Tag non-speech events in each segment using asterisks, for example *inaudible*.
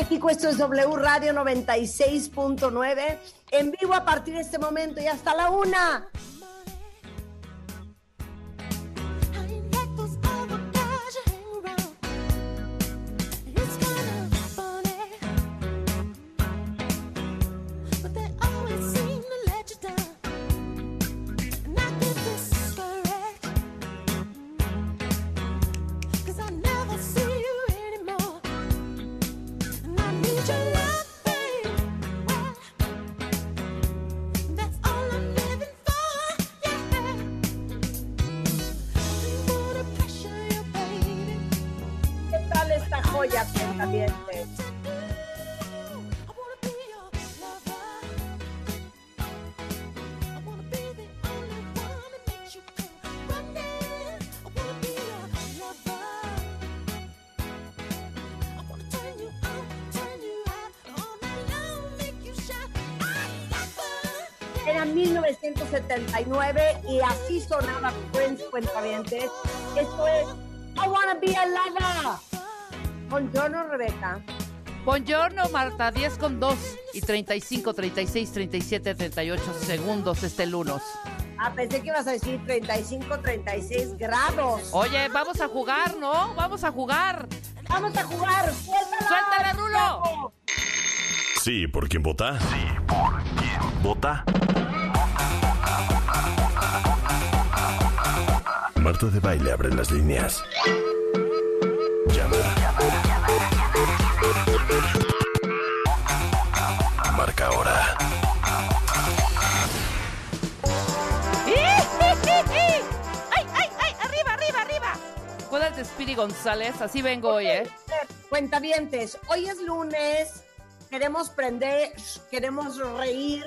México, esto es W Radio 96.9, en vivo a partir de este momento y hasta la una. 1979 y así sonaba Prince Cuentavientes. Esto es I Wanna Be a Lover. Buongiorno, Rebeca. Buongiorno, Marta, 10 con 2 y 35, 36, 37, 38 segundos este lunes. Ah, pensé que ibas a decir 35, 36 grados. Oye, vamos a jugar, ¿no? Vamos a jugar. Vamos a jugar. ¡Suéltala! ¡Suéltala, Rulo! Sí, ¿por quién vota? Sí, ¿por quién vota? Marta de Baile abre las líneas. Llama. Marca ahora. ¡Ay, ay, ay! ¡Arriba, arriba, arriba! ¿Cuál de Speedy González? Así vengo hoy, ¿eh? Cuentavientes, hoy es lunes, queremos prender, queremos reír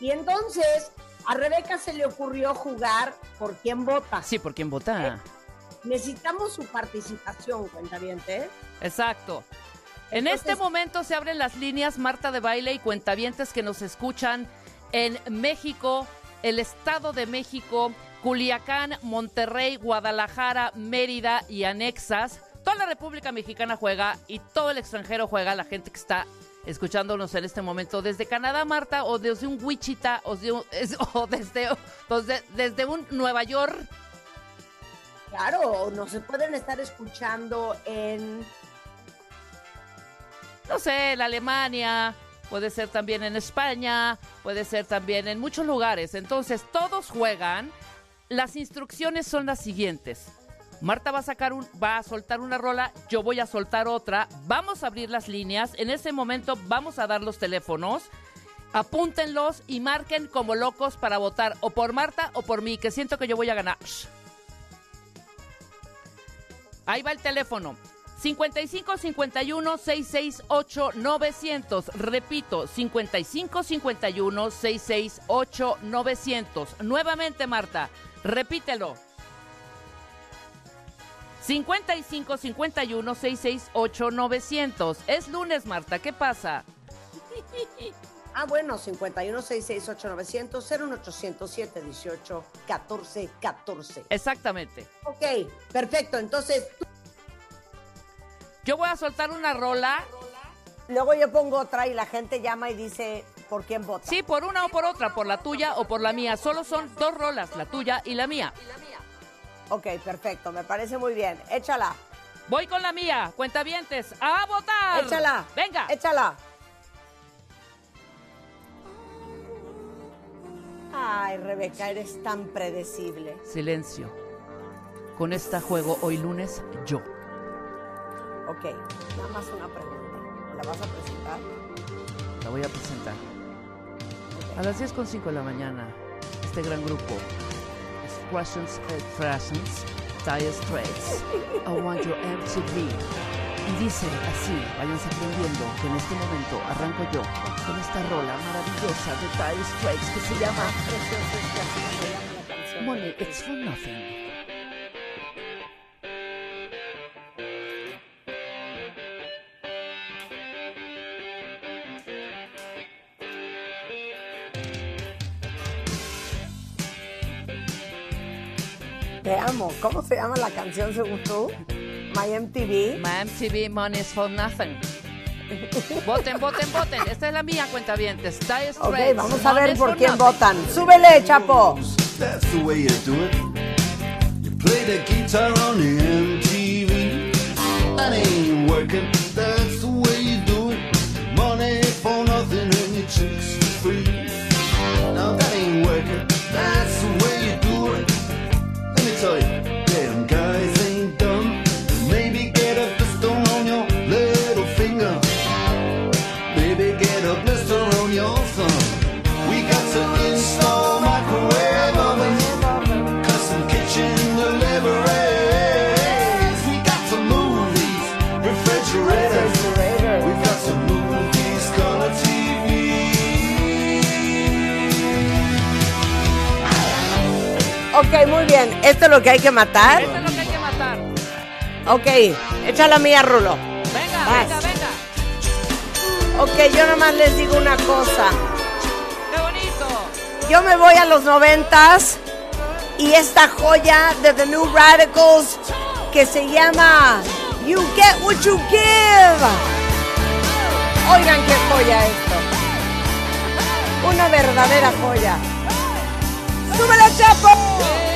y entonces a Rebeca se le ocurrió jugar por quién vota. Sí, ¿por quién vota? Necesitamos su participación, cuentavientes. Exacto. En Entonces- este momento se abren las líneas Marta de Baile y cuentavientes que nos escuchan en México, el Estado de México, Culiacán, Monterrey, Guadalajara, Mérida y anexas. Toda la República Mexicana juega y todo el extranjero juega, la gente que está escuchándonos en este momento desde Canadá, Marta, o desde un Wichita, o, de un- es- *laughs* o desde, o de- desde un Nueva York. Claro, nos se pueden estar escuchando en no sé, en Alemania, puede ser también en España, puede ser también en muchos lugares. Entonces, todos juegan. Las instrucciones son las siguientes. Marta va a sacar un, va a soltar una rola, yo voy a soltar otra, vamos a abrir las líneas, en ese momento vamos a dar los teléfonos, apúntenlos y marquen como locos para votar o por Marta o por mí, que siento que yo voy a ganar. Ahí va el teléfono. 55 51 668 900. Repito, 55 51 668 900. Nuevamente, Marta, repítelo. 55 51 668 900. Es lunes, Marta, ¿qué pasa? *laughs* Ah, bueno, 51 668 900 01800 718 14 14. Exactamente. Ok, perfecto. Entonces, tú- Yo voy a soltar una rola. luego yo pongo otra y la gente llama y dice por quién vota. Sí, por una o por otra, por la tuya o por la mía. Solo son dos rolas, la tuya y la mía. Ok, perfecto. Me parece muy bien. Échala. Voy con la mía, cuentavientes, a votar. Échala. Venga. Échala. Ay, Rebeca, eres tan predecible. Silencio. Con esta juego hoy lunes yo. Ok, nada más una pregunta. ¿Me la vas a presentar? La voy a presentar. A las 10.05 de la mañana, este gran grupo, Expressions Expressions, Dire Straits, I Want Your MTV. Y dice así, váyanse aprendiendo que en este momento arranco yo con esta rola maravillosa de Dire Straits que se llama Money It's For Nothing. Te amo. ¿Cómo se llama la canción según tú? My MTV. My MTV Money is for nothing. *laughs* Voten, voten, voten. Esta es la mía, cuenta bien. Ok, vamos a ver por quién nothing. votan. Súbele, Chapo. That's the way you do it. You play the guitar on the MTV. That ain't working. That's Ok, muy bien. ¿Esto es lo que hay que matar? Esto es lo que hay que matar. Ok, echa la mía, Rulo. Venga, Vas. venga, venga. Ok, yo nomás les digo una cosa. Qué bonito. Yo me voy a los noventas y esta joya de The New Radicals que se llama You Get What You Give. Oigan qué joya esto. Una verdadera joya. ¡Súbela, Chapo!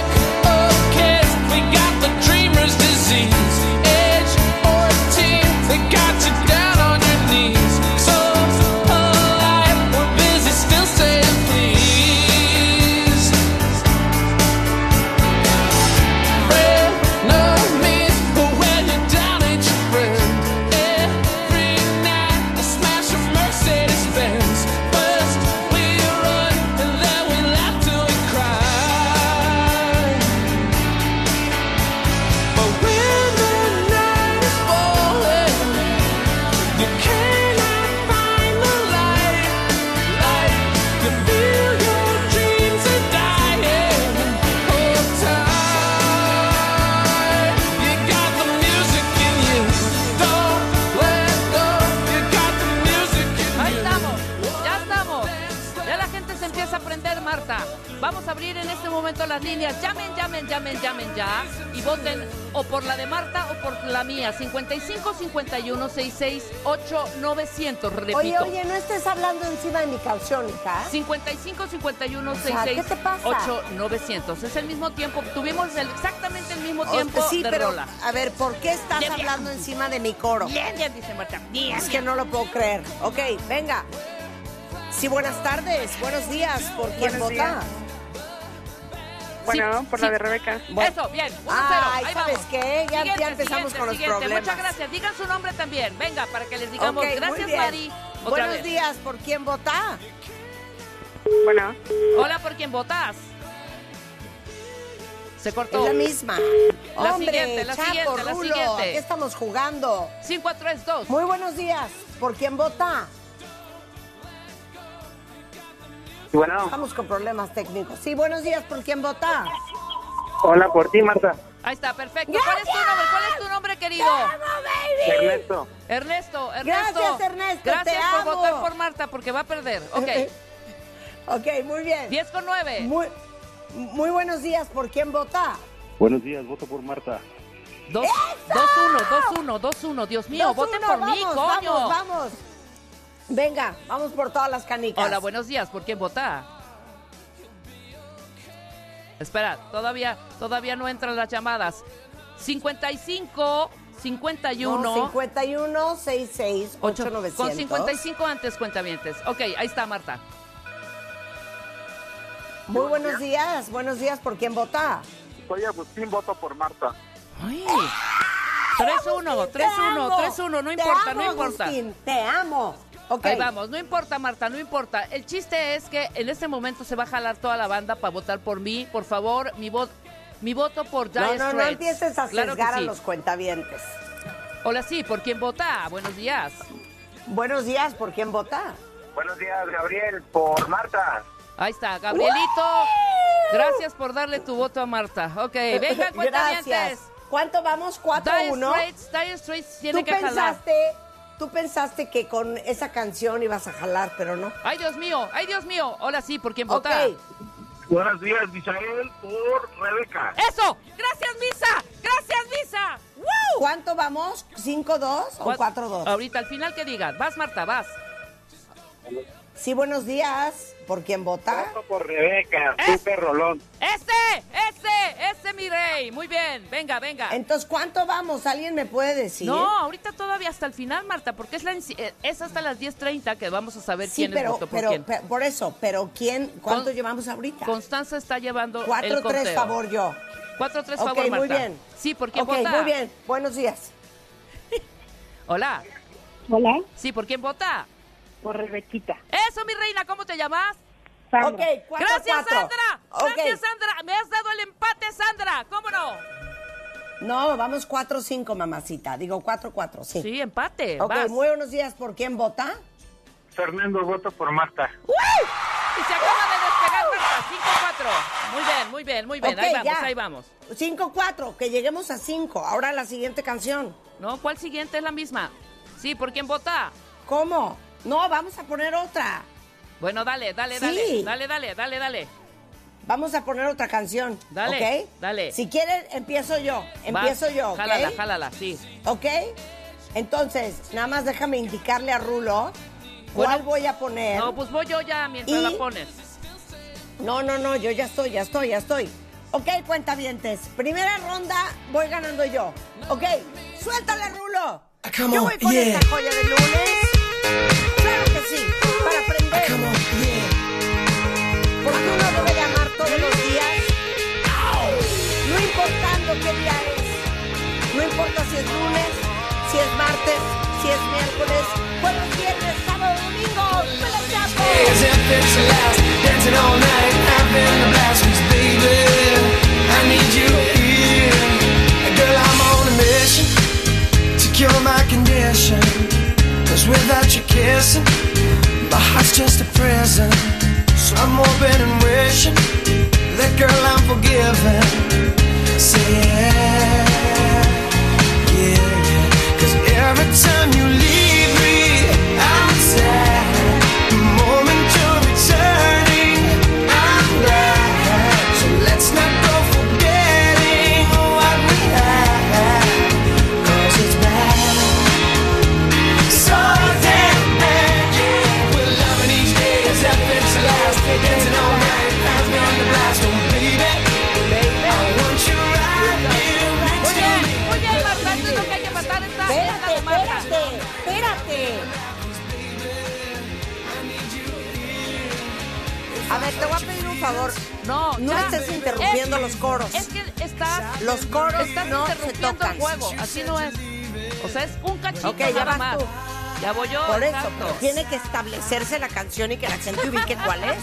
Llamen, llamen, ya. Y voten o por la de Marta o por la mía. 55 51 66 8 900. Repito. Oye, oye, no estés hablando encima de mi canción, hija. 55 51 sea, 66 ¿qué te pasa? 8 900. Es el mismo tiempo. Tuvimos el- exactamente el mismo O- tiempo sí, de pero rola. a ver, ¿por qué estás Bien, bien. hablando encima de mi coro? Bien, bien, dice Marta. Bien, Es que bien. no lo puedo creer. Ok, venga. Sí, buenas tardes, buenos días. ¿Por quién Buenos vota? días. Bueno, por sí. la de Rebeca. Bueno. Eso, bien. 1 Ay, Ahí ¿sabes vamos. qué? Ya- ya empezamos con los siguiente. problemas. Muchas gracias. Digan su nombre también. Venga, para que les digamos Ok, muy gracias, bien. Mari. Otra Buenos vez. días, ¿por quién vota? Bueno, Hola, ¿por quién votas? Se cortó. Es la misma. La Hombre, siguiente, la Chapo, siguiente, la Rulo, siguiente. ¿a qué estamos jugando? 532. Muy buenos días, ¿por quién vota? Bueno, Estamos con problemas técnicos. Sí, buenos días, ¿por quién vota? hola por ti, Marta. Ahí está, perfecto. ¿Cuál es tu nombre? ¿Cuál es tu nombre, querido? Ernesto. Ernesto, Ernesto. Gracias, Ernesto, Gracias te por amo. votar por Marta, porque va a perder. Ok. *laughs* Ok, muy bien. 10 con 9. Muy, muy buenos días, ¿por quién vota? Buenos días, voto por Marta. 2-1, 2-1, 2-1. Dios mío, Dos, voten uno, por vamos, mí, coño. Vamos, vamos. Venga, vamos por todas las canicas. Hola, buenos días. ¿Por quién vota? Espera, todavía, todavía no entran las llamadas. 55, 51. No, 51 66 ocho- 8900. con 55 antes cuentavientes. Ok, ahí está Marta. Muy buenos días, buenos días. ¿Por quién vota? Soy Agustín, voto por Marta. Ay. 3-1, 3-1, 3-1, no importa, no importa. Agustín, te amo. Ok. Ahí vamos, no importa, Marta, no importa. El chiste es que en este momento se va a jalar toda la banda para votar por mí. Por favor, mi voto, mi voto por Dire No, no, no empieces a Claro a los cuentavientes. Hola, sí, ¿por quién vota? Buenos días. Buenos días, ¿por quién vota? Buenos días, Gabriel, por Marta. Ahí está, Gabrielito. Gracias por darle tu voto a Marta. Ok, venga, *laughs* cuentavientes. Gracias. ¿Cuánto vamos? Dire 4-1. Straits, Dire Straits tiene Tú que jalar. Tú pensaste que con esa canción ibas a jalar, pero no. Ay, Dios mío, ay, Dios mío. Hola, sí, ¿por quién vota? Ok. Buenos días, Misael, por Rebeca. ¡Eso! ¡Gracias, Misa! ¡Gracias, Misa! ¡Woo! ¿Cuánto vamos? ¿5-2 o Cuat- 4-2? Ahorita, al final que digas. Vas, Marta, vas. Sí, buenos días. ¿Por quién vota? Voto por Rebeca, ¿Eh? super rolón. ¡Ese! ¡Ese! ¡Ese, mi rey! Muy bien, venga, venga. Entonces, ¿cuánto vamos? ¿Alguien me puede decir? No, ahorita todavía hasta el final, Marta, porque es, la, eh, es hasta las 10.30 que vamos a saber Sí, quién pero, votó por pero, quién. pe- por eso, pero ¿quién? ¿Cuánto Con- llevamos ahorita? Constanza está llevando el 4-3 conteo. favor yo. 4-3 Ok, favor, Marta. muy bien. Sí, ¿por quién Ok, vota? muy bien. Buenos días. *laughs* Hola. Hola, Sí, ¿por quién vota? Por Rebequita. Eso, mi reina, ¿cómo te llamas? Ok, 4-4. Gracias, Sandra. Ok. Gracias, Sandra. Me has dado el empate, Sandra. ¿Cómo no? No, vamos 4-5, mamacita. Digo 4-4, sí. Sí, empate. Ok, vas. muy buenos días. ¿Por quién vota? Fernando, voto por Marta. Y se acaba de despegar, Marta. 5-4. Muy bien, muy bien, muy bien. Ok, ahí vamos, ya. ahí vamos. 5-4, que lleguemos a 5. Ahora la siguiente canción. ¿No? ¿Cuál siguiente es la misma? Sí, ¿por quién vota? ¿Cómo? No, vamos a poner otra. Bueno, dale, dale, Sí. dale. Dale, dale, dale, dale. Vamos a poner otra canción. Dale, ¿Ok? dale. Si quieren, empiezo yo. Empiezo yo. Jálala, jálala, sí. ¿Ok? Entonces, nada más déjame indicarle a Rulo cuál Bueno. voy a poner. No, pues voy yo ya mientras Y- la pones. No, no, no, yo ya estoy, ya estoy, ya estoy. Ok, cuentavientes. Primera ronda, voy ganando yo. Ok, suéltale, Rulo. Come yo voy con yeah. esta joya de lunes. Claro que sí, para aprender. Porque uno debe de amar todos los días. No importando qué día es. No importa si es lunes, si es martes, si es miércoles, jueves, viernes, sábado, domingo. ¡Me la chapo! Without your kissing, my heart's just a prison. So I'm hoping and wishing that girl I'm forgiven. Say yeah. No, No ya. estés interrumpiendo los coros. Es que estás, Los coros estás no se interrumpiendo tocan. el juego. Así no es. O sea, es un cachito Ok, ya nada vas más. tú. Ya voy yo. Por eso, pero tiene que establecerse la canción y que la gente ubique cuál es.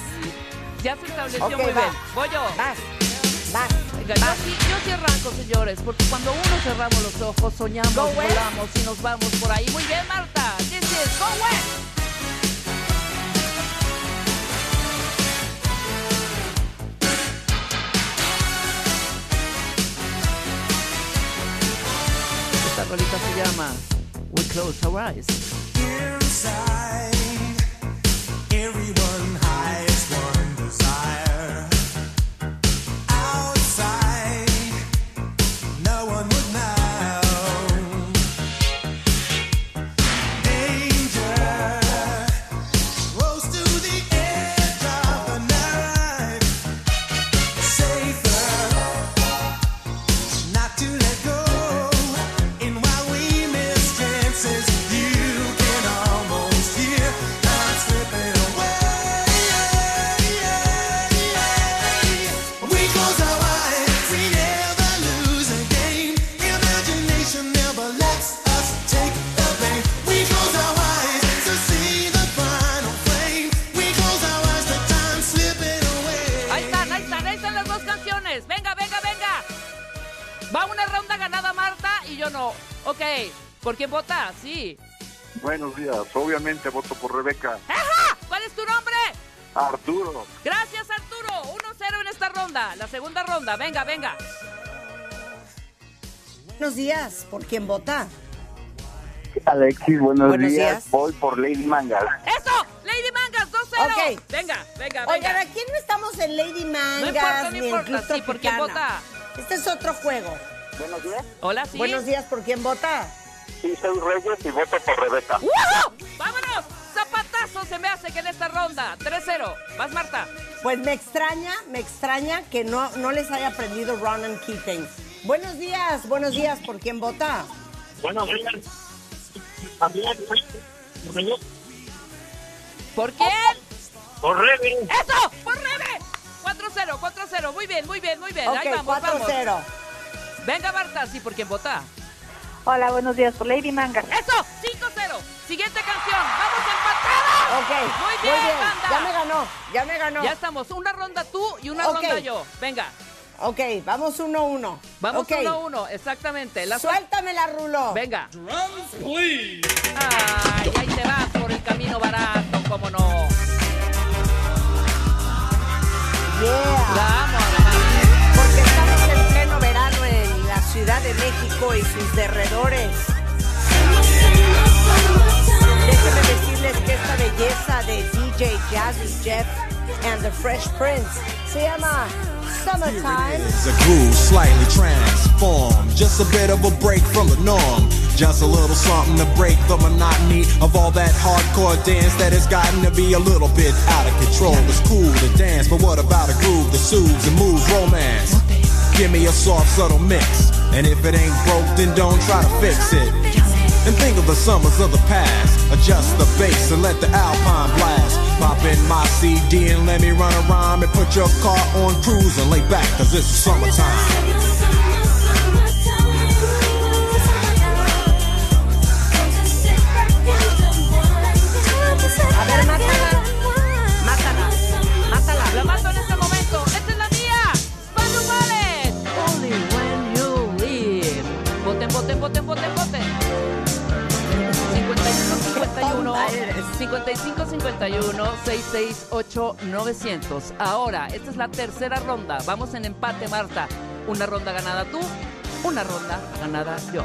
Ya se estableció Ok, muy va. bien. Voy yo. Vas, vas, Venga, yo vas. sí, yo sí arranco, señores, porque cuando uno cerramos los ojos, soñamos, volamos y nos vamos por ahí. Muy bien, Marta. This is Go West. Rolita se llama We Close Our Eyes. Obviamente voto por Rebeca. ¡Ajá! ¿Cuál es tu nombre? Arturo. Gracias, Arturo. 1-0 en esta ronda. La segunda ronda. Venga, venga. Buenos días, ¿por quién vota? Alexis, buenos, Buenos días. días. Voy por Lady Mangas. ¡Eso! ¡Lady Mangas, 2-0! Ok. Venga, venga, venga. Oigan, aquí no estamos en Lady Mangas importa, no importa, Club sí, ¿por quién vota? Este es otro juego. Buenos días. Hola, sí. Buenos días, ¿por quién vota? Sí, soy Reyes y voto por Rebeca. ¡Woohoo! ¡Vámonos! ¡Zapatazo se me hace que en esta ronda! 3-0. Vas, Marta. Pues me extraña, me extraña que no, no les haya aprendido Ronan Keating. Buenos días, buenos días, ¿por quién vota? Buenos días. También. ¿Por quién? Por Rebe. ¡Eso! ¡Por Rebe! 4-0, 4-0. Muy bien, muy bien, muy bien. Ahí Ok, vamos, vamos. 4-0. Venga, Marta, sí, ¿por quién vota? Hola, buenos días, por Lady Manga. ¡Eso! 5-0. Siguiente canción. ¡Vamos empatados! Ok, Muy bien, banda. Ya me ganó, ya me ganó. Ya estamos. Una ronda tú y una Ok. ronda yo. Venga. Ok, vamos 1-1. Vamos Ok, 1-1. Exactamente. La Suéltamela, Rulo. Venga. Ay, ahí te vas por el camino barato, cómo no. Yeah. La Ciudad de México y sus derredores. Déjenme decirles que esta belleza de DJ Jazzy Jeff and the Fresh Prince se llama Summertime. It's a groove slightly transformed. Just a bit of a break from the norm. Just a little something to break the monotony of all that hardcore dance that has gotten to be a little bit out of control. It's cool to dance, but what about a groove that soothes and moves romance? Give me a soft, subtle mix. And if it ain't broke, then don't try to fix it. And think of the summers of the past. Adjust the bass and let the alpine blast. Pop in my CD and let me run a rhyme and put your car on cruise and lay back, cause it's summertime. 51 55 51 668 900. Ahora, esta es la tercera ronda. Vamos en empate, Marta. Una ronda ganada tú, una ronda ganada yo.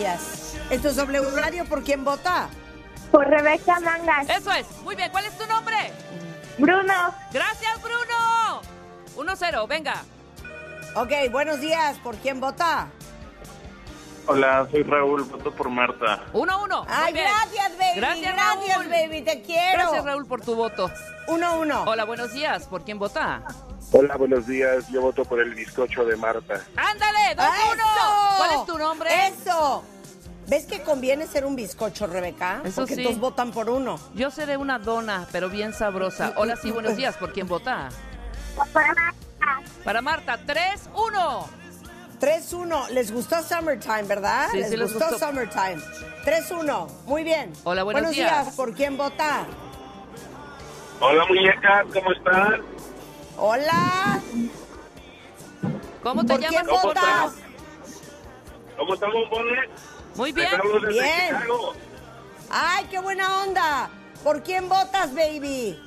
Días. Esto es W Radio por quién vota. Por Rebeca Mangas. Eso es. Muy bien, ¿cuál es tu nombre? Bruno. Gracias, Bruno. 1-0, venga. Ok, buenos días. ¿Por quién vota? Hola, soy Raúl, voto por Marta. 1-1. Ay, gracias, baby. Gracias, Gracias, Raúl. baby. Te quiero. Gracias, Raúl, por tu voto. 1-1. Hola, buenos días. ¿Por quién vota? Hola, buenos días. Yo voto por el bizcocho de Marta. ¡Ándale! 2-1. ¡Eso! ¿Cuál es tu nombre? Eso. ¿Ves que conviene ser un bizcocho, Rebeca? Eso Porque sí. todos votan por uno. Yo seré una dona, pero bien sabrosa. Hola, sí, buenos días. ¿Por quién vota? Para Marta, 3-1. 3-1. Les gustó Summertime, ¿verdad? Sí, les, sí les gustó, gustó. Summertime. 3-1. Muy bien. Hola, buenos días. ¿Por quién vota? Hola, muñeca, ¿cómo están? Hola. ¿Cómo te ¿Por quién llamas? votas? ¿Cómo están, bombones? Muy bien. Bien. Chicago. Ay, qué buena onda. ¿Por quién votas, baby?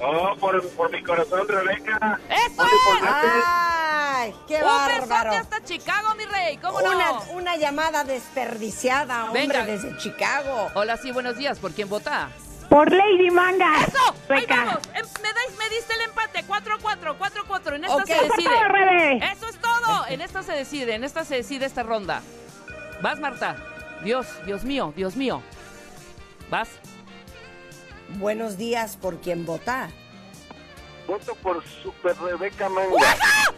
Oh, por, por mi corazón, Rebeca. ¡Eso. Ay, qué Un bárbaro. besote hasta Chicago, mi rey. ¿Cómo no? Una, una llamada desperdiciada, hombre, Venga. desde Chicago. Hola, sí, buenos días. ¿Por quién vota? Por Lady Manga. ¡Eso! ¡Ahí vamos! Em, Me, dais, me diste el empate. 4-4, 4-4. En esta se Eso es decide. todo, Rebe. Eso es todo. En esta se decide. En esta se decide esta ronda. Vas, Marta. Dios, Dios mío, Dios mío. Vas. Buenos días, ¿por quién vota? Voto por Super Rebeca Manga.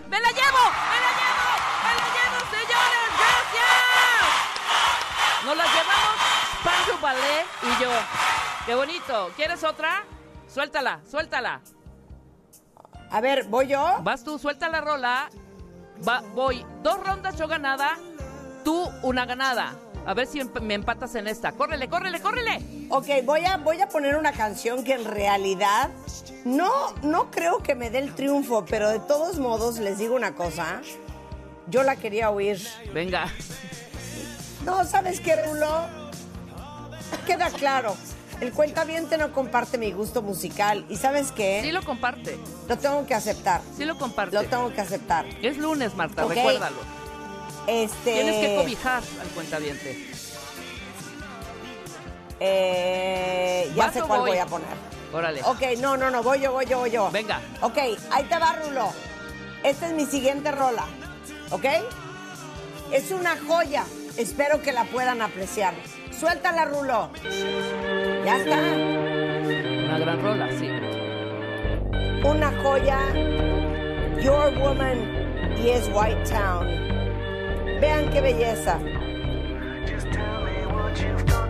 ¡Me la llevo! ¡Me la llevo! ¡Me la llevo, señores! Nos la llevamos Pancho Ballet y yo. ¡Qué bonito! ¿Quieres otra? Suéltala, suéltala. A ver, ¿voy yo? Vas tú, suelta la rola. Va, voy dos rondas yo ganada, tú una ganada. A ver si emp- me empatas en esta. ¡Córrele, córrele, córrele! Ok, voy a, voy a poner una canción que en realidad no, no creo que me dé el triunfo, pero de todos modos les digo una cosa. Yo la quería oír. Venga. No, ¿sabes qué, Rulo? Queda claro. El cuentaviente no comparte mi gusto musical. ¿Y sabes qué? Sí lo comparte. Lo tengo que aceptar. Sí lo comparte. Lo tengo que aceptar. Es lunes, Marta, recuérdalo. Este. Tienes que cobijar al cuentaviente. Eh, ya ¿Vas sé cuál voy? voy a poner. Órale. Ok, no, no, no, voy yo, voy yo, voy yo. Venga. Ok, ahí te va, Rulo. Esta es mi siguiente rola. ¿Ok? Es una joya. Espero que la puedan apreciar. Suéltala, Rulo. Ya está. Una gran rola, sí. Una joya. Your Woman y es White Town. Vean qué belleza. ¿Y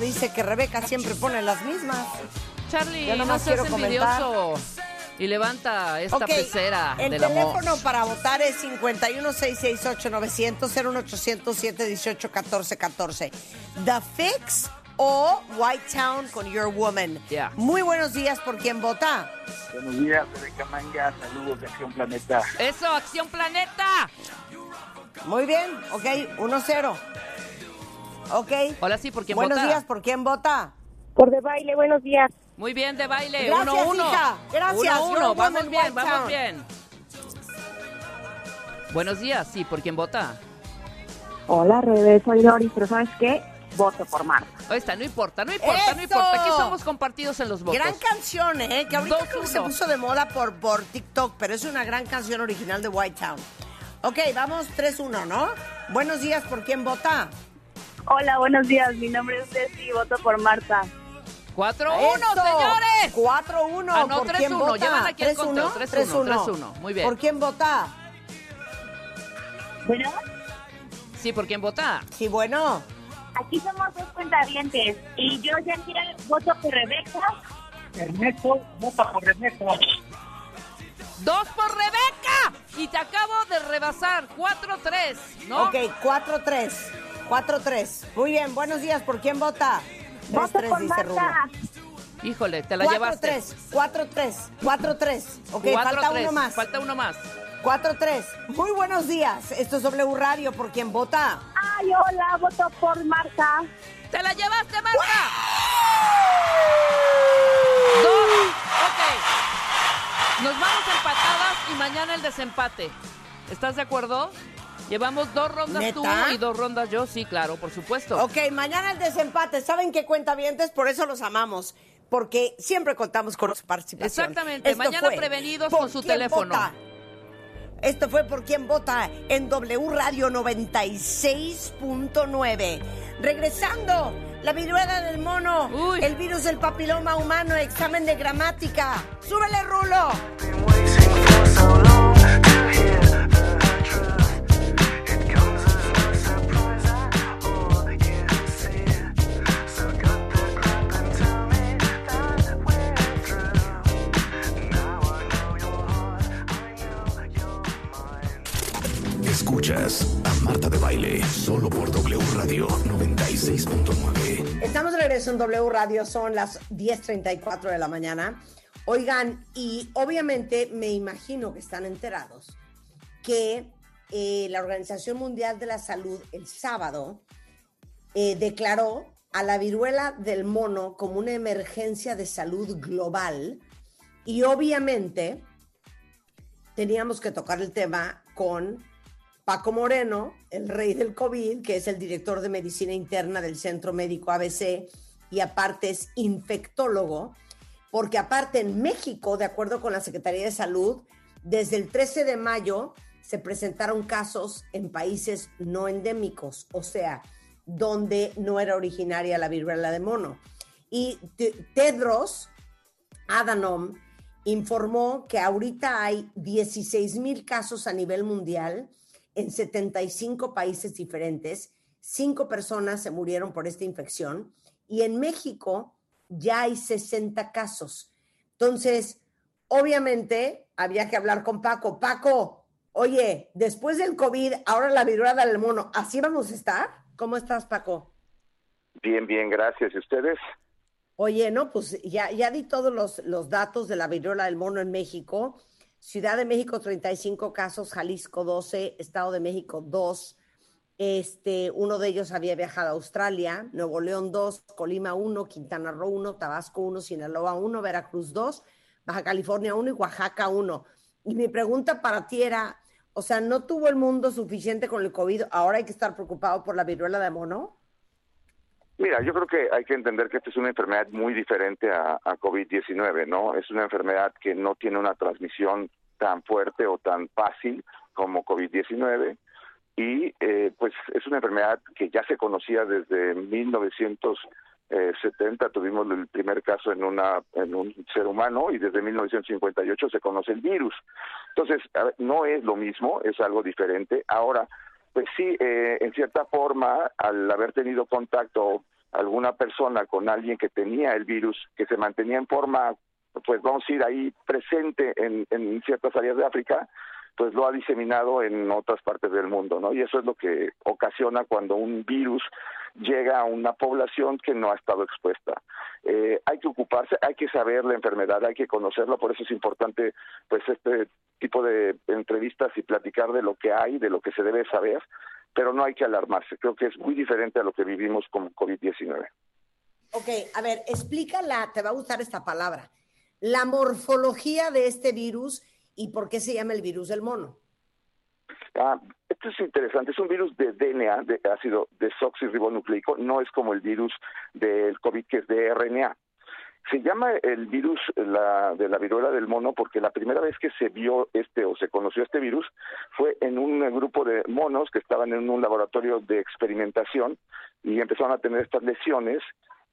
Dice que Rebeca siempre pone las mismas. Charlie, Yo no nomás seas quiero comentar. envidioso. Y levanta esta Ok, pecera el del amor. teléfono para votar es 51668-900, 01800-718-1414. The Fix o White Town con Your Woman. Yeah. Muy buenos días por quien vota. Buenos días, Rebeca Manga. Saludos de Acción Planeta. Eso, Acción Planeta. Muy bien, ok, 1-0. Ok. Hola, sí, ¿por quién Buenos vota? días, ¿por quién vota? Por de baile, buenos días. Muy bien, de baile. Gracias, 1-1. Uno, hija. Gracias. Uno, uno. Vamos bien, vamos bien. Buenos días, sí, ¿por quién vota? Hola, Rebe, soy Doris, pero ¿sabes qué? Voto por Marta. Ahí está, no importa, no importa, no importa. Aquí somos compartidos en los votos. Gran canción, ¿eh? Que ahorita Dos, creo que se puso de moda por, por TikTok, pero es una gran canción original de White Town. Ok, vamos 3-1, ¿no? Buenos días, ¿por quién vota? Hola, buenos días. Mi nombre es Ceci y voto por Marta. 4-1, ¡Eso! señores. 4-1. Ah, no, ¿Por quién 3-1, vota? llevan aquí el 3-1, conteo, 3-1, 3-1, muy bien. ¿Por quién vota? Bueno, Sí, ¿por quién vota? Sí, bueno. aquí somos dos cuentavientes y yo ya voto por Rebeca. Ernesto, vota por Ernesto. ¡Dos por Rebeca! Y te acabo de rebasar. 4-3, ¿no? Ok, 4-3. 4-3. Muy bien, buenos días, ¿por quién vota? Voto 3-3, por dice. Marta. Híjole, te la llevaste. 4-3, 4-3, 4-3. Ok, falta 4-3, uno más. Falta uno más. 4-3. Muy buenos días. Esto es W Radio. ¿Por quién vota? Ay, hola, voto por Marta. ¡Te la llevaste, Marta! Dos. Ok. Nos vamos empatadas y mañana el desempate. ¿Estás de acuerdo? Llevamos dos rondas ¿Neta? tú y dos rondas yo, sí, claro, por supuesto. Ok, mañana el desempate. ¿Saben qué cuenta vientes? Por eso los amamos. Porque siempre contamos con su participación. Exactamente, Esto mañana prevenidos ¿Por con su teléfono. vota? Esto fue por quien vota en W Radio 96.9. Regresando, la viruela del mono, Uy. el virus del papiloma humano, examen de gramática. ¡Súbele, Rulo! A Marta de Baile solo por W Radio 96.9. Estamos de regreso en W Radio, son las 10.34 de la mañana. Oigan, y obviamente me imagino que están enterados que eh, la Organización Mundial de la Salud el sábado eh, declaró a la viruela del mono como una emergencia de salud global y obviamente teníamos que tocar el tema con Paco Moreno, el rey del COVID, que es el director de medicina interna del Centro Médico ABC y aparte es infectólogo, porque aparte en México, de acuerdo con la Secretaría de Salud, desde el 13 de mayo se presentaron casos en países no endémicos, o sea, donde no era originaria la viruela de mono. Y Te- Tedros Adhanom informó que ahorita hay 16 mil casos a nivel mundial en 75 países diferentes. Cinco personas se murieron por esta infección y en México ya hay 60 casos. Entonces, obviamente, había que hablar con Paco. Paco, oye, después del COVID, ahora la viruela del mono, ¿así vamos a estar? ¿Cómo estás, Paco? Bien, bien, gracias. ¿Y ustedes? Oye, no, pues ya, ya di todos los, los datos de la viruela del mono en México. Ciudad de México, 35 casos, Jalisco, 12, Estado de México, 2. Este, uno de ellos había viajado a Australia, Nuevo León, 2, Colima, 1, Quintana Roo, 1, Tabasco, 1, Sinaloa, 1, Veracruz, 2, Baja California, 1 y Oaxaca, 1. Y mi pregunta para ti era, o sea, ¿no tuvo el mundo suficiente con el COVID? ¿Ahora hay que estar preocupado por la viruela de mono? Mira, yo creo que hay que entender que esta es una enfermedad muy diferente a, a COVID-19, ¿no? Es una enfermedad que no tiene una transmisión tan fuerte o tan fácil como COVID-19 y eh, pues es una enfermedad que ya se conocía desde 1970, tuvimos el primer caso en, una, en un ser humano y desde 1958 se conoce el virus. Entonces, no es lo mismo, es algo diferente. Ahora, pues sí, eh, en cierta forma, al haber tenido contacto alguna persona con alguien que tenía el virus, que se mantenía en forma, pues vamos a ir ahí presente en, en ciertas áreas de África, pues lo ha diseminado en otras partes del mundo, ¿no? Y eso es lo que ocasiona cuando un virus llega a una población que no ha estado expuesta. Eh, hay que ocuparse, hay que saber la enfermedad, hay que conocerla, por eso es importante, pues, este tipo de entrevistas y platicar de lo que hay, de lo que se debe saber, pero no hay que alarmarse. Creo que es muy diferente a lo que vivimos con COVID-19. Ok, a ver, explícala, te va a gustar esta palabra, la morfología de este virus y por qué se llama el virus del mono. Ah, esto es interesante, es un virus de DNA, de ácido desoxirribonucleico, no es como el virus del COVID que es de RNA. Se llama el virus la, de la viruela del mono porque la primera vez que se vio este o se conoció este virus fue en un grupo de monos que estaban en un laboratorio de experimentación y empezaron a tener estas lesiones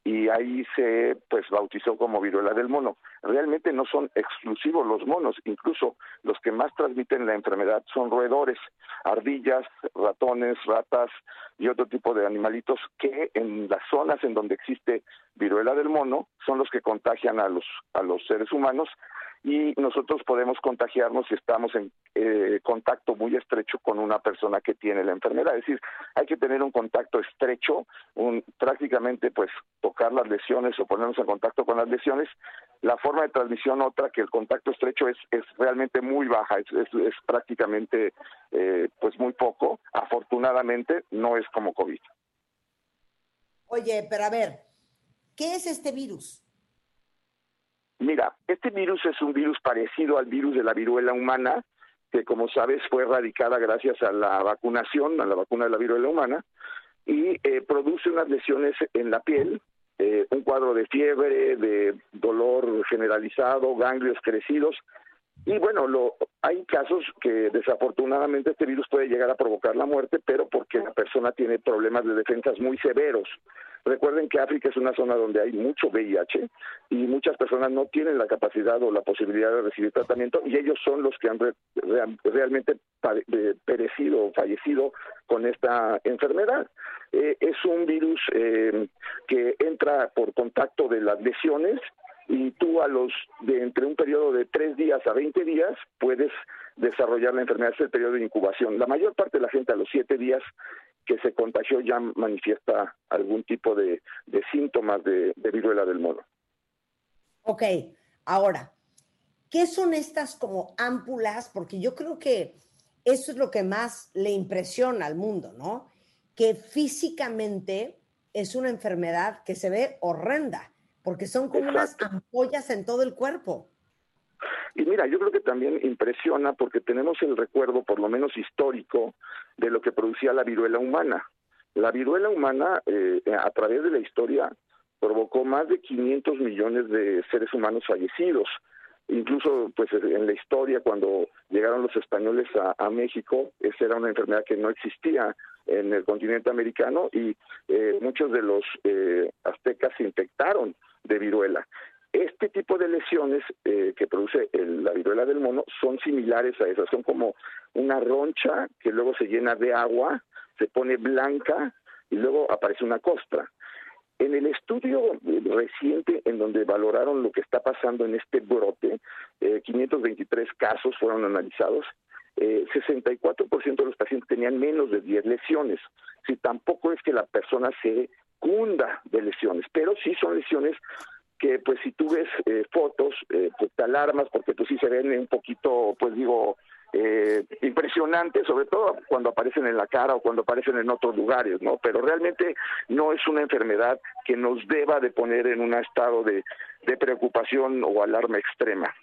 y ahí se pues bautizó como viruela del mono. Realmente no son exclusivos los monos, incluso los que más transmiten la enfermedad son roedores, ardillas, ratones, ratas y otro tipo de animalitos que en las zonas en donde existe viruela del mono son los que contagian a los a los seres humanos y nosotros podemos contagiarnos si estamos en eh, contacto muy estrecho con una persona que tiene la enfermedad. Es decir, hay que tener un contacto estrecho, un, prácticamente pues tocar las lesiones o ponernos en contacto con las lesiones. La forma de transmisión otra que el contacto estrecho es, es realmente muy baja, es, es, es prácticamente eh, pues muy poco. Afortunadamente no es como COVID. Oye, pero a ver, ¿qué es este virus? Mira, este virus es un virus parecido al virus de la viruela humana, que como sabes fue erradicada gracias a la vacunación, a la vacuna de la viruela humana, y eh, produce unas lesiones en la piel, eh, un cuadro de fiebre, de dolor generalizado, ganglios crecidos, y bueno, lo, hay casos que desafortunadamente este virus puede llegar a provocar la muerte, pero porque la persona tiene problemas de defensas muy severos. Recuerden que África es una zona donde hay mucho VIH y muchas personas no tienen la capacidad o la posibilidad de recibir tratamiento y ellos son los que han re- real- realmente eh, perecido o fallecido con esta enfermedad. Eh, es un virus eh, que entra por contacto de las lesiones y tú a los de entre un periodo de tres días a 20 días puedes desarrollar la enfermedad, es el periodo de incubación. La mayor parte de la gente a los siete días que se contagió ya manifiesta algún tipo de, síntomas de, de viruela del mono. Ok, ahora, ¿qué son estas como ámpulas? Porque yo creo que eso es lo que más le impresiona al mundo, ¿no? Que físicamente es una enfermedad que se ve horrenda, porque son como unas ampollas en todo el cuerpo. Y mira, yo creo que también impresiona porque tenemos el recuerdo, por lo menos histórico, de lo que producía la viruela humana. La viruela humana, eh, a través de la historia, provocó más de 500 millones de seres humanos fallecidos. Incluso, pues, en la historia, cuando llegaron los españoles a, a México, esa era una enfermedad que no existía en el continente americano y eh, muchos de los eh, aztecas se infectaron de viruela. Este tipo de lesiones eh, que produce la viruela del mono son similares a esas, son como una roncha que luego se llena de agua, se pone blanca y luego aparece una costra. En el estudio reciente en donde valoraron lo que está pasando en este brote, eh, 523 casos fueron analizados, eh, 64% de los pacientes tenían menos de 10 lesiones. Si tampoco es que la persona se cunda de lesiones, pero sí son lesiones que pues si tú ves eh, fotos, eh, pues te alarmas porque pues sí se ven un poquito, pues digo, eh, impresionantes, sobre todo cuando aparecen en la cara o cuando aparecen en otros lugares, ¿no? Pero realmente no es una enfermedad que nos deba de poner en un estado de, preocupación o alarma extrema.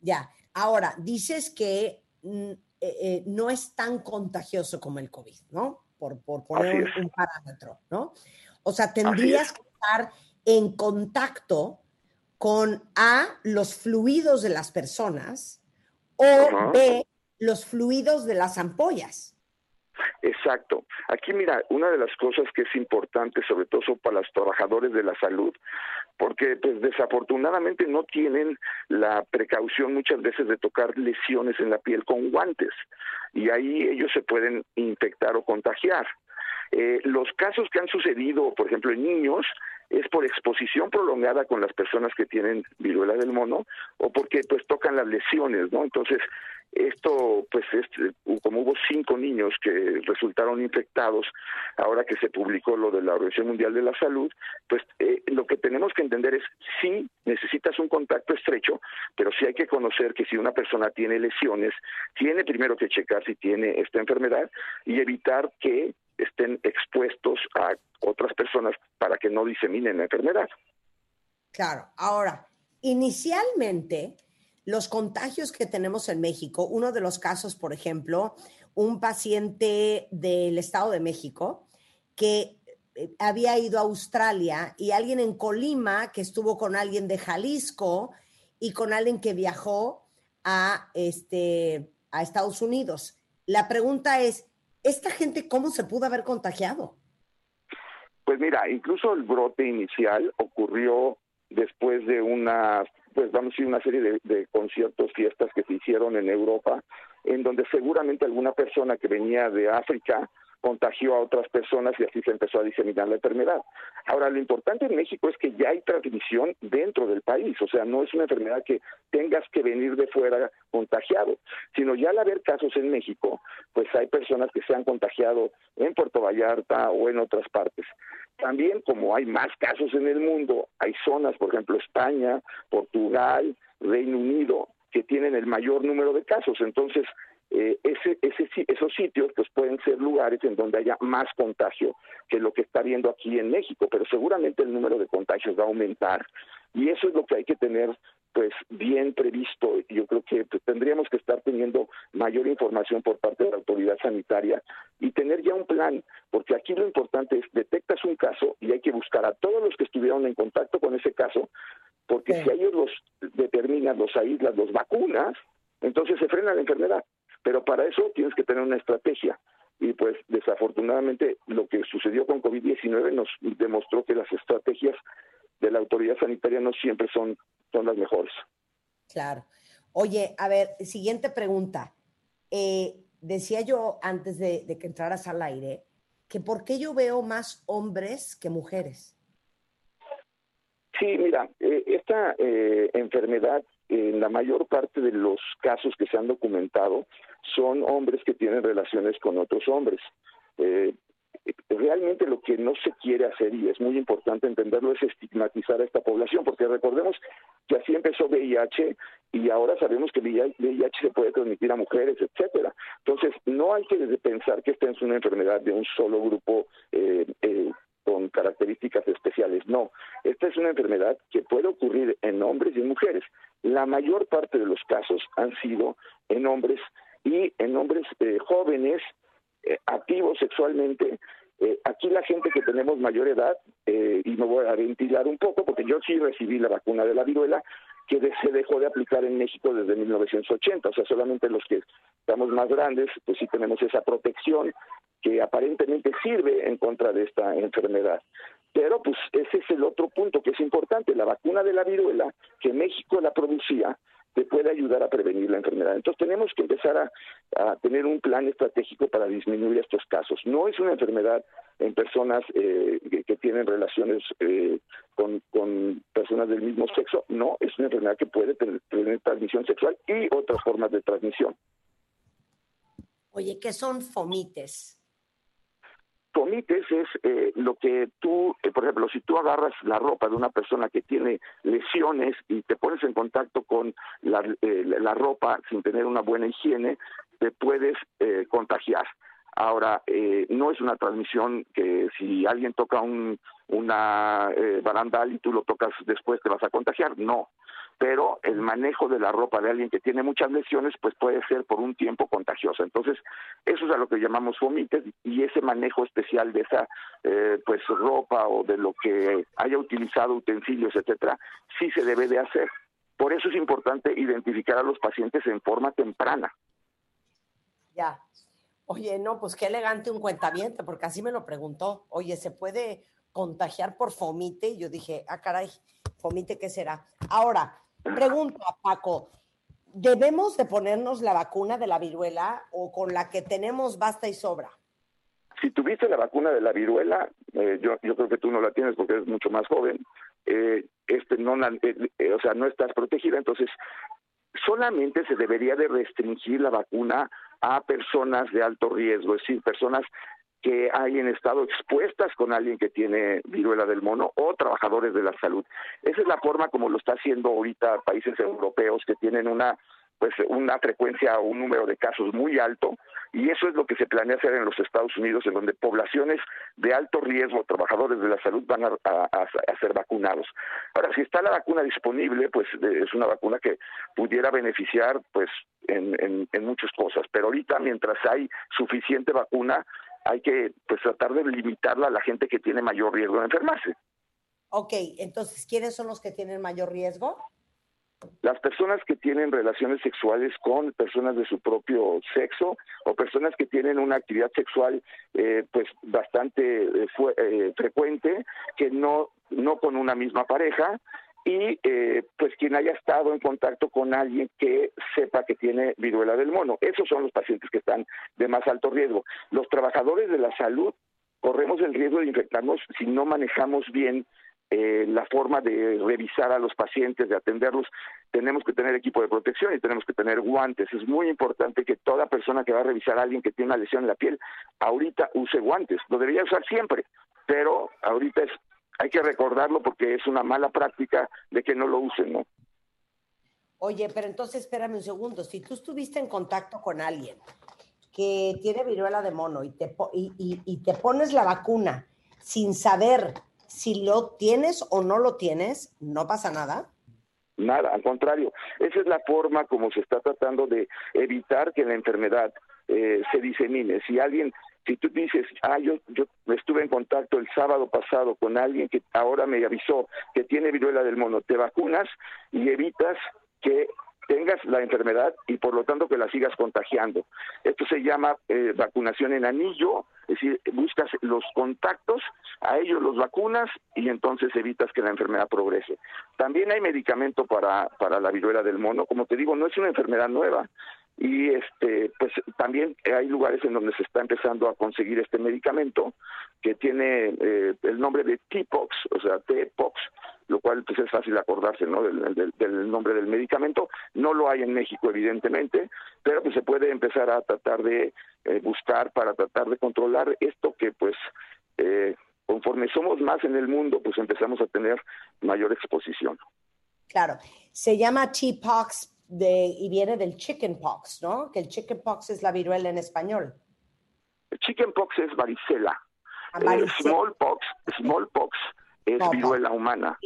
Ya, ahora, dices que eh, eh, no es tan contagioso como el COVID, ¿no? Por, por poner un, parámetro, ¿no? O sea, tendrías que estar en contacto con A, los fluidos de las personas, o. B, los fluidos de las ampollas. Exacto. Aquí mira, una de las cosas que es importante, sobre todo son para los trabajadores de la salud, porque pues desafortunadamente no tienen la precaución muchas veces de tocar lesiones en la piel con guantes y ahí ellos se pueden infectar o contagiar. Eh, los casos que han sucedido, por ejemplo, en niños, es por exposición prolongada con las personas que tienen viruela del mono o porque pues tocan las lesiones, ¿no? Entonces, esto, pues, es, como hubo cinco niños que resultaron infectados, ahora que se publicó lo de la Organización Mundial de la Salud, pues eh, lo que tenemos que entender es sí necesitas un contacto estrecho, pero sí hay que conocer que si una persona tiene lesiones, tiene primero que checar si tiene esta enfermedad y evitar que estén expuestos a otras personas para que no diseminen la enfermedad. Claro, ahora, inicialmente, los contagios que tenemos en México, uno de los casos, por ejemplo, un paciente del Estado de México que eh, había ido a Australia y alguien en Colima que estuvo con alguien de Jalisco y con alguien que viajó a, este, a Estados Unidos. La pregunta es, ¿esta gente cómo se pudo haber contagiado? Pues mira, incluso el brote inicial ocurrió después de una, pues vamos a decir, una serie de, de conciertos, fiestas que se hicieron en Europa, en donde seguramente alguna persona que venía de África contagió a otras personas y así se empezó a diseminar la enfermedad. Ahora, lo importante en México es que ya hay transmisión dentro del país, o sea, no es una enfermedad que tengas que venir de fuera contagiado, sino ya al haber casos en México, pues hay personas que se han contagiado en Puerto Vallarta o en otras partes. También, como hay más casos en el mundo, hay zonas, por ejemplo, España, Portugal, Reino Unido, que tienen el mayor número de casos. Entonces, eh, ese, ese, esos sitios pues pueden ser lugares en donde haya más contagio que lo que está viendo aquí en México, pero seguramente el número de contagios va a aumentar y eso es lo que hay que tener pues bien previsto. Yo creo que pues, tendríamos que estar teniendo mayor información por parte de la autoridad sanitaria y tener ya un plan, porque aquí lo importante es detectas un caso y hay que buscar a todos los que estuvieron en contacto con ese caso, porque si a ellos los determinas, los aíslas, los vacunas, entonces se frena la enfermedad. Pero para eso tienes que tener una estrategia. Y pues desafortunadamente lo que sucedió con COVID-19 nos demostró que las estrategias de la autoridad sanitaria no siempre son, son las mejores. Claro. Oye, a ver, siguiente pregunta. Eh, decía yo antes de, de que entraras al aire que por qué yo veo más hombres que mujeres. Sí, mira, eh, esta eh, enfermedad, en la mayor parte de los casos que se han documentado, son hombres que tienen relaciones con otros hombres. Eh, realmente lo que no se quiere hacer, y es muy importante entenderlo, es estigmatizar a esta población, porque recordemos que así empezó VIH y ahora sabemos que VIH se puede transmitir a mujeres, etcétera. Entonces, no hay que pensar que esta es una enfermedad de un solo grupo eh, eh, con características especiales. No, esta es una enfermedad que puede ocurrir en hombres y en mujeres. La mayor parte de los casos han sido en hombres y en hombres eh, jóvenes, eh, activos sexualmente. Eh, aquí la gente que tenemos mayor edad, eh, y me voy a ventilar un poco, porque yo sí recibí la vacuna de la viruela, que se dejó de aplicar en México desde 1980, o sea, solamente los que estamos más grandes, pues sí tenemos esa protección que aparentemente sirve en contra de esta enfermedad. Pero pues ese es el otro punto que es importante, la vacuna de la viruela, que México la producía, te puede ayudar a prevenir la enfermedad. Entonces tenemos que empezar a, tener un plan estratégico para disminuir estos casos. No es una enfermedad en personas eh, que, tienen relaciones eh, con, con personas del mismo sexo, no, es una enfermedad que puede tener, tener transmisión sexual y otras formas de transmisión. Oye, ¿qué son fomites? Fomites es eh, lo que tú, eh, por ejemplo, si tú agarras la ropa de una persona que tiene lesiones y te pones en contacto con la, eh, la ropa sin tener una buena higiene, te puedes eh, contagiar. Ahora, eh, no es una transmisión que si alguien toca un una barandal y tú lo tocas después te vas a contagiar, no. Pero el manejo de la ropa de alguien que tiene muchas lesiones, pues puede ser por un tiempo contagiosa. Entonces, eso es a lo que llamamos fomites y ese manejo especial de esa eh, pues ropa o de lo que haya utilizado utensilios, etcétera, sí se debe de hacer. Por eso es importante identificar a los pacientes en forma temprana. Ya. Oye, no, pues qué elegante un cuentaviente, porque así me lo preguntó. Oye, ¿se puede contagiar por fomite? Y yo dije, ah, caray, fomite, ¿qué será? Ahora, pregunto a Paco, ¿debemos de ponernos la vacuna de la viruela o con la que tenemos basta y sobra? si tuviste la vacuna de la viruela, eh, yo, yo creo que tú no la tienes porque eres mucho más joven, eh, este no eh, eh, o sea, no estás protegida, entonces solamente se debería de restringir la vacuna a personas de alto riesgo, es decir, personas que hayan estado expuestas con alguien que tiene viruela del mono o trabajadores de la salud. Esa es la forma como lo está haciendo ahorita países europeos que tienen una pues una frecuencia o un número de casos muy alto y eso es lo que se planea hacer en los Estados Unidos, en donde poblaciones de alto riesgo, trabajadores de la salud, van a, ser vacunados. Ahora, si está la vacuna disponible, pues es una vacuna que pudiera beneficiar pues en, en, en muchas cosas, pero ahorita mientras hay suficiente vacuna, hay que pues tratar de limitarla a la gente que tiene mayor riesgo de enfermarse. Ok, entonces, ¿quiénes son los que tienen mayor riesgo? Las personas que tienen relaciones sexuales con personas de su propio sexo o personas que tienen una actividad sexual eh, pues bastante eh, fue- eh, frecuente, que no, no con una misma pareja, y eh, pues quien haya estado en contacto con alguien que sepa que tiene viruela del mono. Esos son los pacientes que están de más alto riesgo. Los trabajadores de la salud corremos el riesgo de infectarnos si no manejamos bien eh, la forma de revisar a los pacientes, de atenderlos. Tenemos que tener equipo de protección y tenemos que tener guantes. Es muy importante que toda persona que va a revisar a alguien que tiene una lesión en la piel, ahorita use guantes. Lo debería usar siempre, pero ahorita es hay que recordarlo porque es una mala práctica de que no lo usen, ¿no? Oye, pero entonces espérame un segundo. Si tú estuviste en contacto con alguien que tiene viruela de mono y te, y- y te pones la vacuna sin saber si lo tienes o no lo tienes, no pasa nada. Nada, al contrario. Esa es la forma como se está tratando de evitar que la enfermedad eh, se disemine. Si alguien, si tú dices, ah, yo, yo estuve en contacto el sábado pasado con alguien que ahora me avisó que tiene viruela del mono, te vacunas y evitas que tengas la enfermedad y por lo tanto que la sigas contagiando. Esto se llama eh, vacunación en anillo, es decir, buscas los contactos, a ellos los vacunas y entonces evitas que la enfermedad progrese. También hay medicamento para, para la viruela del mono, como te digo, no es una enfermedad nueva y este pues también hay lugares en donde se está empezando a conseguir este medicamento que tiene eh, el nombre de T-Pox, o sea, T-Pox, lo cual pues es fácil acordarse ¿no? del, nombre del medicamento. No lo hay en México, evidentemente, pero pues se puede empezar a tratar de eh, buscar para tratar de controlar esto que pues eh, conforme somos más en el mundo, pues empezamos a tener mayor exposición. Claro, se llama T-Pox de, y viene del chickenpox, ¿no? Que el chickenpox es la viruela en español. Chickenpox es varicela. Ah, Eh, smallpox, smallpox es No, viruela humana.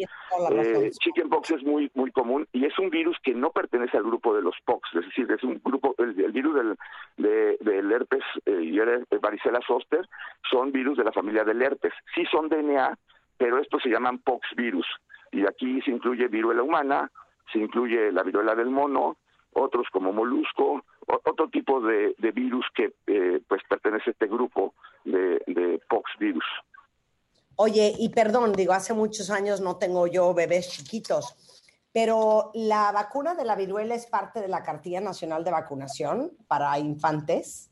Eh, chickenpox es muy muy común y es un virus que no pertenece al grupo de los pox, es decir, es un grupo, el, el virus del, de- del herpes eh, y el, el varicela zoster son virus de la familia del herpes. Sí son DNA, pero estos se llaman pox virus. Y aquí se incluye viruela humana, se incluye la viruela del mono, otros como molusco, otro tipo de, de virus que eh, pues pertenece a este grupo de, de pox virus. Oye, y perdón, digo, hace muchos años no tengo yo bebés chiquitos, pero la vacuna de la viruela es parte de la cartilla nacional de vacunación para infantes.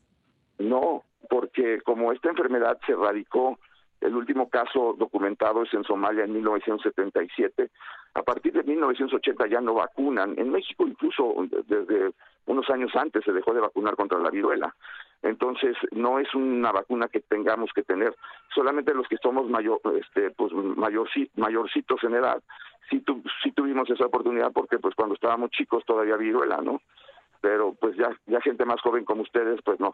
No, porque como esta enfermedad se radicó, el último caso documentado es en Somalia en 1977, a partir de 1980 ya no vacunan. En México incluso desde unos años antes se dejó de vacunar contra la viruela. Entonces no es una vacuna que tengamos que tener. Solamente los que somos mayor, este, pues mayorci- mayorcitos en edad, sí, tu- sí tuvimos esa oportunidad porque pues cuando estábamos chicos todavía viruela, ¿no? Pero pues ya, ya gente más joven como ustedes, pues no.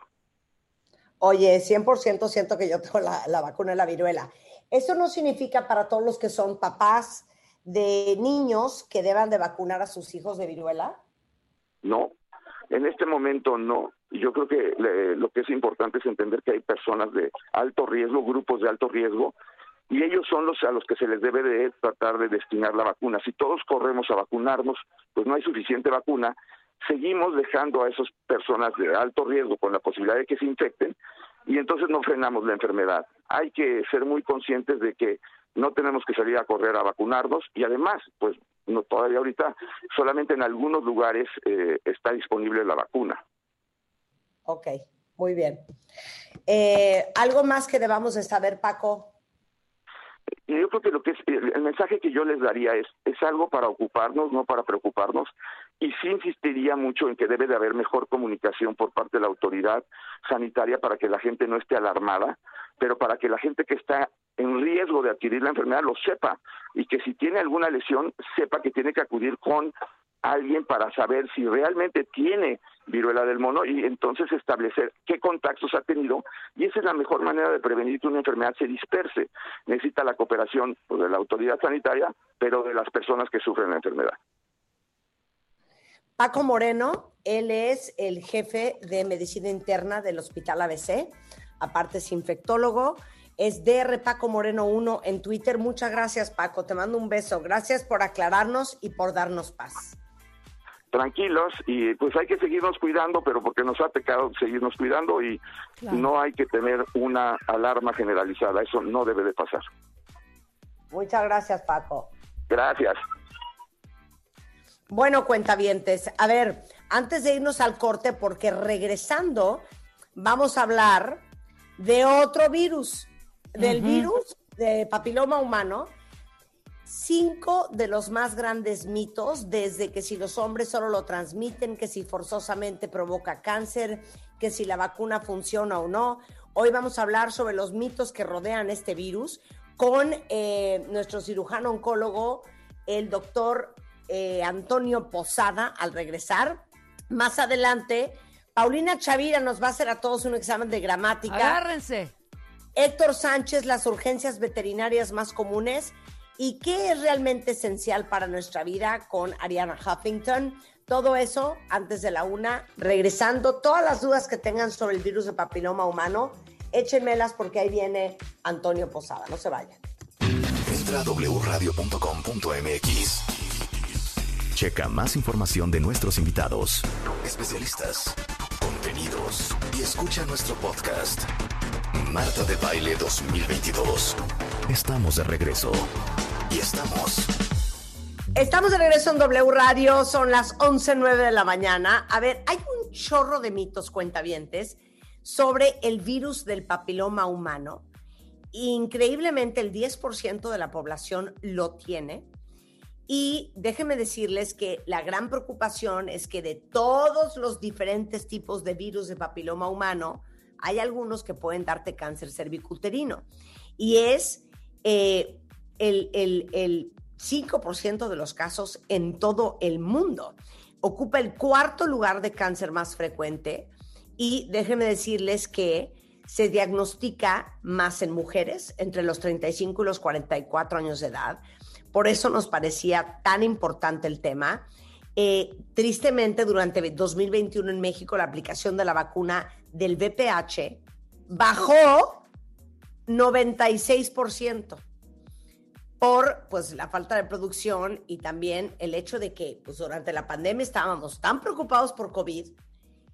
Oye, 100% siento que yo tengo la, vacuna de la viruela. Eso no significa para todos los que son papás de niños que deban de vacunar a sus hijos de viruela. No, en este momento no. Yo creo que le- lo que es importante es entender que hay personas de alto riesgo, grupos de alto riesgo, y ellos son los a los que se les debe de tratar de destinar la vacuna. Si todos corremos a vacunarnos, pues no hay suficiente vacuna, seguimos dejando a esas personas de alto riesgo con la posibilidad de que se infecten y entonces no frenamos la enfermedad. Hay que ser muy conscientes de que no tenemos que salir a correr a vacunarnos y además, pues no todavía ahorita solamente en algunos lugares eh, está disponible la vacuna. Ok, muy bien. Eh, ¿Algo más que debamos de saber, Paco? Yo creo que lo que es el mensaje que yo les daría es es algo para ocuparnos, no para preocuparnos. Y sí insistiría mucho en que debe de haber mejor comunicación por parte de la autoridad sanitaria para que la gente no esté alarmada, pero para que la gente que está en riesgo de adquirir la enfermedad lo sepa y que si tiene alguna lesión sepa que tiene que acudir con alguien para saber si realmente tiene viruela del mono y entonces establecer qué contactos ha tenido y esa es la mejor manera de prevenir que una enfermedad se disperse. Necesita la cooperación pues, de la autoridad sanitaria, pero de las personas que sufren la enfermedad. Paco Moreno, él es el jefe de medicina interna del Hospital ABC. aparte es infectólogo. Es DR Paco Moreno 1 en Twitter. Muchas gracias, Paco. Te mando un beso. Gracias por aclararnos y por darnos paz. tranquilos y pues hay que seguirnos cuidando, pero porque nos ha tocado seguirnos cuidando y Claro. no hay que tener una alarma generalizada, eso no debe de pasar. Muchas gracias, Paco. Gracias. Bueno, cuentavientes, a ver, antes de irnos al corte, porque regresando vamos a hablar de otro virus, del virus de papiloma humano. Cinco de los más grandes mitos, desde que si los hombres solo lo transmiten, que si forzosamente provoca cáncer, que si la vacuna funciona o no. Hoy vamos a hablar sobre los mitos que rodean este virus con eh, nuestro cirujano oncólogo, el doctor eh, Antonio Posada, al regresar. Más adelante, Paulina Chavira nos va a hacer a todos un examen de gramática. Agárrense. Héctor Sánchez, las urgencias veterinarias más comunes y qué es realmente esencial para nuestra vida con Ariana Huffington. Todo eso antes de la una, regresando. Todas las dudas que tengan sobre el virus de papiloma humano, échenmelas porque ahí viene Antonio Posada. No se vayan. Entra a wradio.com.mx. Checa más información de nuestros invitados, especialistas, contenidos y escucha nuestro podcast. Marta de Baile 2022. Estamos de regreso. Y estamos. Estamos de regreso en W Radio, son las 11.09 de la mañana. A ver, hay un chorro de mitos cuentavientes sobre el virus del papiloma humano. Increíblemente, el 10% de la población lo tiene. Y déjenme decirles que la gran preocupación es que de todos los diferentes tipos de virus de papiloma humano, hay algunos que pueden darte cáncer cervicuterino. Y es eh, el, el- el 5% de los casos en todo el mundo. Ocupa el cuarto lugar de cáncer más frecuente y déjenme decirles que se diagnostica más en mujeres entre los 35 y los 44 años de edad. Por eso nos parecía tan importante el tema. Eh, tristemente, durante 2021 en México, la aplicación de la vacuna del VPH bajó 96% por pues la falta de producción y también el hecho de que pues, durante la pandemia estábamos tan preocupados por COVID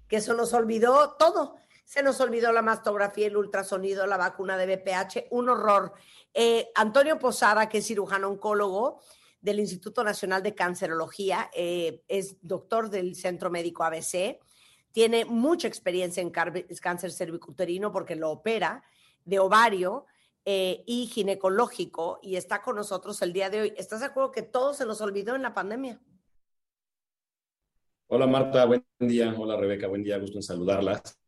que se nos olvidó todo. Se nos olvidó la mastografía, el ultrasonido, la vacuna de VPH, un horror. Eh, Antonio Posada, que es cirujano oncólogo del Instituto Nacional de Cancerología, eh, es doctor del Centro Médico ABC, tiene mucha experiencia en cáncer cervicuterino porque lo opera de ovario eh, y ginecológico y está con nosotros el día de hoy. ¿Estás de acuerdo que todo se nos olvidó en la pandemia? Hola Marta, buen día. Hola Rebeca, buen día, gusto en saludarlas.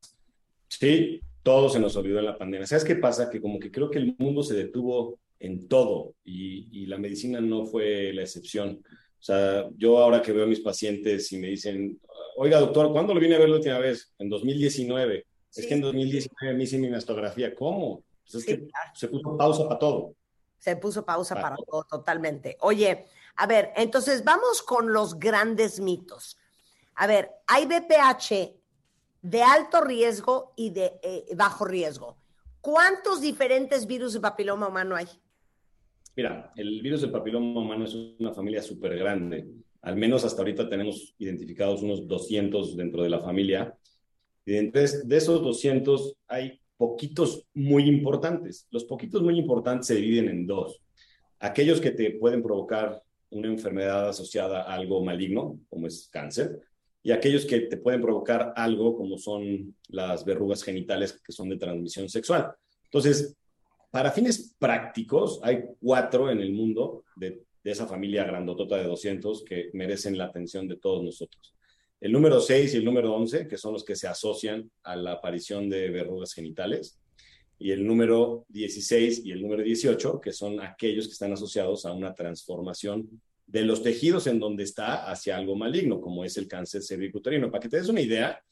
Sí, todo se nos olvidó en la pandemia. ¿Sabes qué pasa? Que como que creo que el mundo se detuvo en todo y, y la medicina no fue la excepción. O sea, yo ahora que veo a mis pacientes y me dicen, oiga doctor, ¿cuándo lo vine a ver la última vez? En 2019. Es que en 2019 me hice mi mastografía. ¿Cómo? Pues es que se puso pausa para todo. Se puso pausa Para para todo totalmente. Oye, a ver, entonces vamos con los grandes mitos. A ver, hay BPH de alto riesgo y de eh, bajo riesgo. ¿Cuántos diferentes virus de papiloma humano hay? Mira, el virus del papiloma humano es una familia súper grande. Al menos hasta ahorita tenemos identificados unos 200 dentro de la familia. Y de, esos 200 hay poquitos muy importantes. Los poquitos muy importantes se dividen en dos. Aquellos que te pueden provocar una enfermedad asociada a algo maligno, como es cáncer, y aquellos que te pueden provocar algo como son las verrugas genitales que son de transmisión sexual. Entonces, para fines prácticos, hay cuatro en el mundo de, esa familia grandotota de 200 que merecen la atención de todos nosotros. El número 6 y el número 11, que son los que se asocian a la aparición de verrugas genitales, y el número 16 y el número 18, que son aquellos que están asociados a una transformación de los tejidos en donde está hacia algo maligno, como es el cáncer cervicuterino. Para que te des una idea,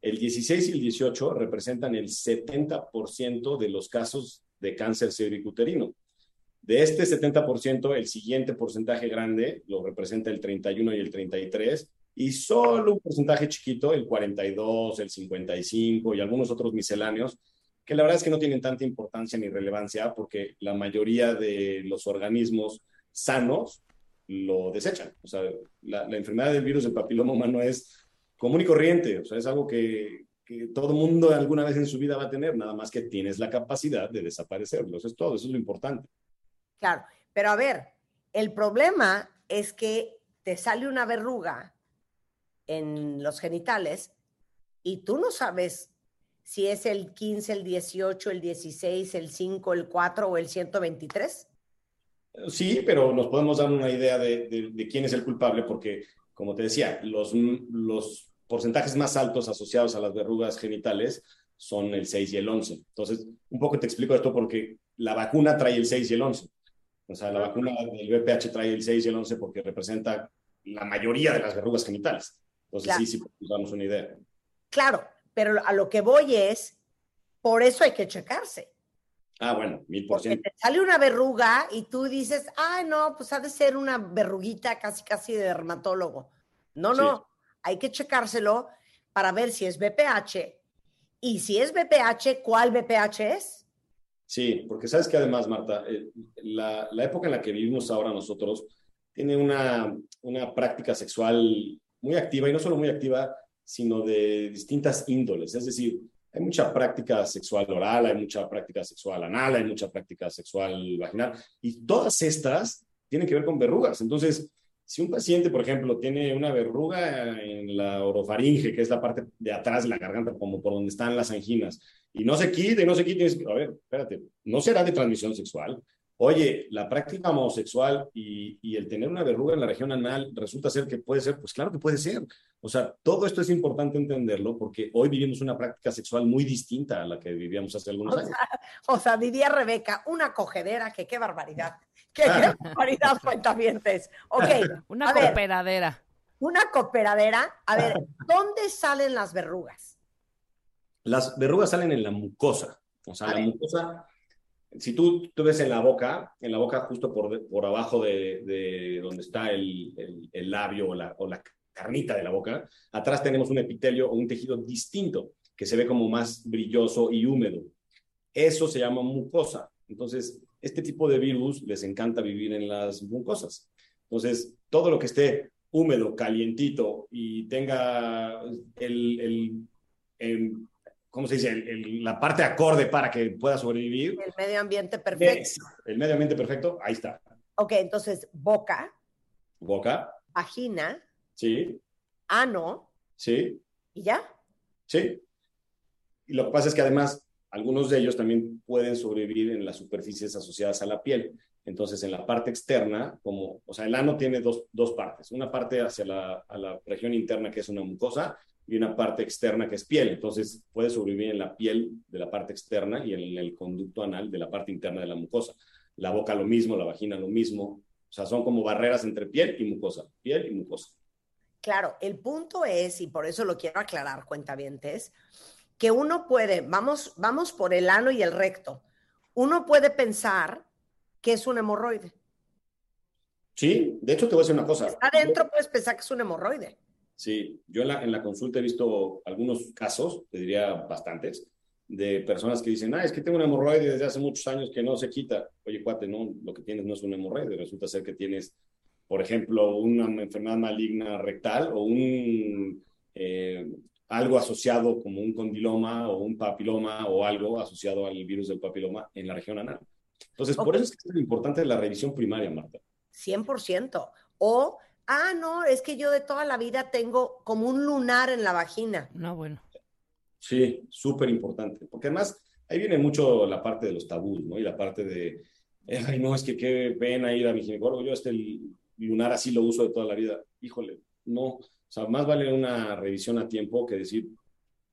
el 16 y el 18 representan el 70% de los casos de cáncer cervicuterino. De este 70%, el siguiente porcentaje grande lo representa el 31 y el 33, y solo un porcentaje chiquito, el 42, el 55 y algunos otros misceláneos, que la verdad es que no tienen tanta importancia ni relevancia porque la mayoría de los organismos sanos lo desechan. O sea, la, enfermedad del virus del papiloma humano es común y corriente, o sea, es algo que, que todo mundo alguna vez en su vida va a tener, nada más que tienes la capacidad de desaparecerlo. Eso es todo, eso es lo importante. Claro, pero a ver, el problema es que te sale una verruga en los genitales y tú no sabes si es el 15, el 18, el 16, el 5, el 4 o el 123. Sí, pero nos podemos dar una idea de, de- de quién es el culpable porque, como te decía, los, los porcentajes más altos asociados a las verrugas genitales son el 6 y el 11. Entonces, un poco te explico esto porque la vacuna trae el 6 y el 11. O sea, la vacuna del VPH trae el 6 y el 11 porque representa la mayoría de las verrugas genitales. Entonces, Claro. sí, sí, nos damos una idea. Claro, pero a lo que voy es, por eso hay que checarse. Ah, bueno, mil por Porque ciento. te sale una verruga y tú dices, ay, no, pues ha de ser una verruguita casi, casi de dermatólogo. No, Sí. no, hay que checárselo para ver si es BPH. Y si es BPH, ¿cuál BPH es? Sí, porque sabes que además, Marta, eh, la, la época en la que vivimos ahora nosotros tiene una, una práctica sexual muy activa, y no solo muy activa, sino de distintas índoles. Es decir, hay mucha práctica sexual oral, hay mucha práctica sexual anal, hay mucha práctica sexual vaginal, y todas estas tienen que ver con verrugas. Entonces, si un paciente, por ejemplo, tiene una verruga en la orofaringe, que es la parte de atrás de la garganta, como por donde están las anginas, y no se quite, y no se es- a ver, espérate, no será de transmisión sexual. Oye, la práctica homosexual y el tener una verruga en la región anal resulta ser que puede ser, pues claro que puede ser. O sea, todo esto es importante entenderlo porque hoy vivimos una práctica sexual muy distinta a la que vivíamos hace algunos O años. sea, *laughs* o sea, diría Rebeca, una cogedera, que qué barbaridad. *laughs* Que qué *laughs* barbaridad, cuentavientes. Ok, Una a ver, cooperadera. una cooperadera. A ver, ¿dónde salen las verrugas? Las verrugas salen en la mucosa. O sea, la mucosa, si tú, tú ves en la boca, en la boca justo por, por abajo de, de donde está el, el- el labio o la, o la carnita de la boca, atrás tenemos un epitelio o un tejido distinto que se ve como más brilloso y húmedo. Eso se llama mucosa. Entonces, este tipo de virus les encanta vivir en las mucosas. Entonces, todo lo que esté húmedo, calientito y tenga el, el- el- ¿cómo se dice? El- la parte acorde para que pueda sobrevivir, El medio ambiente perfecto. es el medio ambiente perfecto, ahí está. Ok, entonces, boca, Boca, vagina, sí, ano, sí, y ya. sí. Y lo que pasa es que además algunos de ellos también pueden sobrevivir en las superficies asociadas a la piel. Entonces, en la parte externa, como, o sea, el ano tiene dos, dos partes. Una parte hacia la, a la región interna, que es una mucosa, y una parte externa, que es piel. Entonces, puede sobrevivir en la piel de la parte externa y en el conducto anal de la parte interna de la mucosa. La boca lo mismo, la vagina lo mismo. O sea, son como barreras entre piel y mucosa. Piel y mucosa. Claro, el punto es, y por eso lo quiero aclarar, cuentavientes, que uno puede, vamos, vamos por el ano y el recto, uno puede pensar que es un hemorroide. Sí, de hecho te voy a decir una cosa. Adentro puedes pensar que es un hemorroide. Sí, yo en la, en la consulta he visto algunos casos, te diría bastantes, de personas que dicen, ah, es que tengo un hemorroide desde hace muchos años que no se quita. Oye, cuate, no, lo que tienes no es un hemorroide, resulta ser que tienes, por ejemplo, una enfermedad maligna rectal o un eh, algo asociado como un condiloma o un papiloma o algo asociado al virus del papiloma en la región anal. Entonces, por eso es que es tan importante la revisión primaria, Marta. 100%. O, ah, no, es que yo de toda la vida tengo como un lunar en la vagina. No, bueno. Sí, súper importante, porque además ahí viene mucho la parte de los tabús, ¿no? Y la parte de, ay, no, es que qué pena ir a mi ginecólogo, yo este lunar así lo uso de toda la vida. Híjole, no, o sea, más vale una revisión a tiempo que decir,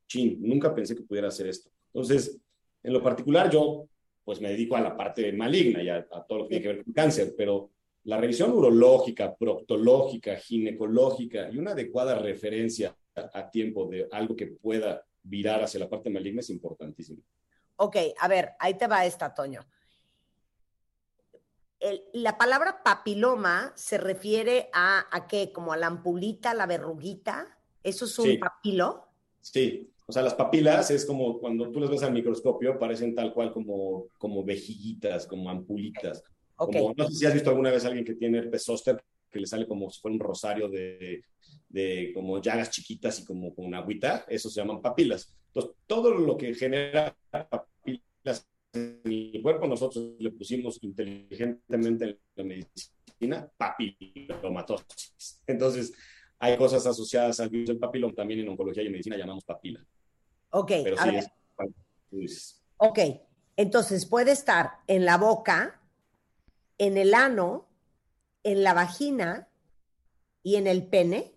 chin, nunca pensé que pudiera hacer esto. Entonces, en lo particular, yo pues me dedico a la parte maligna y a, a todo lo que tiene que ver con cáncer, pero la revisión urológica, proctológica, ginecológica y una adecuada referencia a, a tiempo de algo que pueda virar hacia la parte maligna es importantísimo. Ok, a ver, ahí te va esta, Toño. El- la palabra papiloma se refiere a, a qué, como a la ampulita, la verruguita. ¿Eso es un Sí. papilo? Sí, o sea, las papilas es como cuando tú las ves al microscopio, parecen tal cual como, como vejiguitas, como ampulitas. Como, no sé si has visto alguna vez a alguien que tiene herpes zóster, que le sale como si fuera un rosario de, de como llagas chiquitas y como con agüita, eso se llaman papilas. Entonces, todo lo que genera papilas en el cuerpo, nosotros le pusimos inteligentemente en la medicina papilomatosis. Entonces, hay cosas asociadas al virus del papiloma, también en oncología y en medicina llamamos papila. Ok, Pero sí es, ok. Entonces puede estar en la boca, en el ano, en la vagina y en el pene.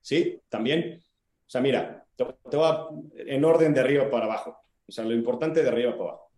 Sí, también. O sea, mira, te, te voy a- en orden de arriba para abajo. O sea, lo importante de arriba para abajo.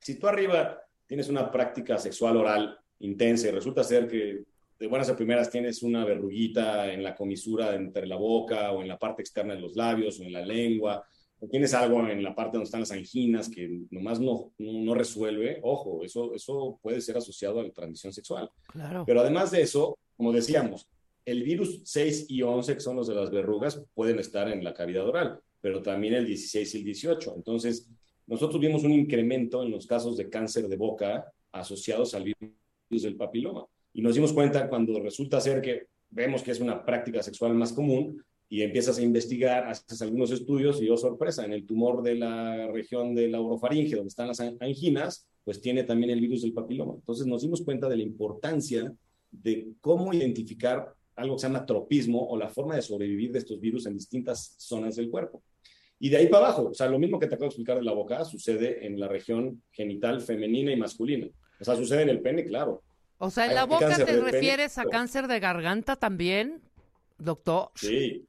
Si tú arriba tienes una práctica sexual oral intensa y resulta ser que de buenas a primeras tienes una verruguita en la comisura entre la boca o en la parte externa de los labios o en la lengua, o tienes algo en la parte donde están las anginas que nomás no, no, resuelve, ojo, eso, eso puede ser asociado a la transmisión sexual. Claro. Pero además de eso, como decíamos, el virus 6 y 11, que son los de las verrugas, pueden estar en la cavidad oral, pero también el 16 y el 18. Entonces, nosotros vimos un incremento en los casos de cáncer de boca asociados al virus del papiloma. Y nos dimos cuenta cuando resulta ser que vemos que es una práctica sexual más común y empiezas a investigar, haces algunos estudios y, oh sorpresa, en el tumor de la región de la orofaringe, donde están las an- anginas, pues tiene también el virus del papiloma. Entonces nos dimos cuenta de la importancia de cómo identificar algo que se llama tropismo o la forma de sobrevivir de estos virus en distintas zonas del cuerpo. Y de ahí para abajo, o sea, lo mismo que te acabo de explicar de la boca, sucede en la región genital femenina y masculina. O sea, sucede en el pene, claro. O sea, en la boca te pene, refieres a cáncer de garganta también, doctor. Sí.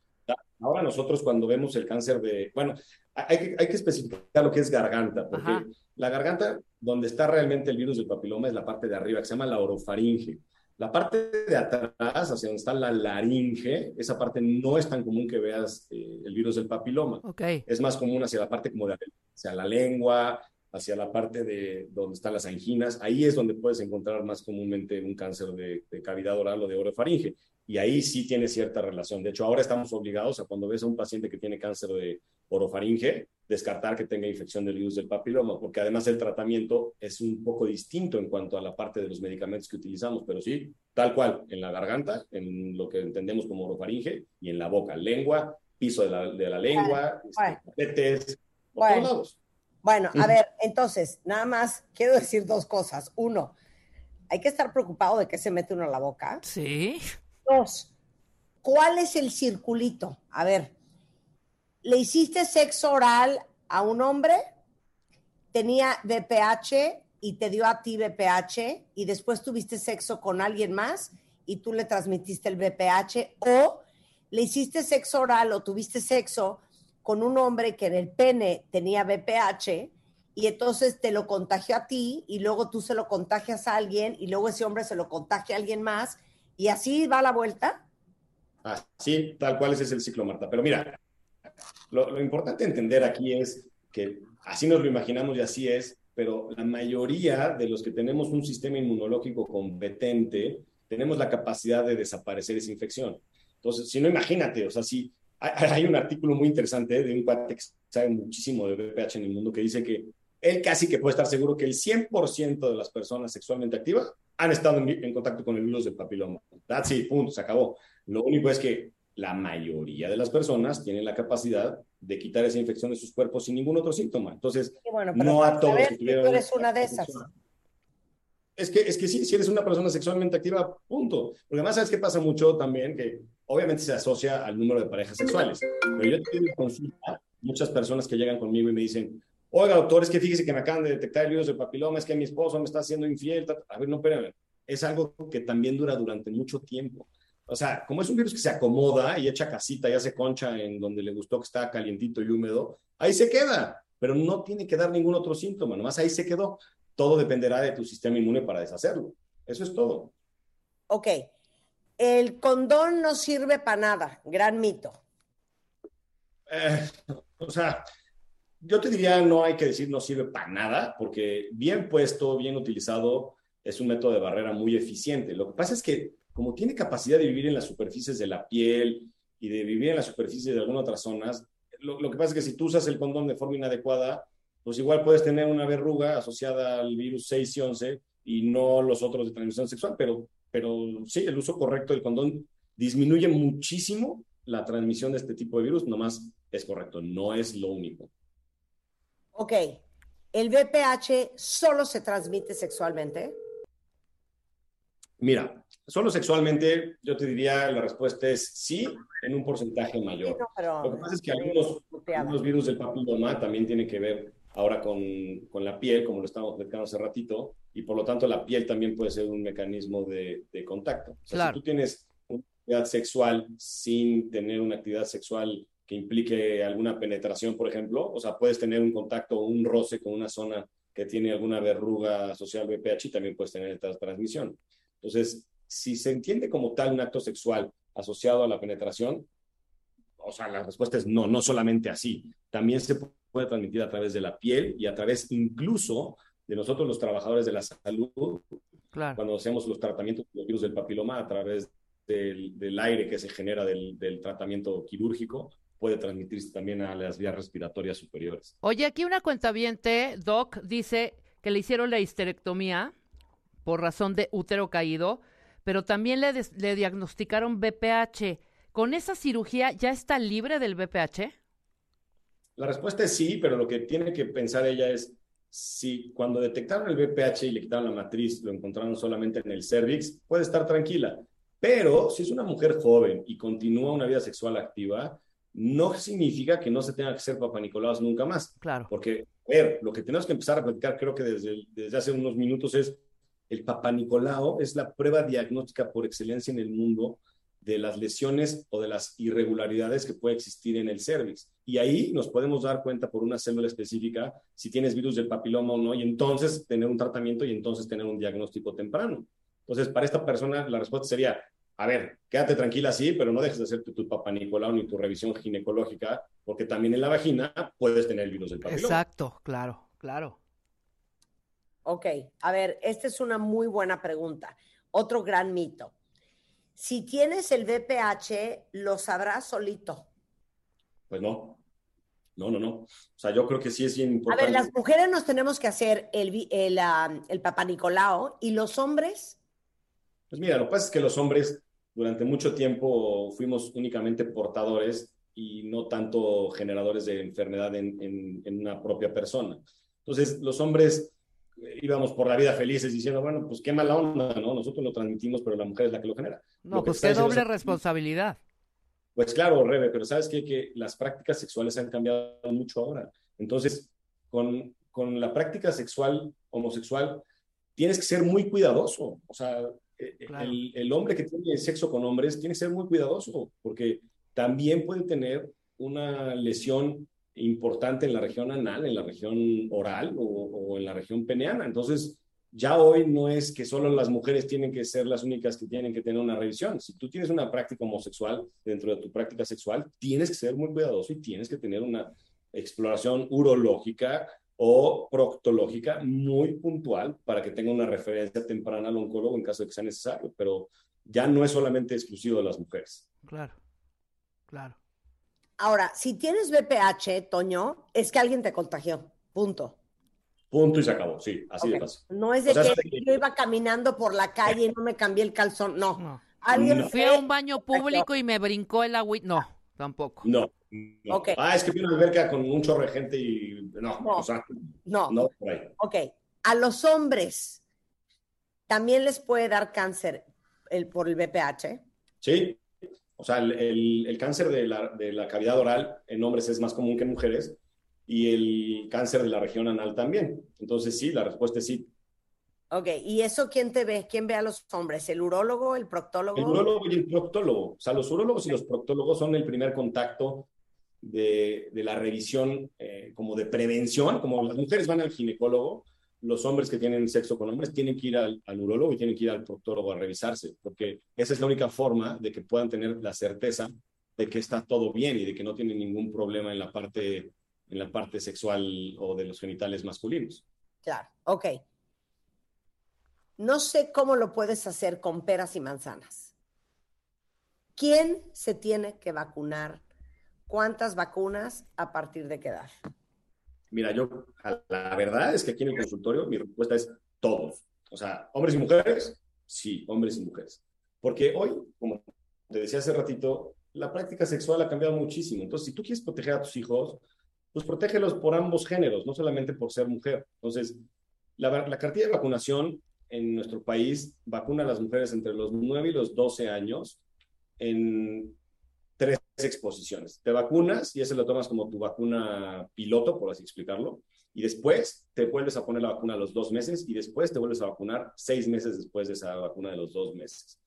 Ahora nosotros cuando vemos el cáncer de, bueno, hay que, hay que especificar lo que es garganta, porque Ajá. la garganta, donde está realmente el virus del papiloma, es la parte de arriba, que se llama la orofaringe. La parte de atrás, hacia donde está la laringe, esa parte no es tan común que veas eh, el virus del papiloma. Es más común hacia la parte como de hacia la lengua, hacia la parte de donde están las anginas. Ahí es donde puedes encontrar más comúnmente un cáncer de, de cavidad oral o de orofaringe. Y ahí sí tiene cierta relación. De hecho, ahora estamos obligados a cuando ves a un paciente que tiene cáncer de orofaringe, descartar que tenga infección del virus del papiloma, porque además el tratamiento es un poco distinto en cuanto a la parte de los medicamentos que utilizamos, pero sí, tal cual, en la garganta, en lo que entendemos como orofaringe, y en la boca, lengua, piso de la, de la lengua, Bueno. este, Bueno. todos lados. Bueno, a ver, entonces, nada más quiero decir dos cosas. Uno, hay que estar preocupado de que se mete uno a la boca. Sí. Dos, ¿cuál es el circulito? A ver, ¿le hiciste sexo oral a un hombre? Tenía VPH y te dio a ti VPH y después tuviste sexo con alguien más y tú le transmitiste el VPH o le hiciste sexo oral o tuviste sexo con un hombre que en el pene tenía VPH y entonces te lo contagió a ti y luego tú se lo contagias a alguien y luego ese hombre se lo contagia a alguien más y así va la vuelta. Así, tal cual ese es el ciclo, Marta. Pero mira, lo, importante entender aquí es que así nos lo imaginamos y así es, pero la mayoría de los que tenemos un sistema inmunológico competente, tenemos la capacidad de desaparecer esa infección. Entonces, si no, imagínate, o sea, si hay, *laughs* hay un artículo muy interesante de un cuate que sabe muchísimo de VPH en el mundo que dice que él casi que puede estar seguro que el 100% de las personas sexualmente activas han estado en, en contacto con el virus del papiloma. That's it, punto, se acabó. Lo único es que la mayoría de las personas tienen la capacidad de quitar esa infección de sus cuerpos sin ningún otro síntoma. Entonces, bueno, no a todos saber que tú eres una de esas. es que, es que sí, si eres una persona sexualmente activa, punto. Porque además, ¿sabes qué pasa mucho también? Que obviamente se asocia al número de parejas sexuales. Pero yo tengo en consulta muchas personas que llegan conmigo y me dicen, oiga, doctor, es que fíjese que me acaban de detectar el virus del papiloma, es que mi esposo me está haciendo infiel. ta, ta". A ver, no, espérame. Es algo que también dura durante mucho tiempo. O sea, como es un virus que se acomoda y echa casita y hace concha en donde le gustó que está calientito y húmedo, ahí se queda. Pero no tiene que dar ningún otro síntoma, nomás ahí se quedó. Todo dependerá de tu sistema inmune para deshacerlo. Eso es todo. Ok, el condón no sirve para nada, gran mito. Eh, o sea, yo te diría, no hay que decir no sirve para nada, porque bien puesto, bien utilizado, es un método de barrera muy eficiente. Lo que pasa es que como tiene capacidad de vivir en las superficies de la piel y de vivir en las superficies de algunas otras zonas, lo, que pasa es que si tú usas el condón de forma inadecuada, pues igual puedes tener una verruga asociada al virus 6 y 11 y no los otros de transmisión sexual, pero, pero sí, el uso correcto del condón disminuye muchísimo la transmisión de este tipo de virus, nomás es correcto, no es lo único. Ok, ¿el VPH solo se transmite sexualmente? Mira, solo sexualmente, yo te diría la respuesta es sí, en un porcentaje mayor. No, pero- Lo que pasa es que algunos, algunos virus del papiloma también tienen que ver ahora con, con la piel, como lo estábamos platicando hace ratito, y por lo tanto la piel también puede ser un mecanismo de, de contacto. O sea, Claro. si tú tienes una actividad sexual sin tener una actividad sexual que implique alguna penetración, por ejemplo, o sea, puedes tener un contacto o un roce con una zona que tiene alguna verruga asociada al VPH y también puedes tener esta transmisión. Entonces, si se entiende como tal un acto sexual asociado a la penetración, o sea, la respuesta es no, no solamente así. También se puede transmitir a través de la piel y a través incluso de nosotros los trabajadores de la salud, Claro. cuando hacemos los tratamientos de los virus del papiloma a través del, del aire que se genera del, del tratamiento quirúrgico, puede transmitirse también a las vías respiratorias superiores. Oye, aquí una cuentaviente, Doc, dice que le hicieron la histerectomía por razón de útero caído, pero también le, des- le diagnosticaron BPH. ¿Con esa cirugía ya está libre del BPH? La respuesta es sí, pero lo que tiene que pensar ella es si cuando detectaron el VPH y le quitaron la matriz, lo encontraron solamente en el cervix, puede estar tranquila. Pero si es una mujer joven y continúa una vida sexual activa, no significa que no se tenga que ser papanicolaos nunca más. Claro. Porque, a ver, lo que tenemos que empezar a platicar, creo que desde, desde hace unos minutos, es el papanicolao es la prueba diagnóstica por excelencia en el mundo de las lesiones o de las irregularidades que puede existir en el cervix. Y ahí nos podemos dar cuenta por una célula específica si tienes virus del papiloma o no, y entonces tener un tratamiento y entonces tener un diagnóstico temprano. Entonces, para esta persona, la respuesta sería, a ver, quédate tranquila, sí, pero no dejes de hacerte tu papanicolao ni tu revisión ginecológica, porque también en la vagina puedes tener el virus del papiloma. Exacto, claro, claro. Ok, a ver, esta es una muy buena pregunta. Otro gran mito. Si tienes el VPH, lo sabrás solito. Pues no. No, no, no. O sea, yo creo que sí es bien A importante. ver, las mujeres nos tenemos que hacer el, el, ah, el papanicolao y los hombres, Pues mira, lo que pasa es que los hombres durante mucho tiempo fuimos únicamente portadores y no tanto generadores de enfermedad en, en- en una propia persona. Entonces, los hombres eh, íbamos por la vida felices diciendo, bueno, pues qué mala onda, ¿no? Nosotros lo transmitimos, pero la mujer es la que lo genera. No, Lo pues qué doble es- responsabilidad. Pues claro, Rebe, pero ¿sabes qué? Que las prácticas sexuales han cambiado mucho ahora. Entonces, con, con la práctica sexual homosexual, tienes que ser muy cuidadoso. O sea, eh, el, el hombre que tiene sexo con hombres tiene que ser muy cuidadoso, porque también puede tener una lesión importante en la región anal, en la región oral o, o en la región peneana. Entonces, ya hoy no es que solo las mujeres tienen que ser las únicas que tienen que tener una revisión. Si tú tienes una práctica homosexual dentro de tu práctica sexual, tienes que ser muy cuidadoso y tienes que tener una exploración urológica o proctológica muy puntual para que tenga una referencia temprana al oncólogo en caso de que sea necesario. Pero ya no es solamente exclusivo de las mujeres. Claro, claro. ahora, si tienes VPH, Toño, es que alguien te contagió. Punto. Punto y se acabó. Sí, así de fácil. No es de O sea, que yo iba caminando por la calle y no me cambié el calzón. No. Alguien Fui a un baño público y me brincó el agua. No, tampoco. No. no. Ok. Ah, es que vi una alberca con un chorro de gente y no, o sea, No. no por ahí. Ok. A los hombres también les puede dar cáncer el, por el VPH. Sí, o sea, el, el- el cáncer de la, de la cavidad oral en hombres es más común que en mujeres y el cáncer de la región anal también. Entonces, sí, la respuesta es sí. Ok. ¿Y eso quién te ve? ¿Quién ve a los hombres? ¿El urólogo? ¿El proctólogo? El urólogo y el proctólogo. O sea, los urólogos y los proctólogos son el primer contacto de, de la revisión eh, como de prevención, como las mujeres van al ginecólogo, los hombres que tienen sexo con hombres tienen que ir al, al urólogo y tienen que ir al proctólogo a revisarse, porque esa es la única forma de que puedan tener la certeza de que está todo bien y de que no tienen ningún problema en la parte, en la parte sexual o de los genitales masculinos. Claro. Ok. No sé cómo lo puedes hacer con peras y manzanas. ¿Quién se tiene que vacunar ¿cuántas vacunas a partir de qué edad? Mira, yo, la verdad es que aquí en el consultorio mi respuesta es todos. O sea, hombres y mujeres, sí, hombres y mujeres. Porque hoy, como te decía hace ratito, la práctica sexual ha cambiado muchísimo. Entonces, si tú quieres proteger a tus hijos, pues protégelos por ambos géneros, no solamente por ser mujer. Entonces, la, la cartilla de vacunación en nuestro país vacuna a las mujeres entre los 9 y los 12 años en tres exposiciones. Te vacunas y ese lo tomas como tu vacuna piloto, por así explicarlo, y después te vuelves a poner la vacuna a los dos meses y después te vuelves a vacunar seis meses después de esa vacuna de los dos meses.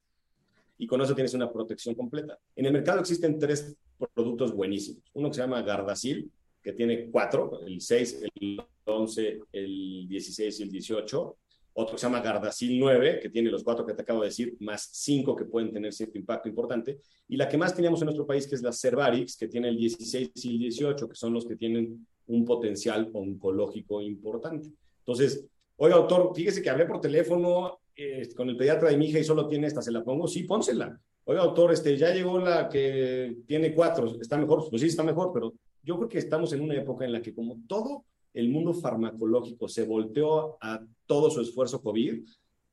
Y con eso tienes una protección completa. En el mercado existen tres productos buenísimos. Uno que se llama Gardasil, que tiene cuatro, el 6, el 11, el 16 y el 18. Otro que se llama Gardasil 9, que tiene los cuatro que te acabo de decir, más cinco que pueden tener cierto impacto importante. Y la que más teníamos en nuestro país, que es la Cervarix, que tiene el 16 y el 18, que son los que tienen un potencial oncológico importante. Entonces, oiga, doctor, fíjese que hablé por teléfono eh, con el pediatra de mi hija y solo tiene esta, ¿se la pongo? Sí, pónsela. Oiga, doctor, este, ya llegó la que tiene cuatro, ¿está mejor? Pues sí, está mejor, pero yo creo que estamos en una época en la que como todo el mundo farmacológico se volteó a todo su esfuerzo COVID,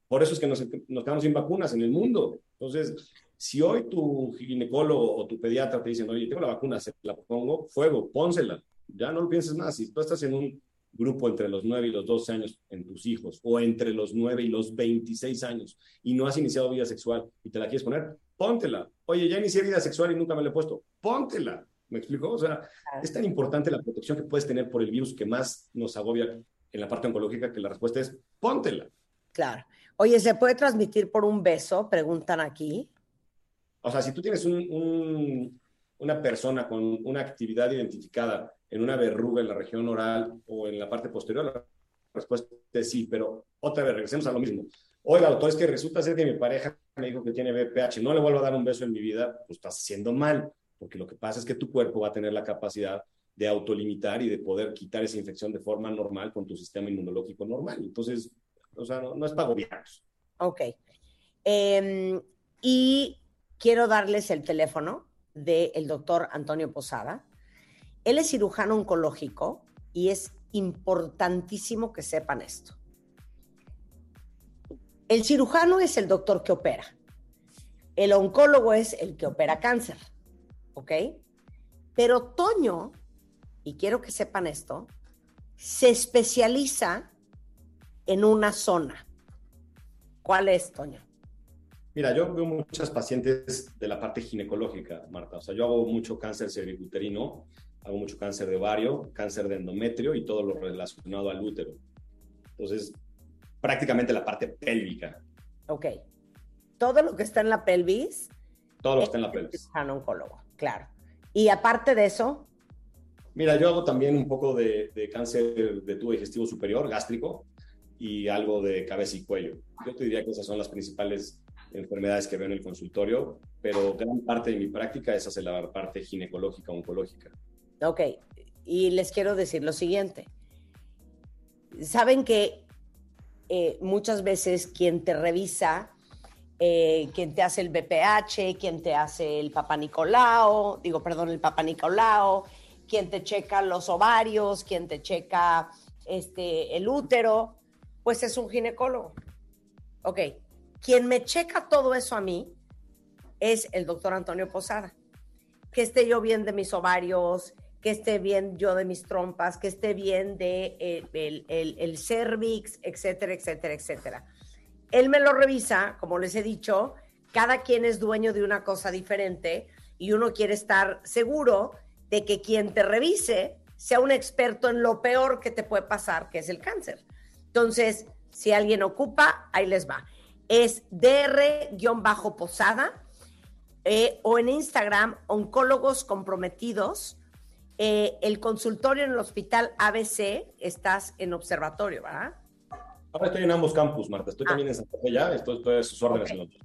por eso es que nos, nos quedamos sin vacunas en el mundo. Entonces, si hoy tu ginecólogo o tu pediatra te dicen, oye, tengo la vacuna, se la pongo, fuego, pónsela. Ya no lo pienses más. Si tú estás en un grupo entre los 9 y los 12 años en tus hijos, o entre los 9 y los 26 años, y no has iniciado vida sexual y te la quieres poner, póntela. Oye, ya inicié vida sexual y nunca me la he puesto, póntela. ¿Me explico? O sea, es tan importante la protección que puedes tener por el virus que más nos agobia en la parte oncológica que la respuesta es póntela. Claro. Oye, ¿se puede transmitir por un beso? Preguntan aquí. O sea, si tú tienes un- un- una persona con una actividad identificada en una verruga en la región oral o en la parte posterior, la respuesta es sí, pero otra vez regresemos a lo mismo. Oiga, doctor, es que resulta ser que mi pareja me dijo que tiene BPH, no le vuelvo a dar un beso en mi vida, pues estás haciendo mal, porque lo que pasa es que tu cuerpo va a tener la capacidad de autolimitar y de poder quitar esa infección de forma normal con tu sistema inmunológico normal. Entonces, o sea, no, es para gobiernos. Ok. Em, y quiero darles el teléfono del doctor Antonio Posada. Él es cirujano oncológico y es importantísimo que sepan esto. El cirujano es el doctor que opera. El oncólogo es el que opera cáncer. ¿Ok? Pero Toño, y quiero que sepan esto, se especializa en una zona. ¿Cuál es, Toño? Mira, yo veo muchas pacientes de la parte ginecológica, Marta. O sea, yo hago mucho cáncer cervicuterino, hago mucho cáncer de ovario, cáncer de endometrio y todo lo relacionado al útero. Entonces, prácticamente la parte pélvica, Ok. Todo lo que está en la pelvis, todo lo que está en la pelvis. cirujano oncólogo, claro. Y aparte de eso, Mira, yo hago también un poco de, de cáncer de tubo digestivo superior, gástrico, y algo de cabeza y cuello. Yo te diría que esas son las principales enfermedades que veo en el consultorio, pero gran parte de mi práctica es hacia la parte ginecológica, oncológica. ok. Y les quiero decir lo siguiente. Saben que eh, muchas veces quien te revisa, eh, quien te hace el BPH, quien te hace el Papa Nicolao, digo, perdón, el Papa Nicolao, quien te checa los ovarios, quien te checa este, el útero, pues es un ginecólogo. Ok, quien me checa todo eso a mí es el doctor Antonio Posada. Que esté yo bien de mis ovarios, que esté bien yo de mis trompas, que esté bien de eh, el, el- el cervix, etcétera, etcétera, etcétera. Él me lo revisa, como les he dicho, cada quien es dueño de una cosa diferente y uno quiere estar seguro de que quien te revise sea un experto en lo peor que te puede pasar, que es el cáncer. Entonces, si alguien ocupa, ahí les va. Es dr-posada eh, o en Instagram, oncólogos comprometidos. Eh, el consultorio en el hospital ABC, estás en observatorio, ¿verdad? Ahora estoy en ambos campus, Marta. Ah. Estoy también en Santa Fe ya, estoy, estoy a sus órdenes en los dos.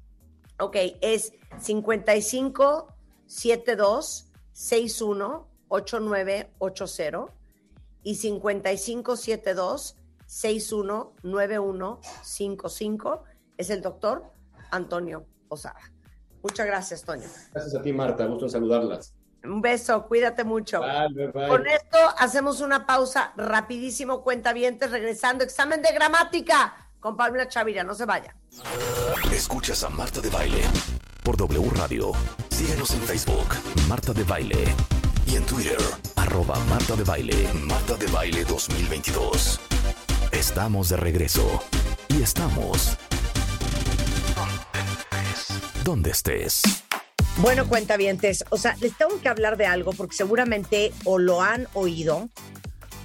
Ok, es 55 72 61 8980 y 55 72 61 9155 es el doctor Antonio Posada. Muchas gracias, Toño. Gracias a ti, Marta. Gusto en saludarlas. Un beso, cuídate mucho. Bye, bye. Con esto hacemos una pausa rapidísimo, cuentavientes, regresando. Examen de gramática con Paulina Chavira, no se vaya. Escuchas a Marta de Baile por W Radio. Síguenos en Facebook, Marta de Baile. Y en Twitter, arroba Marta de Baile. Marta de Baile 2022. Estamos de regreso. Y estamos... Donde estés. Bueno, cuentavientes, o sea, les tengo que hablar de algo porque seguramente o lo han oído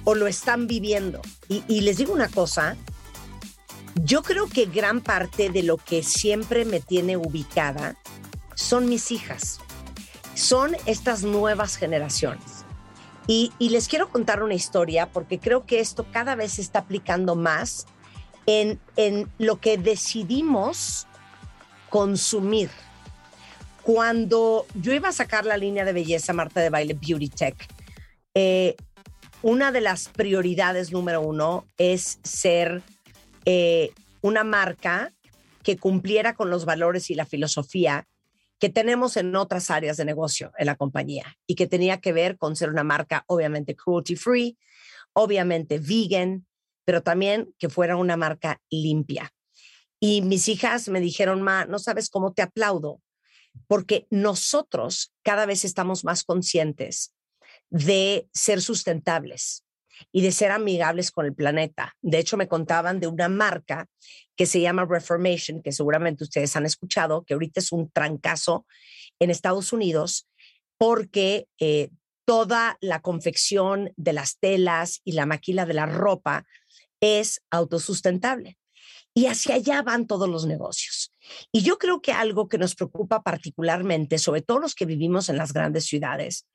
o lo están viviendo. Y, y les digo una cosa, yo creo que gran parte de lo que siempre me tiene ubicada son mis hijas, son estas nuevas generaciones. Y, y les quiero contar una historia porque creo que esto cada vez se está aplicando más en, en lo que decidimos consumir. Cuando yo iba a sacar la línea de belleza Marta de Baile Beauty Tech, eh, una de las prioridades número uno es ser eh, una marca que cumpliera con los valores y la filosofía que tenemos en otras áreas de negocio en la compañía y que tenía que ver con ser una marca obviamente cruelty free, obviamente vegan, pero también que fuera una marca limpia. Y mis hijas me dijeron, ma, no sabes cómo te aplaudo, porque nosotros cada vez estamos más conscientes de ser sustentables y de ser amigables con el planeta. De hecho, me contaban de una marca que se llama Reformation, que seguramente ustedes han escuchado, que ahorita es un trancazo en Estados Unidos, porque eh, toda la confección de las telas y la maquila de la ropa es autosustentable. Y hacia allá van todos los negocios. Y yo creo que algo que nos preocupa particularmente, sobre todo los que vivimos en las grandes ciudades,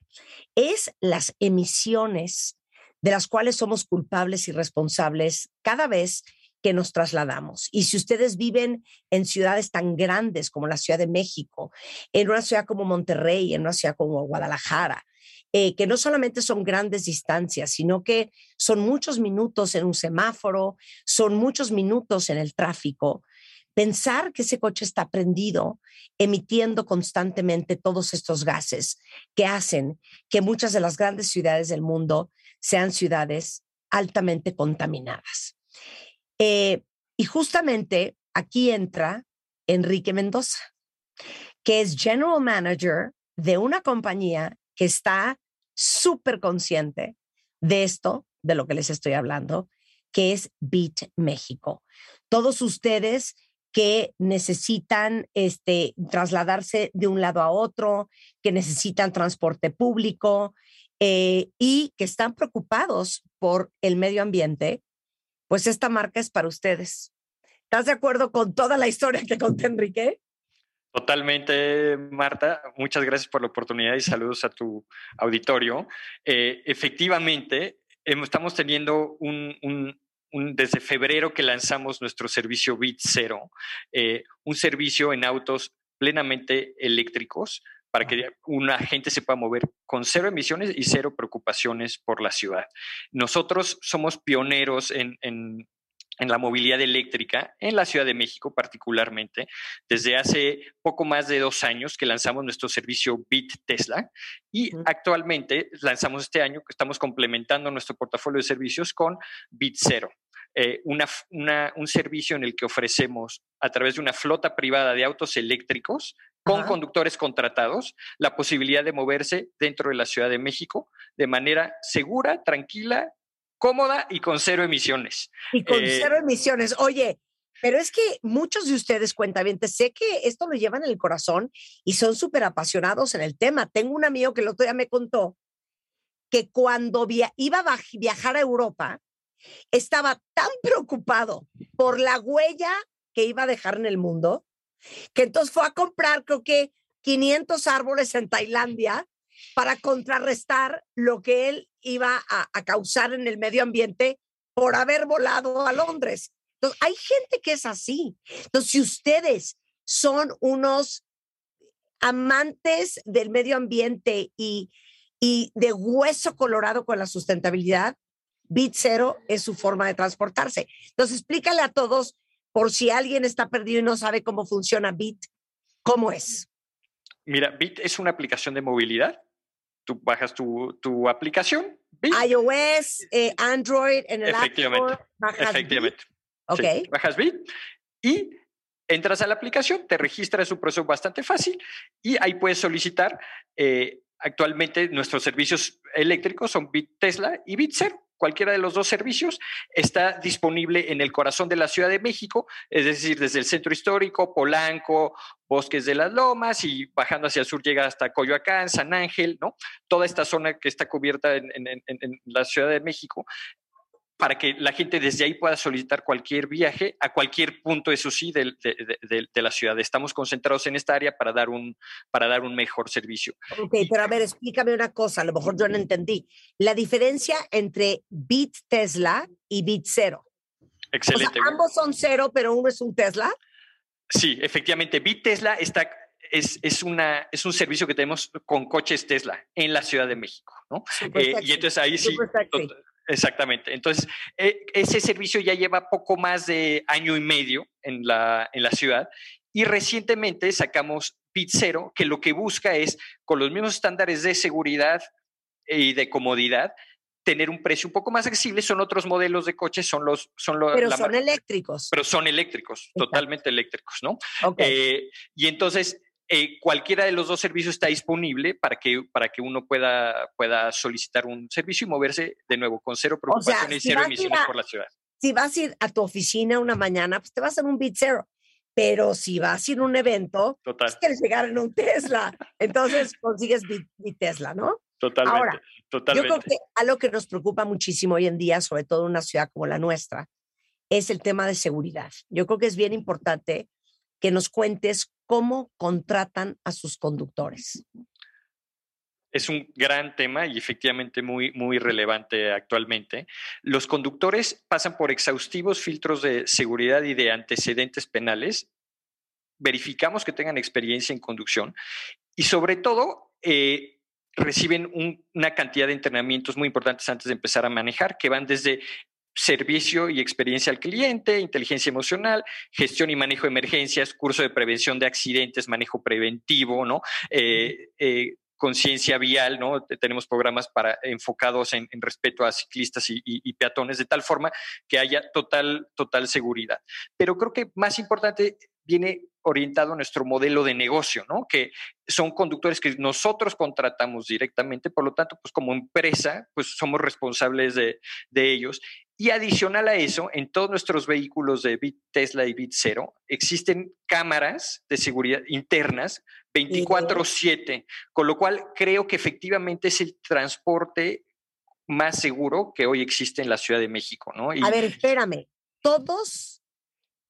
es las emisiones de las cuales somos culpables y responsables cada vez que nos trasladamos. Y si ustedes viven en ciudades tan grandes como la Ciudad de México, en una ciudad como Monterrey, en una ciudad como Guadalajara, eh, que no solamente son grandes distancias, sino que son muchos minutos en un semáforo, son muchos minutos en el tráfico. Pensar que ese coche está prendido, emitiendo constantemente todos estos gases que hacen que muchas de las grandes ciudades del mundo sean ciudades altamente contaminadas. Eh, y justamente aquí entra Enrique Mendoza, que es General Manager de una compañía que está súper consciente de esto, de lo que les estoy hablando, que es Beat México. Todos ustedes que necesitan este, trasladarse de un lado a otro, que necesitan transporte público eh, y que están preocupados por el medio ambiente, pues esta marca es para ustedes. ¿Estás de acuerdo con toda la historia que conté, Enrique? Totalmente, Marta. Muchas gracias por la oportunidad y saludos a tu auditorio. Eh, efectivamente, estamos teniendo un, un- un- desde febrero que lanzamos nuestro servicio Bit Zero, eh, un servicio en autos plenamente eléctricos para que una gente se pueda mover con cero emisiones y cero preocupaciones por la ciudad. Nosotros somos pioneros en, en en la movilidad eléctrica en la Ciudad de México particularmente, desde hace poco más de dos años que lanzamos nuestro servicio Bit Tesla y actualmente lanzamos este año que estamos complementando nuestro portafolio de servicios con Bit Zero. eh, una, f- una- un servicio en el que ofrecemos a través de una flota privada de autos eléctricos con Ajá. conductores contratados la posibilidad de moverse dentro de la Ciudad de México de manera segura, tranquila, cómoda y con cero emisiones. Y con Eh, cero emisiones. Oye, pero es que muchos de ustedes, cuentavientes, sé que esto lo llevan en el corazón y son súper apasionados en el tema. Tengo un amigo que el otro día me contó que cuando via- iba a viajar a Europa, estaba tan preocupado por la huella que iba a dejar en el mundo, que entonces fue a comprar, creo que 500 árboles en Tailandia para contrarrestar lo que él iba a, causar en el medio ambiente por haber volado a Londres. Entonces, hay gente que es así. Entonces, si ustedes son unos amantes del medio ambiente y, y de hueso colorado con la sustentabilidad, Bit Zero es su forma de transportarse. Entonces, explícale a todos, por si alguien está perdido y no sabe cómo funciona Bit, ¿cómo es? Mira, Bit es una aplicación de movilidad tú bajas tu, tu aplicación. iOS, eh, Android, en el App Efectivamente. Store, bajas Efectivamente. Sí, bajas Bit y entras a la aplicación, te registras, es un proceso bastante fácil y ahí puedes solicitar. eh, actualmente nuestros servicios eléctricos son Bit Tesla y Bit Zero. Cualquiera de los dos servicios está disponible en el corazón de la Ciudad de México, es decir, desde el centro histórico, Polanco, Bosques de las Lomas y bajando hacia el sur llega hasta Coyoacán, San Ángel, ¿no? Toda esta zona que está cubierta en, en- la Ciudad de México para que la gente desde ahí pueda solicitar cualquier viaje a cualquier punto, eso sí, de, de- de- de la ciudad. Estamos concentrados en esta área para dar un, para dar un mejor servicio. Ok, pero a ver, explícame una cosa, a lo mejor yo no entendí. La diferencia entre Bit Tesla y Bit Zero. Excelente. O sea, ambos son cero, pero uno es un Tesla. Sí, efectivamente, Bit Tesla está, es, es, una, es un servicio que tenemos con coches Tesla en la Ciudad de México, ¿no? Eh, y entonces ahí sí. Exactamente. Entonces, eh, ese servicio ya lleva poco más de año y medio en la, en la ciudad y recientemente sacamos Bit Zero, que lo que busca es, con los mismos estándares de seguridad y de comodidad, tener un precio un poco más accesible. Son otros modelos de coches, son los... Son lo- Pero la son eléctricos. pero son eléctricos, totalmente eléctricos, ¿no? Ok. Eh, y entonces, eh, cualquiera de los dos servicios está disponible para que, para que uno pueda, pueda solicitar un servicio y moverse de nuevo con cero preocupaciones y si cero vas a ir emisiones a- por la ciudad. Si vas a ir a tu oficina una mañana, pues te vas en un Bit Zero. Pero si vas a ir a un evento, Total, pues quieres llegar en un Tesla. Entonces consigues Bit, Bit Tesla, ¿no? totalmente, Ahora, Yo totalmente. creo que algo que nos preocupa muchísimo hoy en día, sobre todo en una ciudad como la nuestra, es el tema de seguridad. Yo creo que es bien importante que nos cuentes cómo contratan a sus conductores. es un gran tema y efectivamente muy, muy relevante actualmente. Los conductores pasan por exhaustivos filtros de seguridad y de antecedentes penales. Verificamos que tengan experiencia en conducción y sobre todo eh, reciben un- una cantidad de entrenamientos muy importantes antes de empezar a manejar, que van desde servicio y experiencia al cliente, inteligencia emocional, gestión y manejo de emergencias, curso de prevención de accidentes, manejo preventivo, ¿no? Eh, eh, conciencia vial, ¿no? Te- Tenemos programas para enfocados en, en respeto a ciclistas y, y- y peatones de tal forma que haya total, total seguridad. Pero creo que más importante viene orientado a nuestro modelo de negocio, ¿no? Que son conductores que nosotros contratamos directamente, por lo tanto, pues como empresa, pues somos responsables de, de ellos. Y adicional a eso, en todos nuestros vehículos de Bit Tesla y Bit Zero existen cámaras de seguridad internas 24/7, con lo cual creo que efectivamente es el transporte más seguro que hoy existe en la Ciudad de México, ¿no? Y- A ver, espérame. Todos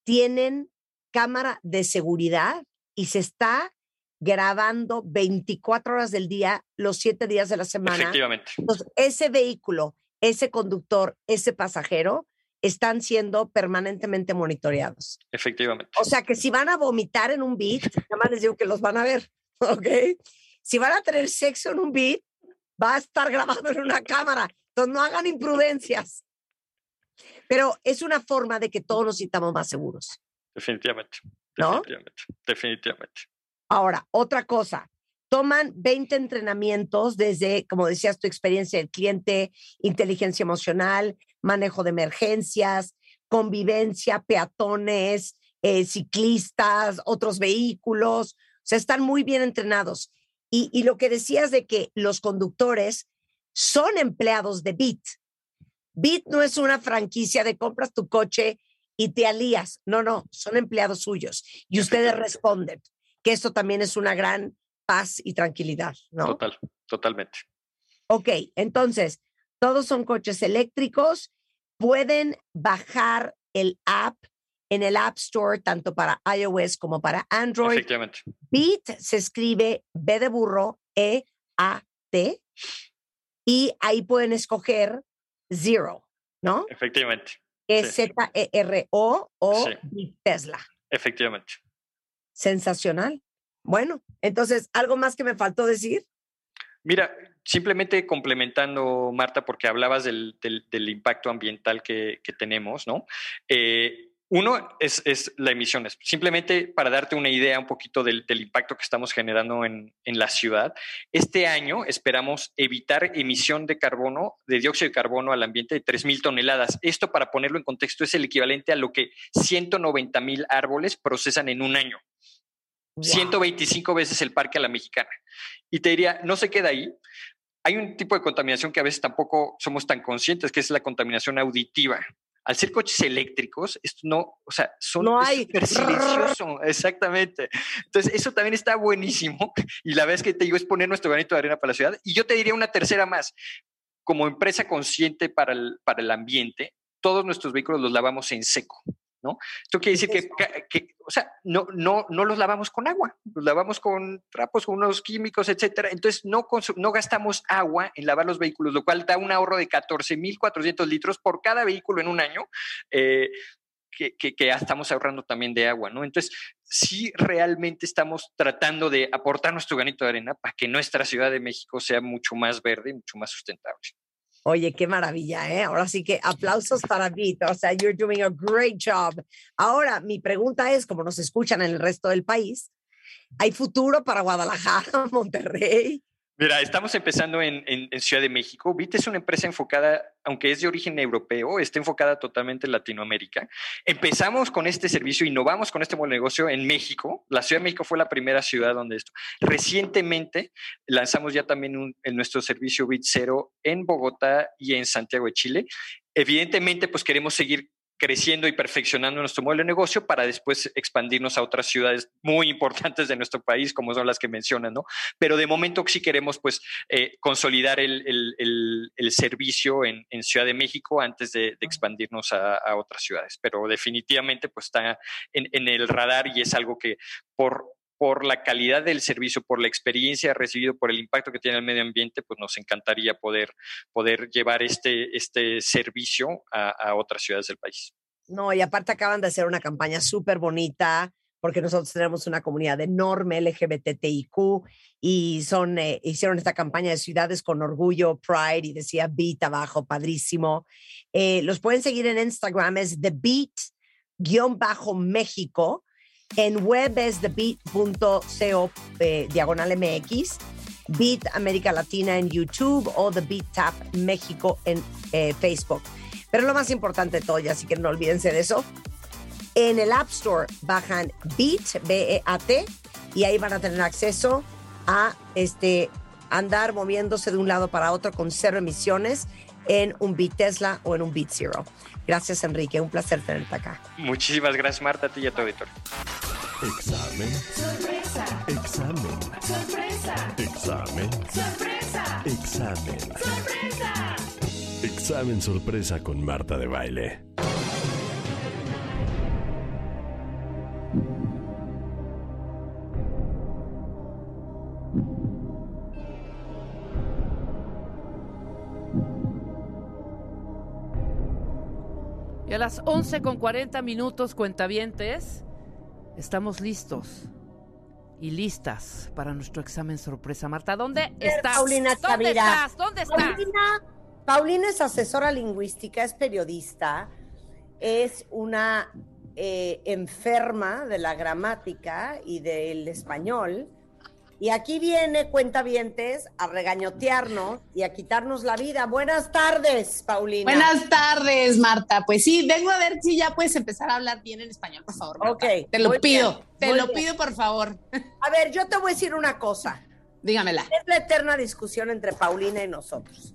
tienen cámara de seguridad y se está grabando 24 horas del día, los 7 días de la semana. efectivamente. Entonces, ese vehículo, ese conductor, ese pasajero están siendo permanentemente monitoreados. Efectivamente. O sea que si van a vomitar en un beat, nada más les digo que los van a ver, *laughs* ¿ok? Si van a tener sexo en un beat, va a estar grabado en una cámara. Entonces no hagan imprudencias. Pero es una forma de que todos nos sintamos más seguros. Definitivamente. ¿No? Definitivamente. Definitivamente. Ahora, otra cosa, toman 20 entrenamientos desde, como decías, tu experiencia del cliente, inteligencia emocional, manejo de emergencias, convivencia, peatones, eh, ciclistas, otros vehículos. O sea, están muy bien entrenados. Y, y lo que decías de que los conductores son empleados de Bit. Bit no es una franquicia de compras tu coche y te alías. No, no, son empleados suyos. Y ustedes responden que esto también es una gran paz y tranquilidad, ¿no? Total, totalmente. Ok, entonces, todos son coches eléctricos, pueden bajar el app en el App Store, tanto para iOS como para Android. Efectivamente. Beat se escribe B de burro, E, A, T, y ahí pueden escoger Zero, ¿no? Efectivamente. Es Sí. Z-E-R-O o Sí. Tesla. Efectivamente. Sensacional. Bueno, entonces, ¿algo más que me faltó decir? Mira, simplemente complementando, Marta, porque hablabas del, del- del impacto ambiental que, que tenemos, ¿no? Eh, Uno es, es la emisión. Simplemente para darte una idea un poquito del, del impacto que estamos generando en, en la ciudad, este año esperamos evitar emisión de carbono, de dióxido de carbono al ambiente de 3.000 toneladas. Esto, para ponerlo en contexto, es el equivalente a lo que 190 mil árboles procesan en un año. 125 veces el parque a la mexicana. Y te diría, no se queda ahí. Hay un tipo de contaminación que a veces tampoco somos tan conscientes, que es la contaminación auditiva. Al ser coches eléctricos, esto no, o sea, son No es hay súper silencioso, exactamente. Entonces, eso también está buenísimo. *laughs* Y la vez que te digo es poner nuestro granito de arena para la ciudad. Y yo te diría una tercera más. Como empresa consciente para el, para el ambiente, todos nuestros vehículos los lavamos en seco. ¿No? Esto quiere decir que, o sea, no, no, no los lavamos con agua, los lavamos con trapos, con unos químicos, etcétera. Entonces, no, no gastamos agua en lavar los vehículos, lo cual da un ahorro de 14.400 litros por cada vehículo en un año. eh, que, que, estamos ahorrando también de agua, ¿no? Entonces, sí realmente estamos tratando de aportar nuestro granito de arena para que nuestra Ciudad de México sea mucho más verde y mucho más sustentable. Oye, qué maravilla, ¿eh? Ahora sí que aplausos para Vito. O sea, you're doing a great job. Ahora, mi pregunta es, como nos escuchan en el resto del país, ¿hay futuro para Guadalajara, *laughs* Monterrey? Mira, estamos empezando en, Ciudad de México. VIT es una empresa enfocada, aunque es de origen europeo, está enfocada totalmente en Latinoamérica. Empezamos con este servicio, innovamos con este de negocio en México. La Ciudad de México fue la primera ciudad donde esto. Recientemente lanzamos ya también en nuestro servicio VIT Cero en Bogotá y en Santiago de Chile. Evidentemente, pues queremos seguir creciendo y perfeccionando nuestro modelo de negocio para después expandirnos a otras ciudades muy importantes de nuestro país, como son las que mencionan, ¿no? Pero de momento sí queremos, pues, eh, consolidar el, el- el- el servicio en, en Ciudad de México antes de, de expandirnos a, a otras ciudades. Pero definitivamente, pues, está en, en el radar y es algo que por por la calidad del servicio, por la experiencia recibido, por el impacto que tiene el medio ambiente, pues nos encantaría poder, poder llevar este, este servicio a, otras ciudades del país. No, y aparte acaban de hacer una campaña súper bonita porque nosotros tenemos una comunidad enorme LGBTIQ y son, eh, hicieron esta campaña de ciudades con orgullo, Pride, y decía Beat abajo, padrísimo. Eh, los pueden seguir en Instagram, es The Beat-México. En web es thebeat.co eh, diagonal MX. Beat América Latina en YouTube o The Beat Tap México en eh, Facebook. Pero lo más importante de todo, y así que no olvídense de eso, en el App Store bajan Beat, B-E-A-T, y ahí van a tener acceso a este, andar moviéndose de un lado para otro con cero emisiones en un Beat Tesla o en un Beat Zero. Gracias, Enrique. Un placer tenerte acá. Muchísimas gracias, Marta, a ti y a tu auditorio. Examen. Sorpresa. Examen. Sorpresa. Examen. Sorpresa. Examen. Sorpresa. Examen sorpresa con Marta de baile. Y a las 11 con 40 minutos, cuentavientes, estamos listos y listas para nuestro examen sorpresa. Marta, ¿dónde estás? Paulina ¿Dónde estás? ¿Dónde estás? Paulina, Paulina es asesora lingüística, es periodista, es una eh, enferma de la gramática y del español. Y aquí viene, cuentavientes, a regañotearnos y a quitarnos la vida. Buenas tardes, Paulina. Buenas tardes, Marta. Pues sí, vengo a ver si ya puedes empezar a hablar bien en español, por favor. Marta. Ok, Te lo pido, bien, te lo bien. pido, por favor. A ver, yo te voy a decir una cosa. Dígamela. Es la eterna discusión entre Paulina y nosotros.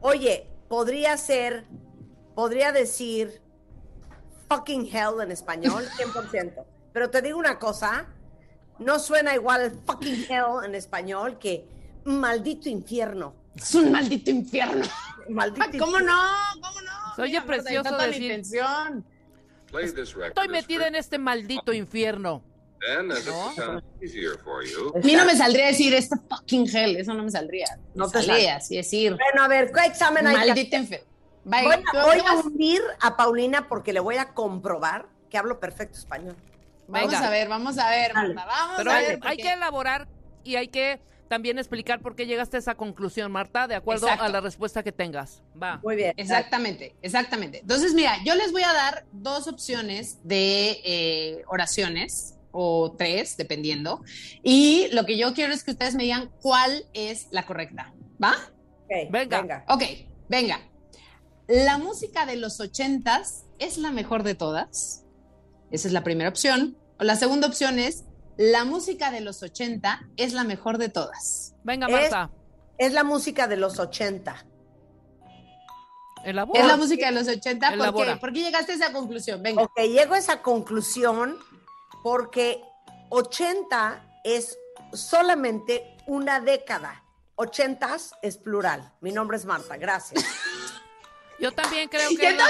Oye, podría ser, podría decir fucking hell en español, 100%. Pero te digo una cosa, no suena igual fucking hell en español que maldito infierno. Es un maldito infierno. *laughs* Maldito ¿Cómo no? ¿Cómo no? Se oye precioso la decir- intención. Play this record. Estoy metida en este maldito infierno. You, A mí no me saldría decir este fucking hell, eso no me saldría. No Me te sale. así decir. Bueno, a ver, ¿qué examen hay Maldito infierno. Voy voy a hundir a Paulina porque le voy a comprobar que hablo perfecto español. Vamos Venga. a ver, vamos a ver. Marta, vamos Pero a hay, ver. hay que elaborar y hay que también explicar por qué llegaste a esa conclusión, Marta, de acuerdo Exacto. a la respuesta que tengas. Va. Muy bien. Exactamente, exactamente. Entonces, mira, yo les voy a dar dos opciones de eh, oraciones o tres, dependiendo. Y lo que yo quiero es que ustedes me digan cuál es la correcta. ¿Va? venga. Ok, venga. La música de los ochentas es la mejor de todas. Esa es la primera opción. O la segunda opción es la música de los 80 es la mejor de todas. Venga, Marta. Es la música de los 80. Elabora. Es la música de los 80. ¿Por qué? ¿Por qué llegaste a esa conclusión? Venga. Ok, llego a esa conclusión porque 80 es solamente una década. 80 es plural. Mi nombre es Marta, gracias. Yo también creo *laughs* ¿Y que. la-?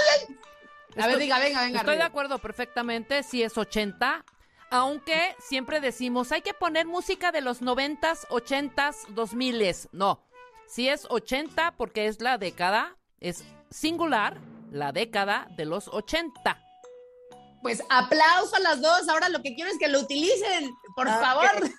A ver, diga, venga, venga, Estoy de acuerdo perfectamente si es 80, aunque siempre decimos hay que poner música de los 90s, 80s, 2000s. No, si es 80 porque es la década, es singular, la década de los 80. Pues aplauso a las dos. Ahora lo que quiero es que lo utilicen. Por Ah, favor,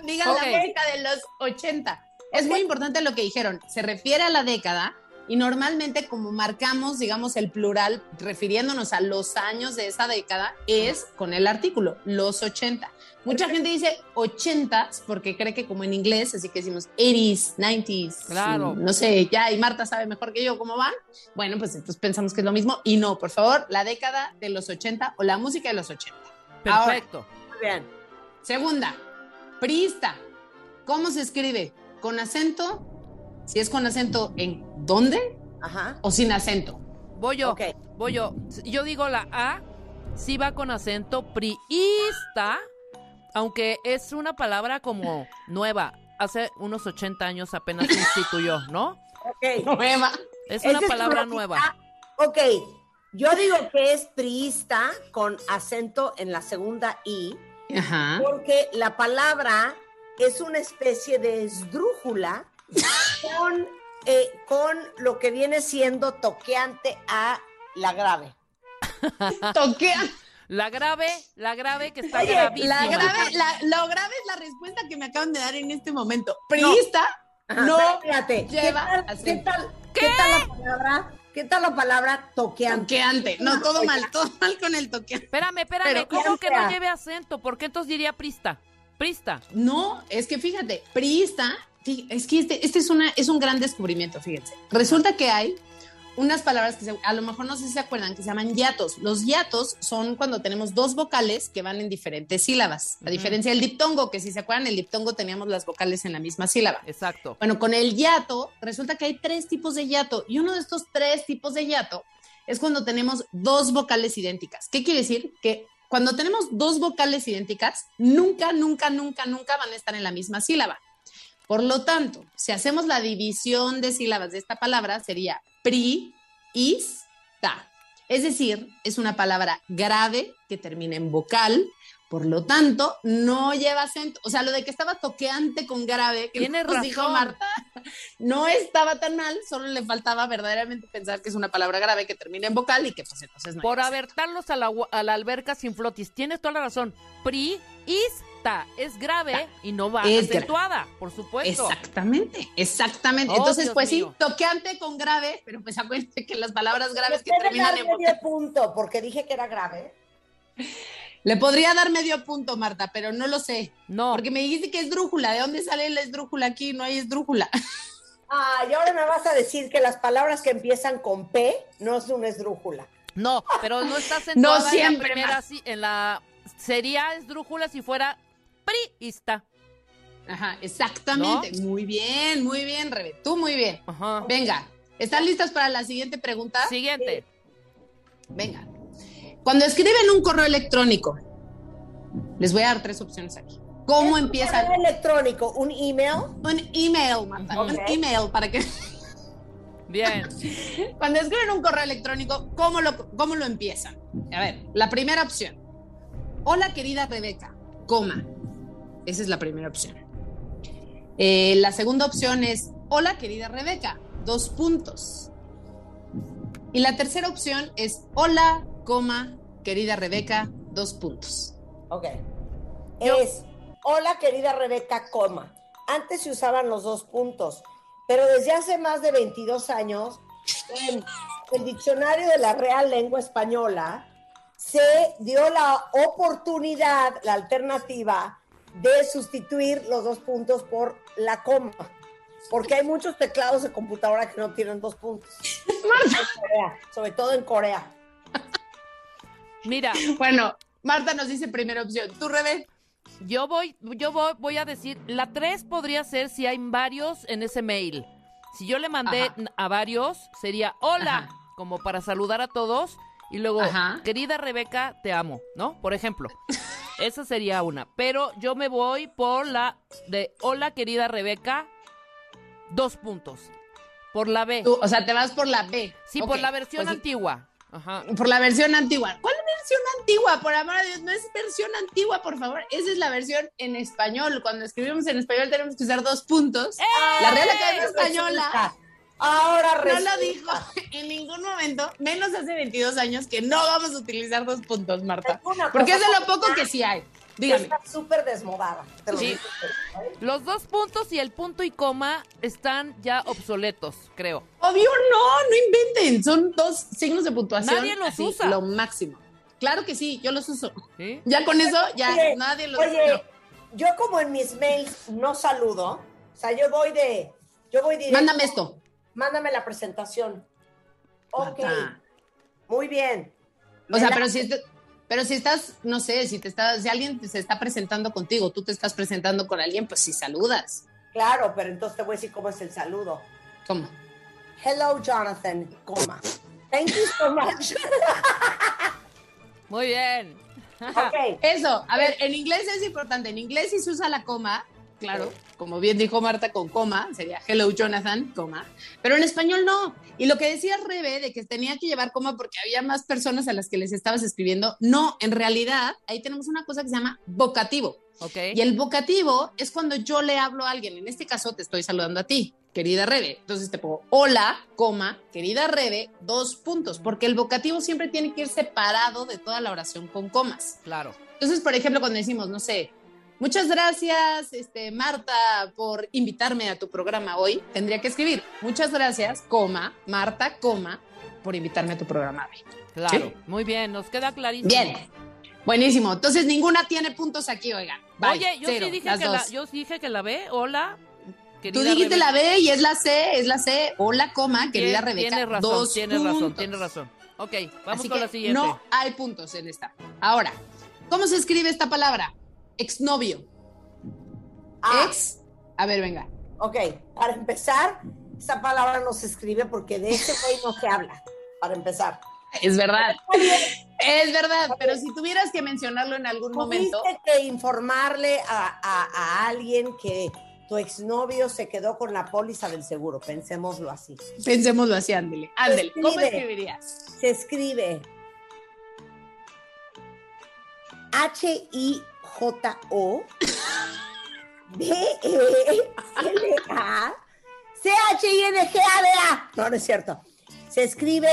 *laughs* digan la música de los 80. Es muy importante lo que dijeron. Se refiere a la década y normalmente como marcamos, digamos, el plural refiriéndonos a los años de esa década es con el artículo, los 80. Mucha gente dice 80s porque cree que como en inglés, así que decimos 80s, 90s. Claro. No sé, ya, y Marta sabe mejor que yo cómo van. Bueno, pues entonces pensamos que es lo mismo y no, por favor, la década de los 80 o la música de los 80. Perfecto. Muy bien. Segunda, priista. ¿Cómo se escribe? ¿Con acento? Si es con acento, ¿en dónde? Ajá. ¿O sin acento? Voy yo, voy yo. Yo digo la A, sí va con acento priista, aunque es una palabra como nueva. Hace unos 80 años apenas se instituyó, ¿no? Ok. Nueva. Es una es palabra nueva. Ok, yo digo que es priista con acento en la segunda I, Ajá. porque la palabra es una especie de esdrújula con, eh, con lo que viene siendo toqueante a la grave. *laughs* Toquea. La grave, la grave que está Oye, gravísima. la grave, la- lo grave es la respuesta que me acaban de dar en este momento. Priista no, pero fíjate, ¿qué lleva tal, ¿qué, tal, ¿qué tal la palabra? ¿Qué tal la palabra toqueante? Toqueante. No, todo mal, todo mal con el toqueante. Espérame, espérame, Pero ¿cómo ¿quién que no lleve acento? ¿Por qué entonces diría prista? Prista. No, es que fíjate, priista, es que este, este es, una, es un gran descubrimiento, fíjense. Resulta que hay unas palabras que se- a lo mejor no sé si se acuerdan, que se llaman hiatos. Los hiatos son cuando tenemos dos vocales que van en diferentes sílabas. A diferencia del diptongo, que si se acuerdan, el diptongo teníamos las vocales en la misma sílaba. Exacto. Bueno, con el hiato, resulta que hay tres tipos de hiato y uno de estos tres tipos de hiato es cuando tenemos dos vocales idénticas. ¿Qué quiere decir? Que cuando tenemos dos vocales idénticas, nunca, nunca, nunca, nunca van a estar en la misma sílaba. Por lo tanto, si hacemos la división de sílabas de esta palabra, sería pri, is, ta. Es decir, es una palabra grave que termina en vocal, por lo tanto, no lleva acento. O sea, lo de que estaba toqueante con grave, que Tienes nos dijo razón. Marta, no estaba tan mal, solo le faltaba verdaderamente pensar que es una palabra grave que termina en vocal y que pues entonces no. Por avertarlos a la, a la alberca sin flotis. Tienes toda la razón. Es grave y no va Es acentuada, por supuesto. Exactamente, exactamente. Oh, Entonces, Dios pues mío. sí, toqueante con grave, pero pues acuérdense que las palabras graves que terminan dar en medio punto, porque dije que era grave. Le podría dar medio punto, Marta, pero no lo sé. No. Porque me dijiste que es drújula. ¿De dónde sale la esdrújula aquí? No hay esdrújula. *laughs* Ah, y ahora me vas a decir que las palabras que empiezan con P no es una esdrújula. No, pero no está *laughs* acentuada No siempre, en la primera, en la sería esdrújula si fuera priista. Ajá, exactamente. Muy bien, muy bien, Rebe. Tú muy bien. Ajá. Venga, ¿están listas para la siguiente pregunta? Siguiente. Venga. Cuando escriben un correo electrónico, les voy a dar tres opciones aquí. ¿Cómo ¿Es un empiezan? correo electrónico, un email. Un email, Marta. Un email para que. Bien. *laughs* Cuando escriben un correo electrónico, ¿cómo lo, cómo lo empiezan? A ver, la primera opción. Hola, querida Rebeca, coma. Esa es la primera opción. Eh, la segunda opción es, hola, querida Rebeca, dos puntos. Y la tercera opción es, hola, coma, querida Rebeca, dos puntos. Ok. Es, hola querida Rebeca, coma. antes se usaban los dos puntos, pero desde hace más de 22 años, en el diccionario de la Real Lengua Española, se dio la oportunidad, la alternativa, de sustituir los dos puntos por la coma. Porque hay muchos teclados de computadora que no tienen dos puntos. Corea, *laughs* sobre todo en Corea. Mira. Bueno, Marta nos dice primera opción. ¿Tú, Rebe? Yo voy, yo voy, voy a decir, la 3 podría ser si hay varios en ese mail. Si yo le mandé Ajá. a varios, sería hola, Ajá. como para saludar a todos. Y luego, Ajá. querida Rebeca, te amo, ¿no? Por ejemplo. *laughs* Esa sería una. Pero yo me voy por la de hola, querida Rebeca, dos puntos. Por la B. Tú, o sea, te vas por la B. Sí, por la versión pues, antigua. Ajá. Por la versión antigua. ¿Cuál versión antigua? Por amor a Dios, no es versión antigua, por favor. Esa es la versión en español. Cuando escribimos en español tenemos que usar dos puntos. La Real Academia Española Ahora no resulta. lo dijo *laughs* en ningún momento, menos hace 22 años, que no vamos a utilizar dos puntos, Marta. Porque es de lo poco que sí hay. Dígame. Está súper desmodada. te lo Sí. digo. Los dos puntos y el punto y coma están ya obsoletos, creo. Obvio, no, no inventen. Son dos signos de puntuación. Nadie los así, usa. Lo máximo. Claro que sí, yo los uso. ¿Sí? Ya con eso, ya Oye, nadie los Oye, no. yo como en mis mails no saludo, o sea, yo voy de, yo voy directo. Mándame esto. Mándame la presentación. Ok, muy bien. O sea, pero si, pero si estás, no sé, si te está, si alguien se está presentando contigo, tú te estás presentando con alguien, pues sí saludas. Claro, pero entonces te voy a decir cómo es el saludo. ¿Cómo? Hello, Jonathan, coma. Thank you so much. Muy bien. ok. Eso, a ver, en inglés es importante. En inglés si se usa la coma, claro, como bien dijo Marta con coma, sería hello Jonathan, coma. Pero en español no. Y lo que decía Rebe de que tenía que llevar coma porque había más personas a las que les estabas escribiendo, no, en realidad ahí tenemos una cosa que se llama vocativo. Ok. Y el vocativo es cuando yo le hablo a alguien. En este caso te estoy saludando a ti, querida Rebe. Entonces te pongo hola, coma, querida Rebe, dos puntos, porque el vocativo siempre tiene que ir separado de toda la oración con comas. Claro. Entonces, por ejemplo, cuando decimos, no sé, muchas gracias, este, Marta, por invitarme a tu programa hoy, tendría que escribir, muchas gracias, coma, Marta, coma, por invitarme a tu programa hoy. Claro. ¿Sí? Muy bien, nos queda clarísimo. Bien. Buenísimo. Entonces, ninguna tiene puntos aquí, oigan. Bye, Oye, yo cero, sí dije que la, yo sí dije que la B, hola. Tú dijiste Rebeca. la B y es la C, es la C. Hola, coma, querida Rebeca. Tienes razón, dos tienes razón, puntos. tienes razón. Ok, vamos Así con que la siguiente. no hay puntos en esta. Ahora, ¿cómo se escribe esta palabra? Exnovio. Ah. Ex. A ver, venga. Ok, para empezar, esa palabra no se escribe porque de ese güey no se habla. Para empezar. Es verdad. *laughs* Es verdad, pero si tuvieras que mencionarlo en algún momento. Tuviste que informarle a, a- a alguien que tu exnovio se quedó con la póliza del seguro, pensémoslo así. Pensémoslo así, ándele. Ándele. ¿Cómo escribirías? Se escribe H-I-J-O B-E-L-A C-H-I-N-G-A-D-A. No, no es cierto. Se escribe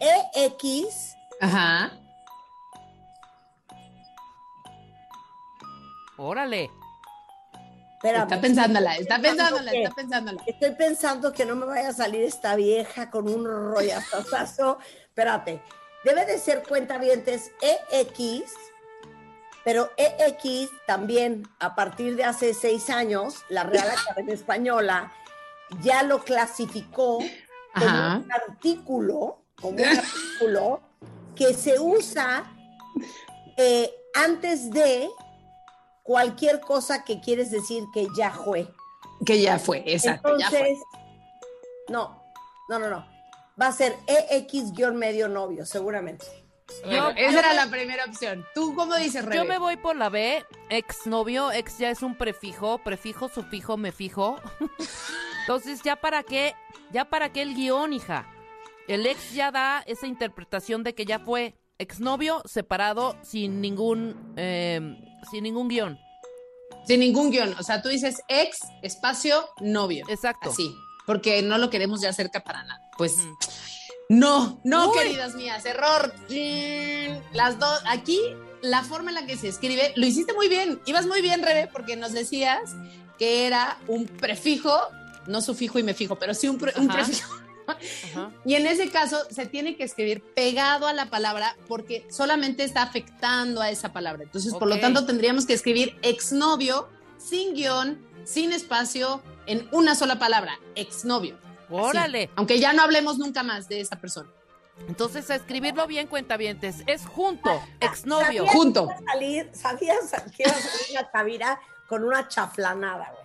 E-X Ajá. Órale. Espérame. Está pensándola, está pensándola, que- está pensándola. Estoy pensando que no me vaya a salir esta vieja con un rollazazazo. Espérate. Debe de ser cuentavientes EX, pero EX también a partir de hace seis años, la Real Academia *laughs* Española ya lo clasificó como Ajá. un artículo, como un artículo que se usa eh, antes de cualquier cosa que quieres decir que ya fue. Que ya fue, exacto. ya fue. Entonces, no, no, no, no. Va a ser EX-medio novio, seguramente. Yo- esa era la primera opción. ¿Tú cómo dices, Rebe? Yo me voy por la B, exnovio, ex ya es un prefijo, prefijo, sufijo, me fijo. *laughs* Entonces, ya para qué, ya para qué el guion, hija. El ex ya da esa interpretación de que ya fue exnovio separado sin ningún, eh, sin ningún guion. Sin ningún guion. O sea, tú dices ex, espacio, novio. Exacto. Así. Porque no lo queremos ya cerca para nada. Pues no, no, Uy. queridas mías, error. Chin. Las dos, aquí la forma en la que se escribe, lo hiciste muy bien, ibas muy bien, Rebe, porque nos decías que era un prefijo, no sufijo y me fijo, pero sí un, pre- un Ajá. prefijo. Y en ese caso se tiene que escribir pegado a la palabra porque solamente está afectando a esa palabra. Entonces, por lo tanto, tendríamos que escribir exnovio, sin guion, sin espacio, en una sola palabra, exnovio. Órale. Aunque ya no hablemos nunca más de esa persona. Entonces, a escribirlo bien, cuentavientes. Es junto, exnovio. ¿Sabías que iba a salir- ¿Sabías que iba a salir la Tavira con una chaflanada, güey?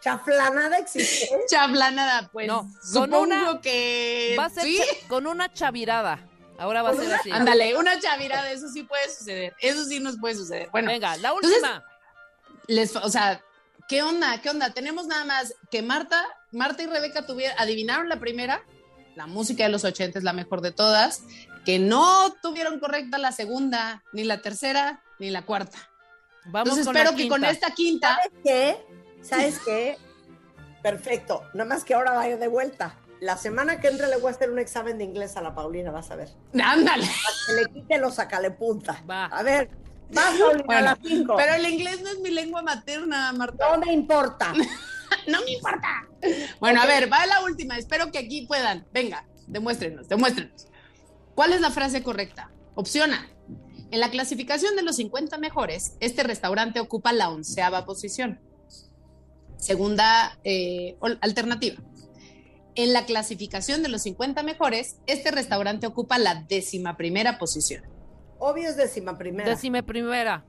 ¿Chaflanada existe? *laughs* Chaflanada, pues. No, con supongo una- que. Va a ser sí. con una chavirada. Ahora va a ser así. Ándale, una chavirada, eso sí puede suceder. Eso sí nos puede suceder. Bueno, Venga, la entonces, última. les, o sea, ¿qué onda? ¿Qué onda? Tenemos nada más que Marta, Marta y Rebeca tuvieron, adivinaron la primera, la música de los 80 es la mejor de todas, que no tuvieron correcta la segunda, ni la tercera, ni la cuarta. Vamos Entonces con espero la que con esta quinta. ¿Sabes qué? ¿Sabes qué? Perfecto. Nada más que ahora vaya de vuelta. La semana que entra le voy a hacer un examen de inglés a la Paulina, vas a ver. Ándale. Que le quite los punta. Va. A ver, vas Paulina a Bueno, las cinco. pero el inglés no es mi lengua materna, Marta. No me importa. *laughs* *laughs* no me importa. Bueno, a ver, va la última. Espero que aquí puedan. Venga, demuéstrenos, demuéstrenos. ¿Cuál es la frase correcta? Opción A. En la clasificación de los 50 mejores, este restaurante ocupa la onceava posición. Segunda eh, alternativa. En la clasificación de los 50 mejores, este restaurante ocupa la décima primera posición. Obvio es décima primera. Décime primera.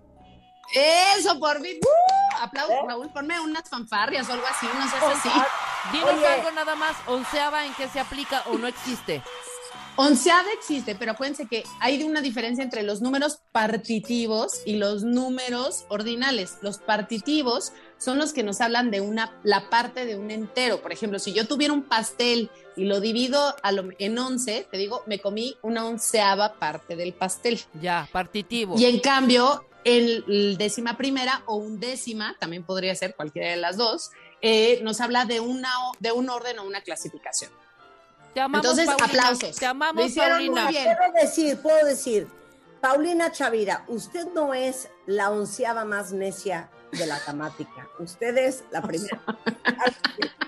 Eso, por fin. ¡Uh! Aplausos, Raúl. Ponme unas fanfarrias o algo así, no seas así. Dinos Oye. algo nada más, onceava en qué se aplica o no existe. Onceava existe, pero acuérdense que hay una diferencia entre los números partitivos y los números ordinales. Los partitivos son los que nos hablan de una, la parte de un entero. Por ejemplo, si yo tuviera un pastel y lo divido a lo- en once, te digo, me comí una onceava parte del pastel. Ya, partitivo. Y en cambio, el, el décima primera o un décima, también podría ser cualquiera de las dos, eh, nos habla de, una, de un orden o una clasificación. Te amamos, Entonces, Paulina. aplausos. Te amamos, Lo hicieron Paulina. muy bien. Puedo decir, puedo decir, Paulina Chavira, usted no es la onceava más necia de la gramática. Usted es la primera. *laughs*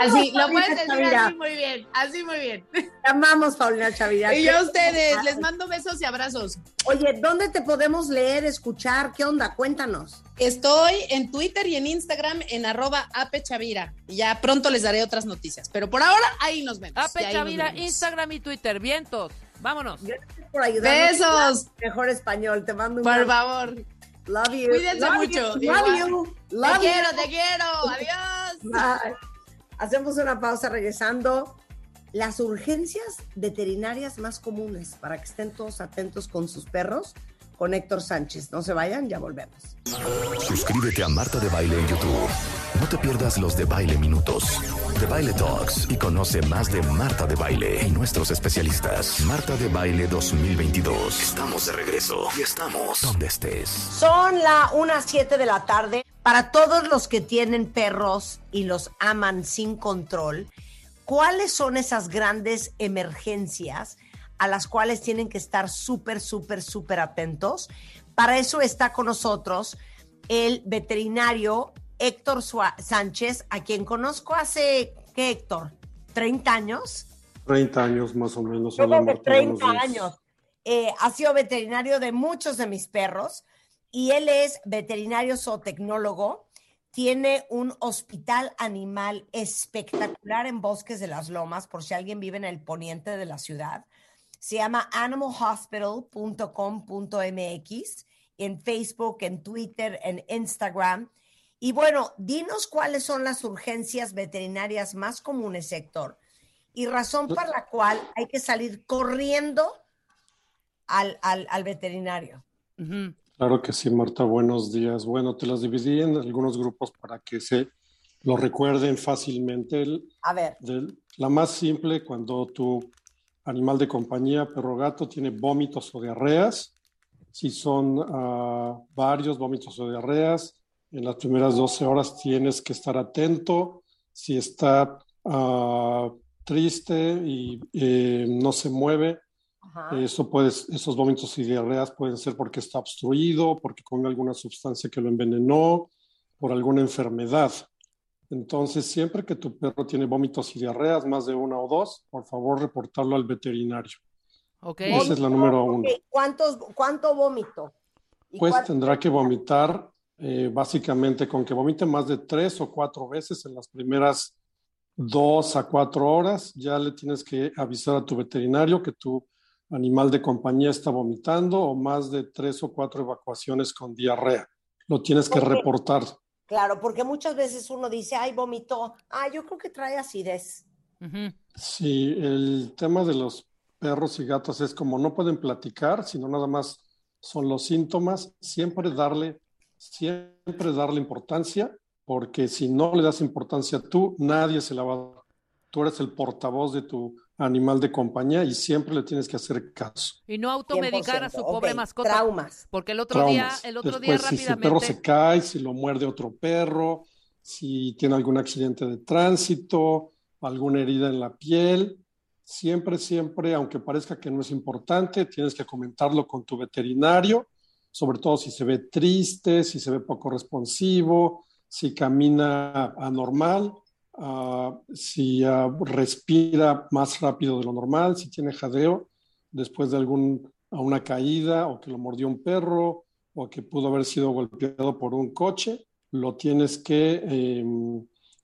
Así, lo puedes decir Chavira. así muy bien, así muy bien. Te amamos, Paulina Chavira. Y yo a ustedes, les mando besos y abrazos. Oye, ¿dónde te podemos leer, escuchar? ¿Qué onda? Cuéntanos. Estoy en Twitter y en Instagram en arroba apechavira. Y ya pronto les daré otras noticias. Pero por ahora, ahí nos vemos. Ape Y ahí nos Chavira, vemos. Instagram y Twitter. Vientos. Vámonos. Gracias por ayudarnos. Besos. Mejor español. Te mando un Por abrazo. favor. Love you. Cuídense Love mucho. you. Love you. Te quiero, te quiero. Adiós. Bye. Hacemos una pausa regresando. Las urgencias veterinarias más comunes para que estén todos atentos con sus perros. Con Héctor Sánchez. No se vayan, ya volvemos. Suscríbete a Marta de Baile en YouTube. No te pierdas los de Baile Minutos, de Baile Talks y conoce más de Marta de Baile y nuestros especialistas. Marta de Baile 2022. Estamos de regreso y estamos donde estés. Son la 1.07 de la tarde. Para todos los que tienen perros y los aman sin control, ¿cuáles son esas grandes emergencias a las cuales tienen que estar súper, súper, súper atentos? Para eso está con nosotros el veterinario Héctor Sua- Sánchez, a quien conozco hace, ¿qué Héctor? ¿30 años? 30 años más o menos. Yo Hola, creo que Marta, buenos 30 días. años. Eh, ha sido veterinario de muchos de mis perros y él es veterinario zootecnólogo. Tiene un hospital animal espectacular en Bosques de las Lomas, por si alguien vive en el poniente de la ciudad. Se llama animalhospital.com.mx en Facebook, en Twitter, en Instagram. Y bueno, dinos cuáles son las urgencias veterinarias más comunes, Héctor, y razón para la cual hay que salir corriendo al, al- al veterinario. Claro que sí, Marta, buenos días. Bueno, te las dividí en algunos grupos para que se lo recuerden fácilmente. El- A ver, del- la más simple, cuando tu animal de compañía, perro o gato, tiene vómitos o diarreas. Si son ah, varios vómitos o diarreas, en las primeras 12 horas tienes que estar atento. Si está ah, triste y eh, no se mueve, eso puede, esos vómitos y diarreas pueden ser porque está obstruido, porque come alguna sustancia que lo envenenó, por alguna enfermedad. Entonces, siempre que tu perro tiene vómitos y diarreas, más de una o dos, por favor reportarlo al veterinario. Ok. Esa es la número uno. Ok, ¿Cuántos, ¿Cuánto vómito? ¿Y Pues cuánto- tendrá que vomitar eh, básicamente con que vomite más de tres o cuatro veces en las primeras dos a cuatro horas. Ya le tienes que avisar a tu veterinario que tu animal de compañía está vomitando o más de tres o cuatro evacuaciones con diarrea. Lo tienes que reportar. Claro, porque muchas veces uno dice, ay, vomitó. Ah, yo creo que trae acidez. Sí, el tema de los perros y gatos es como no pueden platicar, sino nada más son los síntomas, siempre darle, siempre darle importancia, porque si no le das importancia tú, nadie se la va a dar. Tú eres el portavoz de tu animal de compañía y siempre le tienes que hacer caso. Y no automedicar a su 100%, pobre mascota. traumas. Porque el otro día, el otro Después, día si su perro rápidamente. se cae, si lo muerde otro perro, si tiene algún accidente de tránsito, alguna herida en la piel, siempre, siempre, aunque parezca que no es importante, tienes que comentarlo con tu veterinario, sobre todo si se ve triste, si se ve poco responsivo, si camina anormal, ah, si respira más rápido de lo normal, si tiene jadeo después de algún, una caída o que lo mordió un perro o que pudo haber sido golpeado por un coche, lo tienes que eh,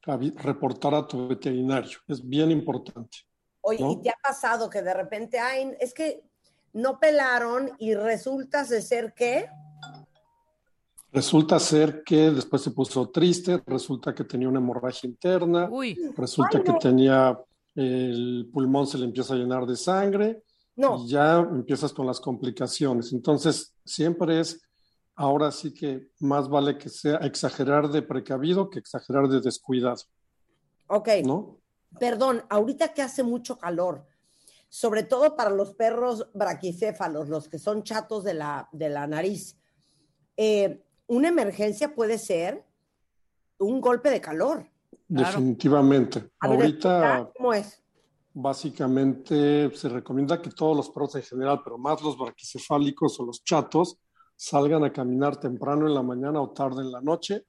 avi- reportar a tu veterinario. Es bien importante. Oye, ¿no? ¿y te ha pasado que de repente, ay, es que no pelaron y resulta de ser que, Resulta ser que después se puso triste, resulta que tenía una hemorragia interna, resulta Ay, que no. tenía el pulmón se le empieza a llenar de sangre No. y ya empiezas con las complicaciones. Entonces, siempre es, ahora sí que más vale que sea exagerar de precavido que exagerar de descuidado, ok, ¿no? perdón, ahorita que hace mucho calor, sobre todo para los perros braquicéfalos, los que son chatos de la, de la nariz, eh, una emergencia puede ser un golpe de calor. Definitivamente. A ver, Ahorita... ¿Cómo es? Básicamente se recomienda que todos los perros en general, pero más los braquicefálicos o los chatos, salgan a caminar temprano en la mañana o tarde en la noche,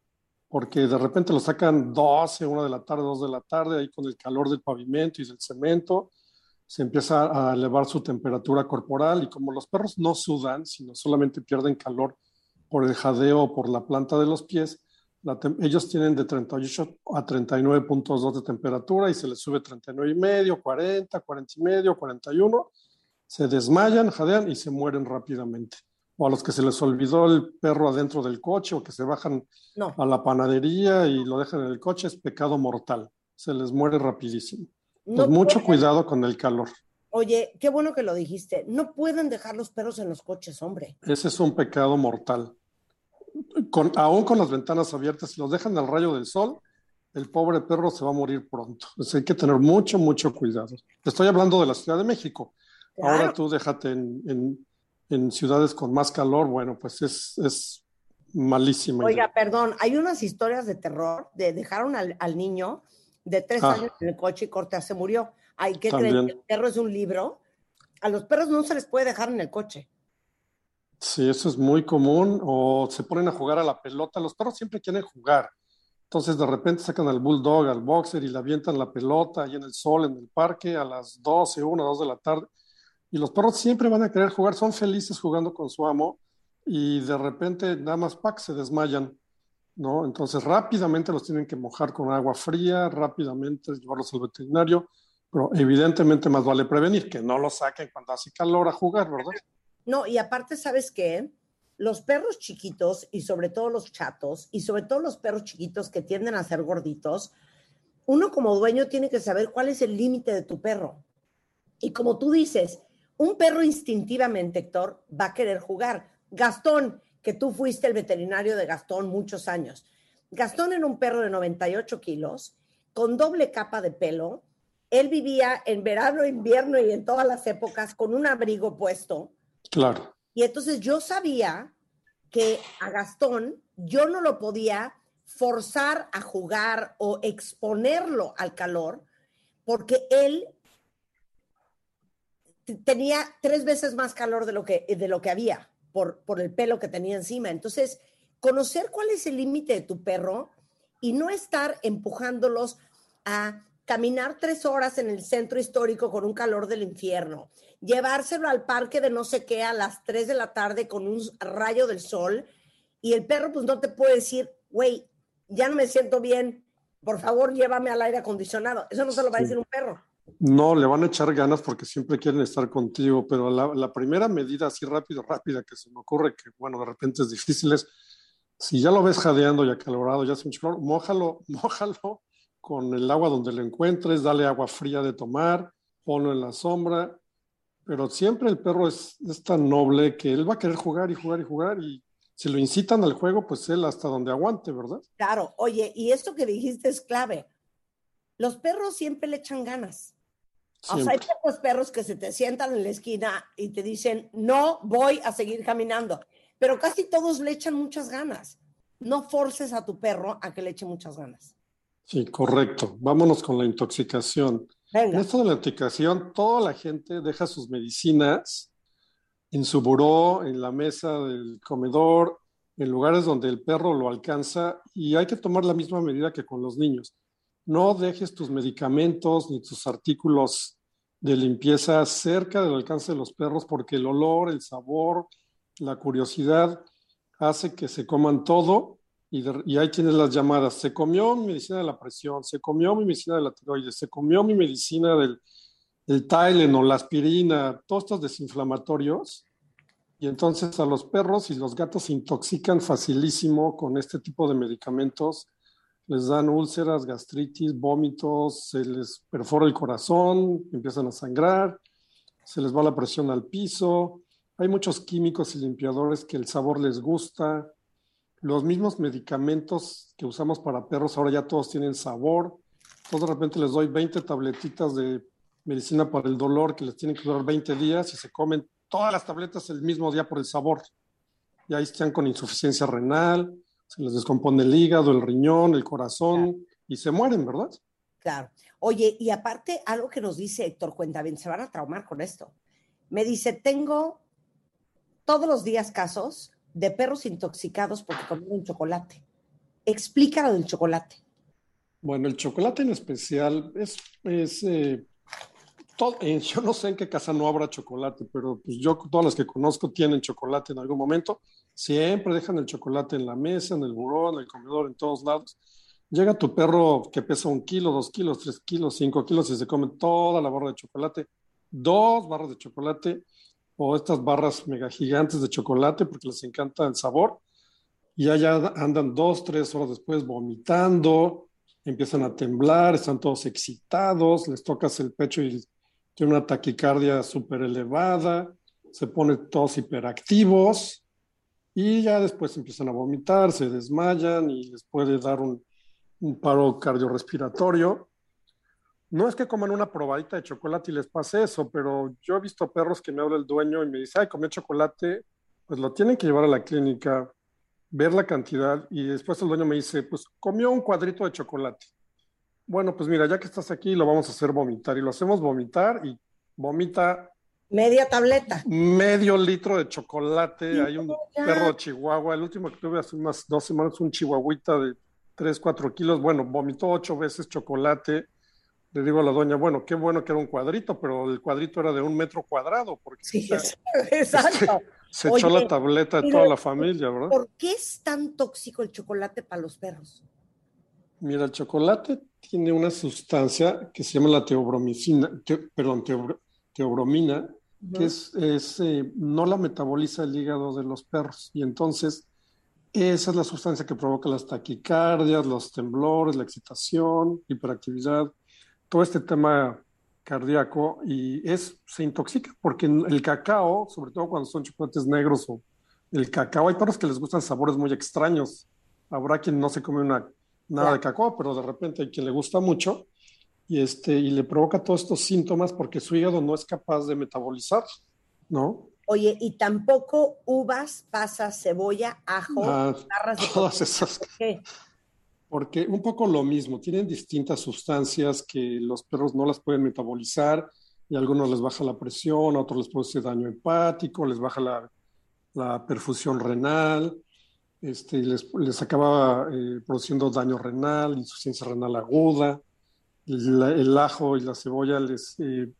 porque de repente lo sacan 12, 1 de la tarde, 2 de la tarde, ahí con el calor del pavimento y del cemento, se empieza a elevar su temperatura corporal y como los perros no sudan, sino solamente pierden calor por el jadeo o por la planta de los pies, la ellos tienen de 38 a 39.2 de temperatura y se les sube 39 y medio, 40, 40 y medio, 41, se desmayan, jadean y se mueren rápidamente. O a los que se les olvidó el perro adentro del coche o que se bajan No. a la panadería y lo dejan en el coche es pecado mortal. Se les muere rapidísimo. No Pues mucho pueden- cuidado con el calor. Oye, qué bueno que lo dijiste. No pueden dejar los perros en los coches, hombre. Ese es un pecado mortal. Con, aún con las ventanas abiertas, si los dejan al rayo del sol, el pobre perro se va a morir pronto. Entonces hay que tener mucho, mucho cuidado. Te estoy hablando de la Ciudad de México. Claro. Ahora tú déjate en, en- en ciudades con más calor, bueno, pues es, es malísima. idea. Oiga, perdón, hay unas historias de terror de dejaron al, al niño de tres Ah. años en el coche y Cortea se murió. Ay, ¿qué creen? También. El perro es un libro. A los perros no se les puede dejar en el coche. Sí, eso es muy común. O se ponen a jugar a la pelota. Los perros siempre quieren jugar. Entonces de repente sacan al bulldog, al boxer y le avientan la pelota ahí en el sol, en el parque, a las 12, 1, 2 de la tarde. Y los perros siempre van a querer jugar, son felices jugando con su amo y de repente nada más se desmayan, ¿no? Entonces rápidamente los tienen que mojar con agua fría, rápidamente llevarlos al veterinario, pero evidentemente más vale prevenir, que no los saquen cuando hace calor a jugar, ¿verdad? No, y aparte, ¿sabes qué? Los perros chiquitos y sobre todo los chatos y sobre todo los perros chiquitos que tienden a ser gorditos, uno como dueño tiene que saber cuál es el límite de tu perro. Y como tú dices, un perro instintivamente, Héctor, va a querer jugar. Gastón, que tú fuiste el veterinario de Gastón muchos años. Gastón era un perro de 98 kilos, con doble capa de pelo. Él vivía en verano, invierno y en todas las épocas con un abrigo puesto. Claro. Y entonces yo sabía que a Gastón yo no lo podía forzar a jugar o exponerlo al calor, porque él tenía tres veces más calor de lo que, de lo que había por, por el pelo que tenía encima. Entonces, conocer cuál es el límite de tu perro y no estar empujándolos a caminar tres horas en el centro histórico con un calor del infierno, llevárselo al parque de no sé qué a las 3 de la tarde con un rayo del sol y el perro pues no te puede decir, güey, ya no me siento bien, por favor llévame al aire acondicionado. Eso no se lo va a Sí. decir un perro. No, le van a echar ganas porque siempre quieren estar contigo, pero la, la primera medida así rápido, rápida que se me ocurre, que bueno, de repente es difícil, es si ya lo ves jadeando y acalorado, ya se hinchó, mójalo, *laughs* mójalo con el agua donde lo encuentres, dale agua fría de tomar, ponlo en la sombra, pero siempre el perro es, es tan noble que él va a querer jugar y jugar y jugar y si lo incitan al juego, pues él hasta donde aguante, ¿verdad? Claro, oye, y esto que dijiste es clave. Los perros siempre le echan ganas. O sea, hay Siempre. pocos perros que se te sientan en la esquina y te dicen, no voy a seguir caminando. Pero casi todos le echan muchas ganas. No forces a tu perro a que le eche muchas ganas. Sí, correcto. Vámonos con la intoxicación. Venga. En esto de la intoxicación, toda la gente deja sus medicinas en su buró, en la mesa del comedor, en lugares donde el perro lo alcanza y hay que tomar la misma medida que con los niños. No dejes tus medicamentos ni tus artículos de limpieza cerca del alcance de los perros porque el olor, el sabor, la curiosidad hace que se coman todo y, de- y ahí tienes las llamadas. Se comió mi medicina de la presión, se comió mi medicina de la tiroides, se comió mi medicina del el Tylenol, la aspirina, todos estos desinflamatorios. Y entonces a los perros y los gatos se intoxican facilísimo con este tipo de medicamentos. Les dan úlceras, gastritis, vómitos, se les perfora el corazón, empiezan a sangrar, se les va la presión al piso. Hay muchos químicos y limpiadores que el sabor les gusta. Los mismos medicamentos que usamos para perros ahora ya todos tienen sabor. Entonces de repente les doy 20 tabletitas de medicina para el dolor que les tienen que durar 20 días y se comen todas las tabletas el mismo día por el sabor. Y ahí están con insuficiencia renal, se les descompone el hígado, el riñón, el corazón y se mueren, ¿verdad? Claro. Oye, y aparte, algo que nos dice Héctor Cuentavín, se van a traumar con esto. Me dice, tengo todos los días casos de perros intoxicados porque comieron chocolate. Explica lo del chocolate. Bueno, el chocolate en especial es, eh, eh, *laughs* yo no sé en qué casa no habrá chocolate, pero pues yo todas las que conozco tienen chocolate en algún momento. Siempre dejan el chocolate en la mesa, en el buró, en el comedor, en todos lados. Llega tu perro que pesa un kilo, dos kilos, tres kilos, cinco kilos y se come toda la barra de chocolate, dos barras de chocolate o estas barras mega gigantes de chocolate porque les encanta el sabor y allá andan dos, tres horas después vomitando, empiezan a temblar, están todos excitados, les tocas el pecho y tiene una taquicardia súper elevada, se ponen todos hiperactivos y ya después empiezan a vomitar, se desmayan y les puede dar un, un paro cardiorrespiratorio. No es que coman una probadita de chocolate y les pase eso, pero yo he visto perros que me habla el dueño y me dice, ay, comí chocolate, pues lo tienen que llevar a la clínica, ver la cantidad y después el dueño me dice, pues comió un cuadrito de chocolate. Bueno, pues mira, ya que estás aquí, lo vamos a hacer vomitar y lo hacemos vomitar y vomita Media tableta. medio litro de chocolate. Hay un perro de Chihuahua, el último que tuve hace unas dos semanas, un chihuahuita de 3, 4 kilos. Bueno, vomitó ocho veces chocolate. Le digo a la doña, bueno, qué bueno que era un cuadrito, pero el cuadrito era de un metro cuadrado, porque Sí, *laughs* exacto. se echó Oye, la tableta de toda la familia, ¿verdad? ¿Por qué es tan tóxico el chocolate para los perros? Mira, el chocolate tiene una sustancia que se llama la teobromicina, te- perdón, teobro- teobromina, que es, eh, no la metaboliza el hígado de los perros. Y entonces, esa es la sustancia que provoca las taquicardias, los temblores, la excitación, hiperactividad, todo este tema cardíaco. Y es, se intoxica porque el cacao, sobre todo cuando son chocolates negros o el cacao, hay perros que les gustan sabores muy extraños. Habrá quien no se come una, nada de cacao, pero de repente hay quien le gusta mucho y, este, y le provoca todos estos síntomas porque su hígado no es capaz de metabolizar, ¿no? Oye, y tampoco uvas, pasas, cebolla, ajo, Ah, barras de todas esas. ¿Por qué? Porque un poco lo mismo, tienen distintas sustancias que los perros no las pueden metabolizar y a algunos les baja la presión, a otros les produce daño hepático, les baja la, perfusión renal. este, les, les acaba eh, produciendo daño renal, insuficiencia renal aguda. El ajo y la cebolla les eh,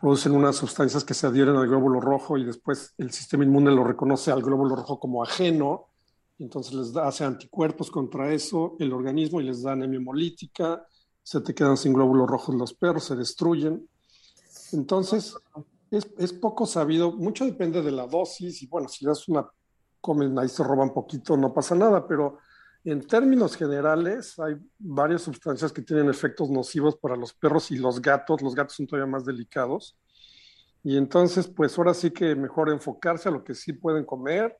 producen unas sustancias que se adhieren al glóbulo rojo y después el sistema inmune lo reconoce al glóbulo rojo como ajeno, entonces les da, hace anticuerpos contra eso el organismo y les da anemia hemolítica, se te quedan sin glóbulos rojos los perros, se destruyen. Entonces, es, es poco sabido, mucho depende de la dosis y bueno, si das una, comen ahí se roba un poquito, no pasa nada, pero en términos generales hay varias sustancias que tienen efectos nocivos para los perros y los gatos, los gatos son todavía más delicados. Y entonces, pues ahora sí que mejor enfocarse a lo que sí pueden comer,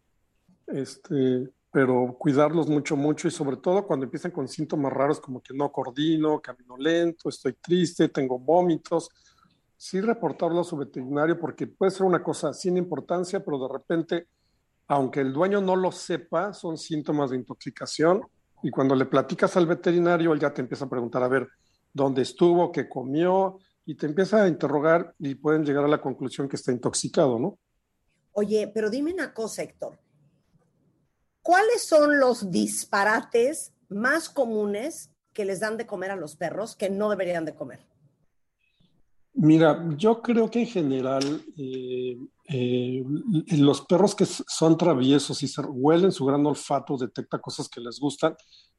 este, pero cuidarlos mucho, mucho y sobre todo cuando empiezan con síntomas raros como que no coordino, camino lento, estoy triste, tengo vómitos, sí reportarlo a su veterinario porque puede ser una cosa sin importancia, pero de repente, aunque el dueño no lo sepa, son síntomas de intoxicación y cuando le platicas al veterinario, él ya te empieza a preguntar a ver dónde estuvo, qué comió y te empieza a interrogar y pueden llegar a la conclusión que está intoxicado, ¿no? Oye, pero dime una cosa, Héctor. ¿Cuáles son los disparates más comunes que les dan de comer a los perros que no deberían de comer? Mira, yo creo que en general eh, eh, los perros que son traviesos y se huelen su gran olfato, detecta cosas que les gustan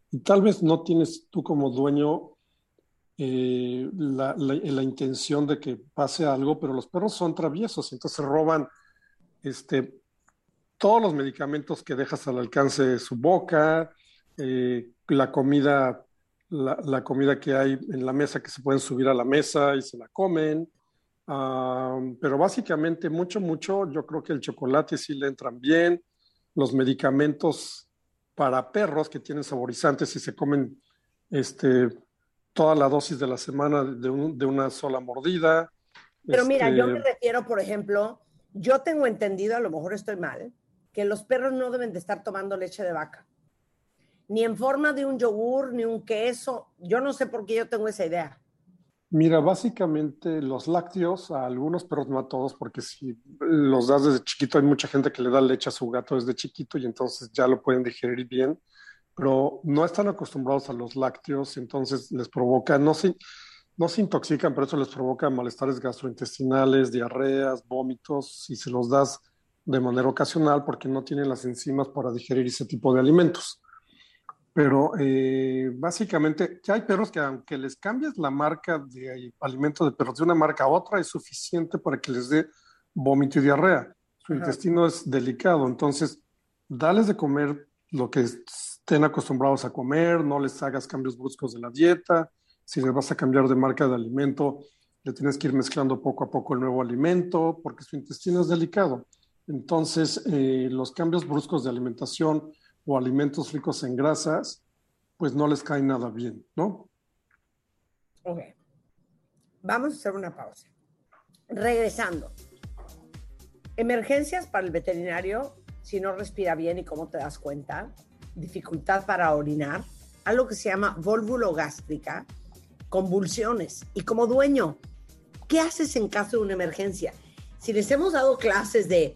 y tal vez no tienes tú como dueño eh, la- la intención de que pase algo, pero los perros son traviesos, entonces roban este, todos los medicamentos que dejas al alcance de su boca, eh, la comida, la, la comida que hay en la mesa que se pueden subir a la mesa y se la comen. Ah, pero básicamente mucho, mucho, yo creo que el chocolate sí le entran bien, los medicamentos para perros que tienen saborizantes y se comen este, toda la dosis de la semana de, un- de una sola mordida. Pero mira, yo me Este, refiero, por ejemplo, yo tengo entendido, a lo mejor estoy mal, que los perros no deben de estar tomando leche de vaca. Ni en forma de un yogur, ni un queso. Yo no sé por qué yo tengo esa idea. Mira, básicamente los lácteos a algunos perros, no a todos, porque si los das desde chiquito, hay mucha gente que le da leche a su gato desde chiquito y entonces ya lo pueden digerir bien, pero no están acostumbrados a los lácteos, entonces les provoca, no se, no se intoxican, pero eso les provoca malestares gastrointestinales, diarreas, vómitos, si se los das de manera ocasional porque no tienen las enzimas para digerir ese tipo de alimentos. Pero eh, básicamente, ya hay perros que aunque les cambies la marca de alimento de perros de una marca a otra, es suficiente para que les dé vómito y diarrea. Su Ajá. intestino es delicado, entonces dales de comer lo que estén acostumbrados a comer, no les hagas cambios bruscos de la dieta. Si les vas a cambiar de marca de alimento, le tienes que ir mezclando poco a poco el nuevo alimento, porque su intestino es delicado. Entonces, eh, los cambios bruscos de alimentación o alimentos ricos en grasas, pues no les cae nada bien, ¿no? Ok. Vamos a hacer una pausa. Regresando. Emergencias para el veterinario, si no respira bien y cómo te das cuenta. Dificultad para orinar. Algo que se llama gástrica, convulsiones. Y como dueño, ¿qué haces en caso de una emergencia? Si les hemos dado clases de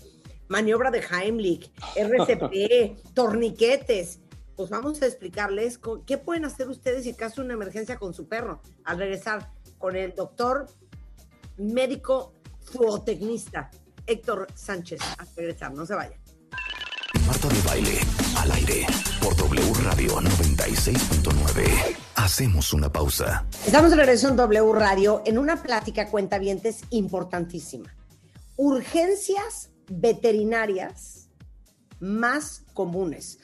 maniobra de Heimlich, RCP, *laughs* torniquetes, pues vamos a explicarles qué pueden hacer ustedes en caso de una emergencia con su perro. Al regresar con el doctor médico zootecnista Héctor Sánchez. Al regresar, no se vaya. Marta de Baile, al aire, por W Radio 96.9. Hacemos una pausa. Estamos de regreso en W Radio en una plática cuentavientes importantísima. Urgencias veterinarias más comunes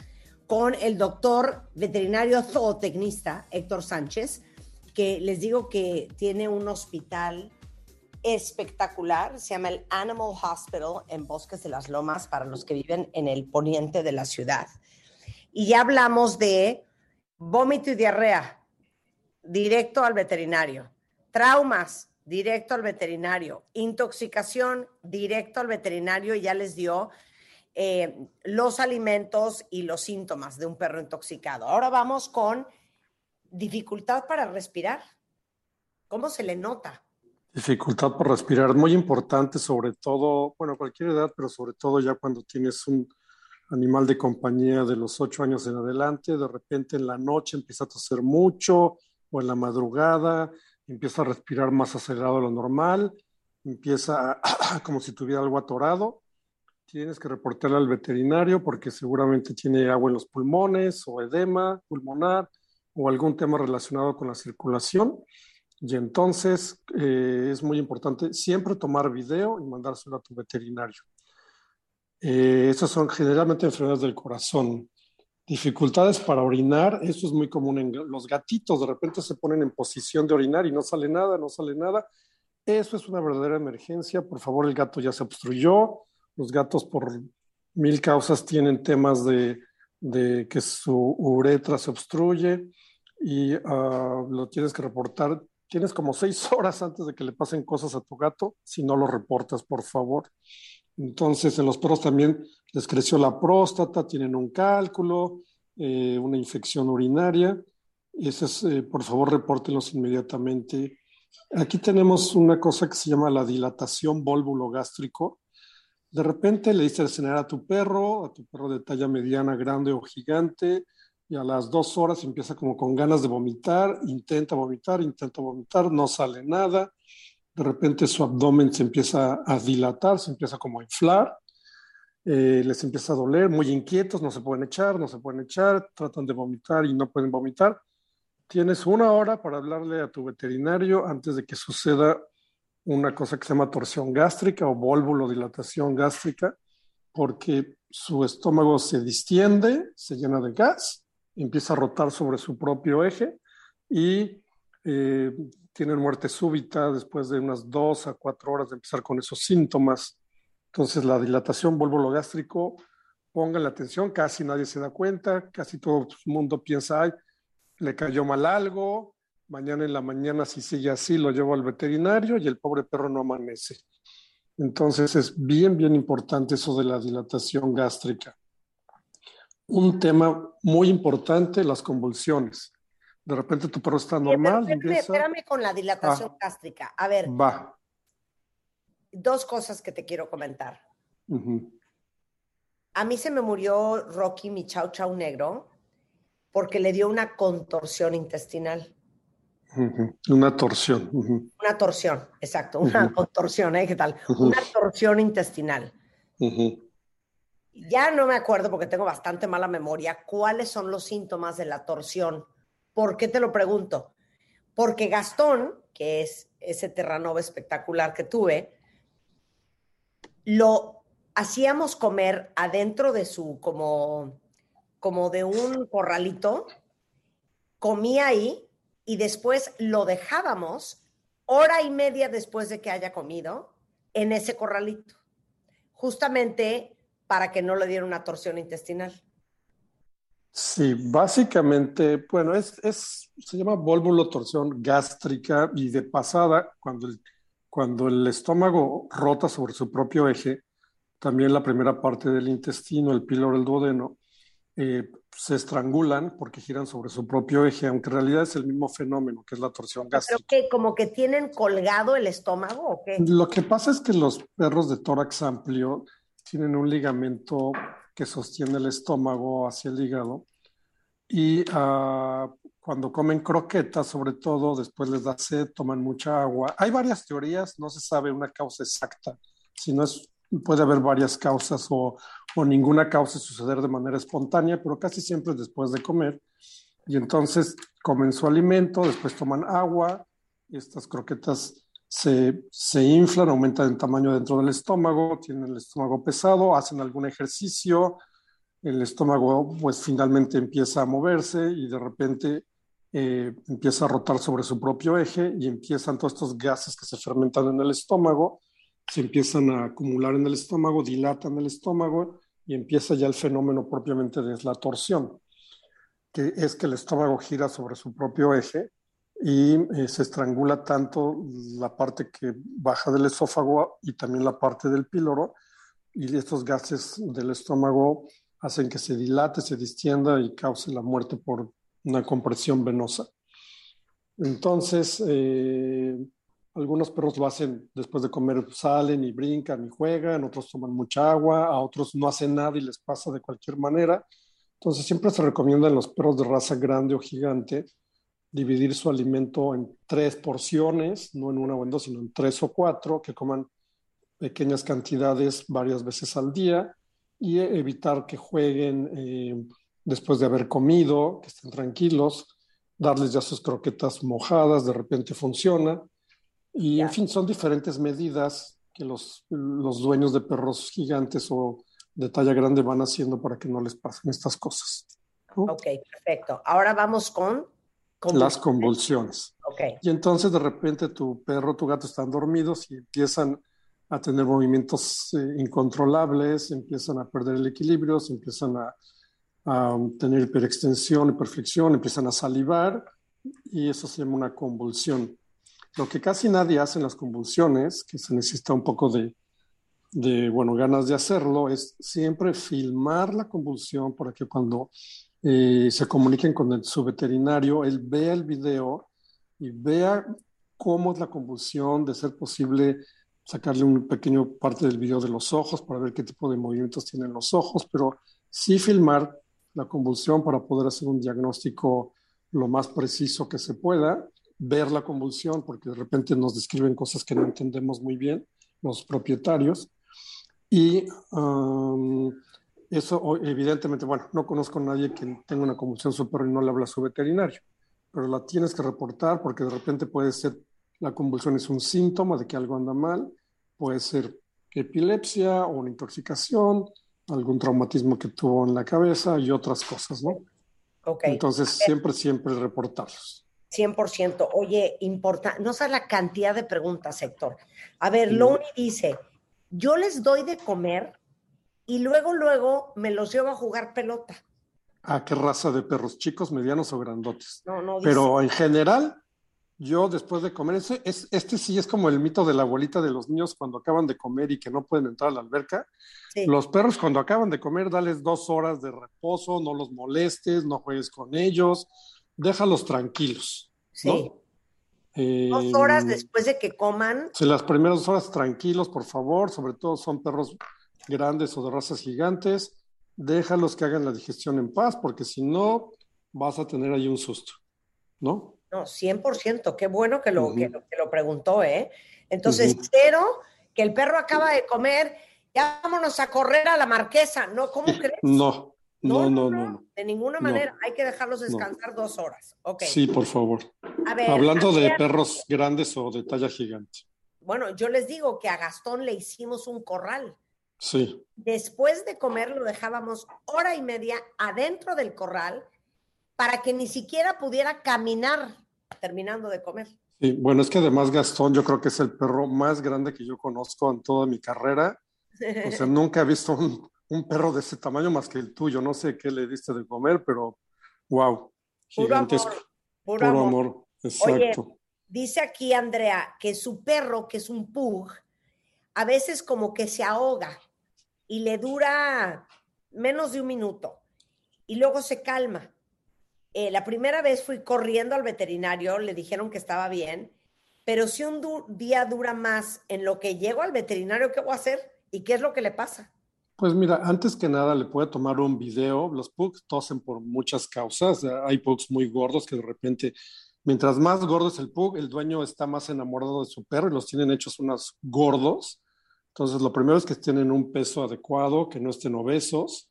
con el doctor veterinario zootecnista Héctor Sánchez, que les digo que tiene un hospital espectacular, se llama el Animal Hospital en Bosques de las Lomas para los que viven en el poniente de la ciudad. Y ya hablamos de vómito y diarrea, directo al veterinario. Traumas, directo al veterinario. Intoxicación, directo al veterinario. Y ya les dio eh, los alimentos y los síntomas de un perro intoxicado. Ahora vamos con dificultad para respirar. ¿Cómo se le nota? Dificultad por respirar, muy importante, sobre todo, bueno, cualquier edad, pero sobre todo ya cuando tienes un, animal de compañía de los ocho años en adelante, de repente en la noche empieza a toser mucho o en la madrugada, empieza a respirar más acelerado de lo normal, empieza *clears throat* como si tuviera algo atorado, tienes que reportarle al veterinario porque seguramente tiene agua en los pulmones o edema pulmonar o algún tema relacionado con la circulación. Y entonces eh, es muy importante siempre tomar video y mandárselo a tu veterinario. Eh, estas son generalmente enfermedades del corazón. Dificultades para orinar, eso es muy común en los gatitos, de repente se ponen en posición de orinar y no sale nada, no sale nada. Eso es una verdadera emergencia. Por favor, el gato ya se obstruyó. Los gatos por mil causas tienen temas de, de que su uretra se obstruye y ah, lo tienes que reportar. Tienes como seis *laughs* horas antes de que le pasen cosas a tu gato, si no lo reportas, por favor. Entonces, en los perros también les creció la próstata, tienen un cálculo, eh, una infección urinaria. Esos, eh, por favor, repórtenlos inmediatamente. Aquí tenemos una cosa que se llama la dilatación gástrico. De repente le diste de cenar a tu perro, a tu perro de talla mediana, grande o gigante, y a las dos horas empieza como con ganas de vomitar, intenta vomitar, intenta vomitar, no sale nada. De repente su abdomen se empieza a dilatar, se empieza como a inflar, eh, les empieza a doler, muy inquietos, no se pueden echar, no se pueden echar, tratan de vomitar y no pueden vomitar. Tienes una hora para hablarle a tu veterinario antes de que suceda una cosa que se llama torsión gástrica o dilatación gástrica, porque su estómago se distiende, se llena de gas, empieza a rotar sobre su propio eje y eh, tienen muerte súbita después de unas dos a cuatro horas de empezar con esos síntomas. Entonces, la dilatación gástrico, pónganle atención, casi nadie se da cuenta, casi todo el mundo piensa, ay, le cayó mal algo, mañana en la mañana si sigue así lo llevo al veterinario y el pobre perro no amanece. Entonces es bien, bien importante eso de la dilatación gástrica. Un tema muy importante, las convulsiones. De repente tu perro está normal. Espérame, empieza- espérame con la dilatación Ah. gástrica. A ver, Va. Dos cosas que te quiero comentar. A mí se me murió Rocky, mi chau chau negro, porque le dio una contorsión intestinal. Una torsión. Una torsión, exacto, una contorsión, ¿eh? ¿Qué tal? Una torsión intestinal. Ya no me acuerdo porque tengo bastante mala memoria. ¿Cuáles son los síntomas de la torsión? ¿Por qué te lo pregunto? Porque Gastón, que es ese terranova espectacular que tuve, lo hacíamos comer adentro de su, como, como de un corralito, comía ahí y después lo dejábamos hora y media después de que haya comido en ese corralito, justamente para que no le diera una torsión intestinal. Sí, básicamente, bueno, es, es, se llama torsión gástrica y de pasada, cuando el, cuando el estómago rota sobre su propio eje, también la primera parte del intestino, el píloro, el duodeno, eh, se estrangulan porque giran sobre su propio eje, aunque en realidad es el mismo fenómeno que es la torsión Pero gástrica. que como que tienen colgado el estómago o qué? Lo que pasa es que los perros de tórax amplio tienen un ligamento que sostiene el estómago hacia el hígado y ah, cuando comen croquetas, sobre todo, después les da sed, toman mucha agua. Hay varias teorías, no se sabe una causa exacta, si no es, puede haber varias causas o, ninguna causa suceder de manera espontánea, pero casi siempre es después de comer. Y entonces comen su alimento, después toman agua, y estas croquetas se, se inflan, aumentan en tamaño dentro del estómago, tienen el estómago pesado, hacen algún ejercicio, el estómago pues finalmente empieza a moverse y de repente eh, empieza a rotar sobre su propio eje y empiezan todos estos gases que se fermentan en el estómago, se empiezan a acumular en el estómago, dilatan el estómago y empieza ya el fenómeno propiamente de la torsión, que es que el estómago gira sobre su propio eje y eh, se estrangula tanto la parte que baja del esófago y también la parte del píloro y estos gases del estómago hacen que se dilate, se distienda y cause la muerte por una compresión venosa. Entonces, eh, Algunos perros lo hacen después de comer, salen y brincan y juegan, otros toman mucha agua, a otros no hacen nada y les pasa de cualquier manera. Entonces siempre se recomienda en los perros de raza grande o gigante dividir su alimento en tres porciones, no en una o en dos, sino en tres o cuatro, que coman pequeñas cantidades varias veces al día y evitar que jueguen eh, después de haber comido, que estén tranquilos, darles ya sus croquetas mojadas, de repente funciona. Y en fin, son diferentes medidas que los, los dueños de perros gigantes o de talla grande van haciendo para que no les pasen estas cosas. Ok, perfecto. Ahora vamos con Las convulsiones. Ok. Y entonces de repente tu perro, tu gato están dormidos y empiezan a tener movimientos eh, incontrolables, empiezan a perder el equilibrio, se empiezan a, a tener hiperextensión, hiperflexión, empiezan a salivar y eso se llama una convulsión. Lo que casi nadie hace en las convulsiones, que se necesita un poco de, de bueno, ganas de hacerlo, es siempre filmar la convulsión para que cuando eh, se comuniquen con el- su veterinario, él vea el video y vea cómo es la convulsión, de ser posible sacarle un pequeño parte del video de los ojos para ver qué tipo de movimientos tienen los ojos, pero sí filmar la convulsión para poder hacer un diagnóstico lo más preciso que se pueda, ver la convulsión, porque de repente nos describen cosas que no entendemos muy bien los propietarios. Y um, eso, evidentemente, bueno, no conozco a nadie que tenga una convulsión su perro y no le habla a su veterinario, pero la tienes que reportar porque de repente puede ser, la convulsión es un síntoma de que algo anda mal, puede ser epilepsia o una intoxicación, algún traumatismo que tuvo en la cabeza y otras cosas, ¿no? Ok. Entonces, siempre, siempre reportarlos. 100%. Oye, importa, no sabes la cantidad de preguntas, Héctor. A ver, Loni dice, yo les doy de comer y luego, luego me los llevo a jugar pelota. ¿A qué raza de perros? ¿Chicos, medianos o grandotes? No, no, dice, Pero en general, yo después de comer, ese, es, este sí es como el mito de la abuelita de los niños cuando acaban de comer y que no pueden entrar a la alberca. Sí. Los perros cuando acaban de comer, dales dos horas de reposo, no los molestes, no juegues con ellos, déjalos tranquilos. Sí. ¿no? Eh, dos horas después de que coman, Sí, las primeras dos horas tranquilos, por favor, sobre todo son perros grandes o de razas gigantes, déjalos que hagan la digestión en paz, porque si no, vas a tener ahí un susto, ¿no? No, 100%, qué bueno que lo, que, lo- que lo preguntó, ¿eh? Entonces, cero, que el perro acaba de comer, ya vámonos a correr a la marquesa, ¿no? ¿Cómo *laughs* crees? No, no, no, no, no. De ninguna No. manera, hay que dejarlos descansar dos horas. Ok. Sí, por favor. A ver, Hablando de perros grandes o de talla gigante. Bueno, yo les digo que a Gastón le hicimos un corral. Sí, Después de comer lo dejábamos hora y media adentro del corral para que ni siquiera pudiera caminar terminando de comer. sí. Bueno, es que además Gastón yo creo que es el perro más grande que yo conozco en toda mi carrera. O sea, *laughs* nunca he visto un, un perro de ese tamaño más que el tuyo. No sé qué le diste de comer, pero wow, Puro gigantesco. amor, Puro, puro amor. amor. Exacto. Oye, dice aquí Andrea que su perro, que es un pug, a veces como que se ahoga y le dura menos de un minuto y luego se calma. Eh, la primera vez fui corriendo al veterinario, le dijeron que estaba bien, pero si un día dura más en lo que llego al veterinario, ¿qué voy a hacer? ¿Y qué es lo que le pasa? Pues mira, antes que nada le puede tomar un video. Los pugs tosen por muchas causas. Hay pugs muy gordos que de repente, mientras más gordo es el pug, el dueño está más enamorado de su perro y los tienen hechos unos gordos. Entonces, lo primero es que tienen un peso adecuado, que no estén obesos.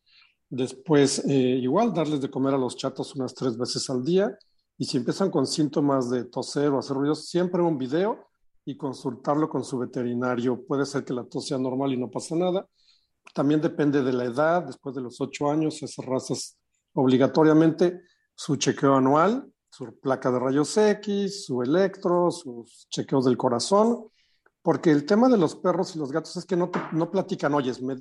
Después, eh, igual darles de comer a los chatos unas tres veces al día. Y si empiezan con síntomas de toser o hacer ruidos, siempre un video y consultarlo con su veterinario. Puede ser que la tos sea normal y no pasa nada. También depende de la edad, después de los ocho años, esas razas obligatoriamente su chequeo anual, su placa de rayos X, su electro, sus chequeos del corazón, porque el tema de los perros y los gatos es que no, no platican, oyes, me,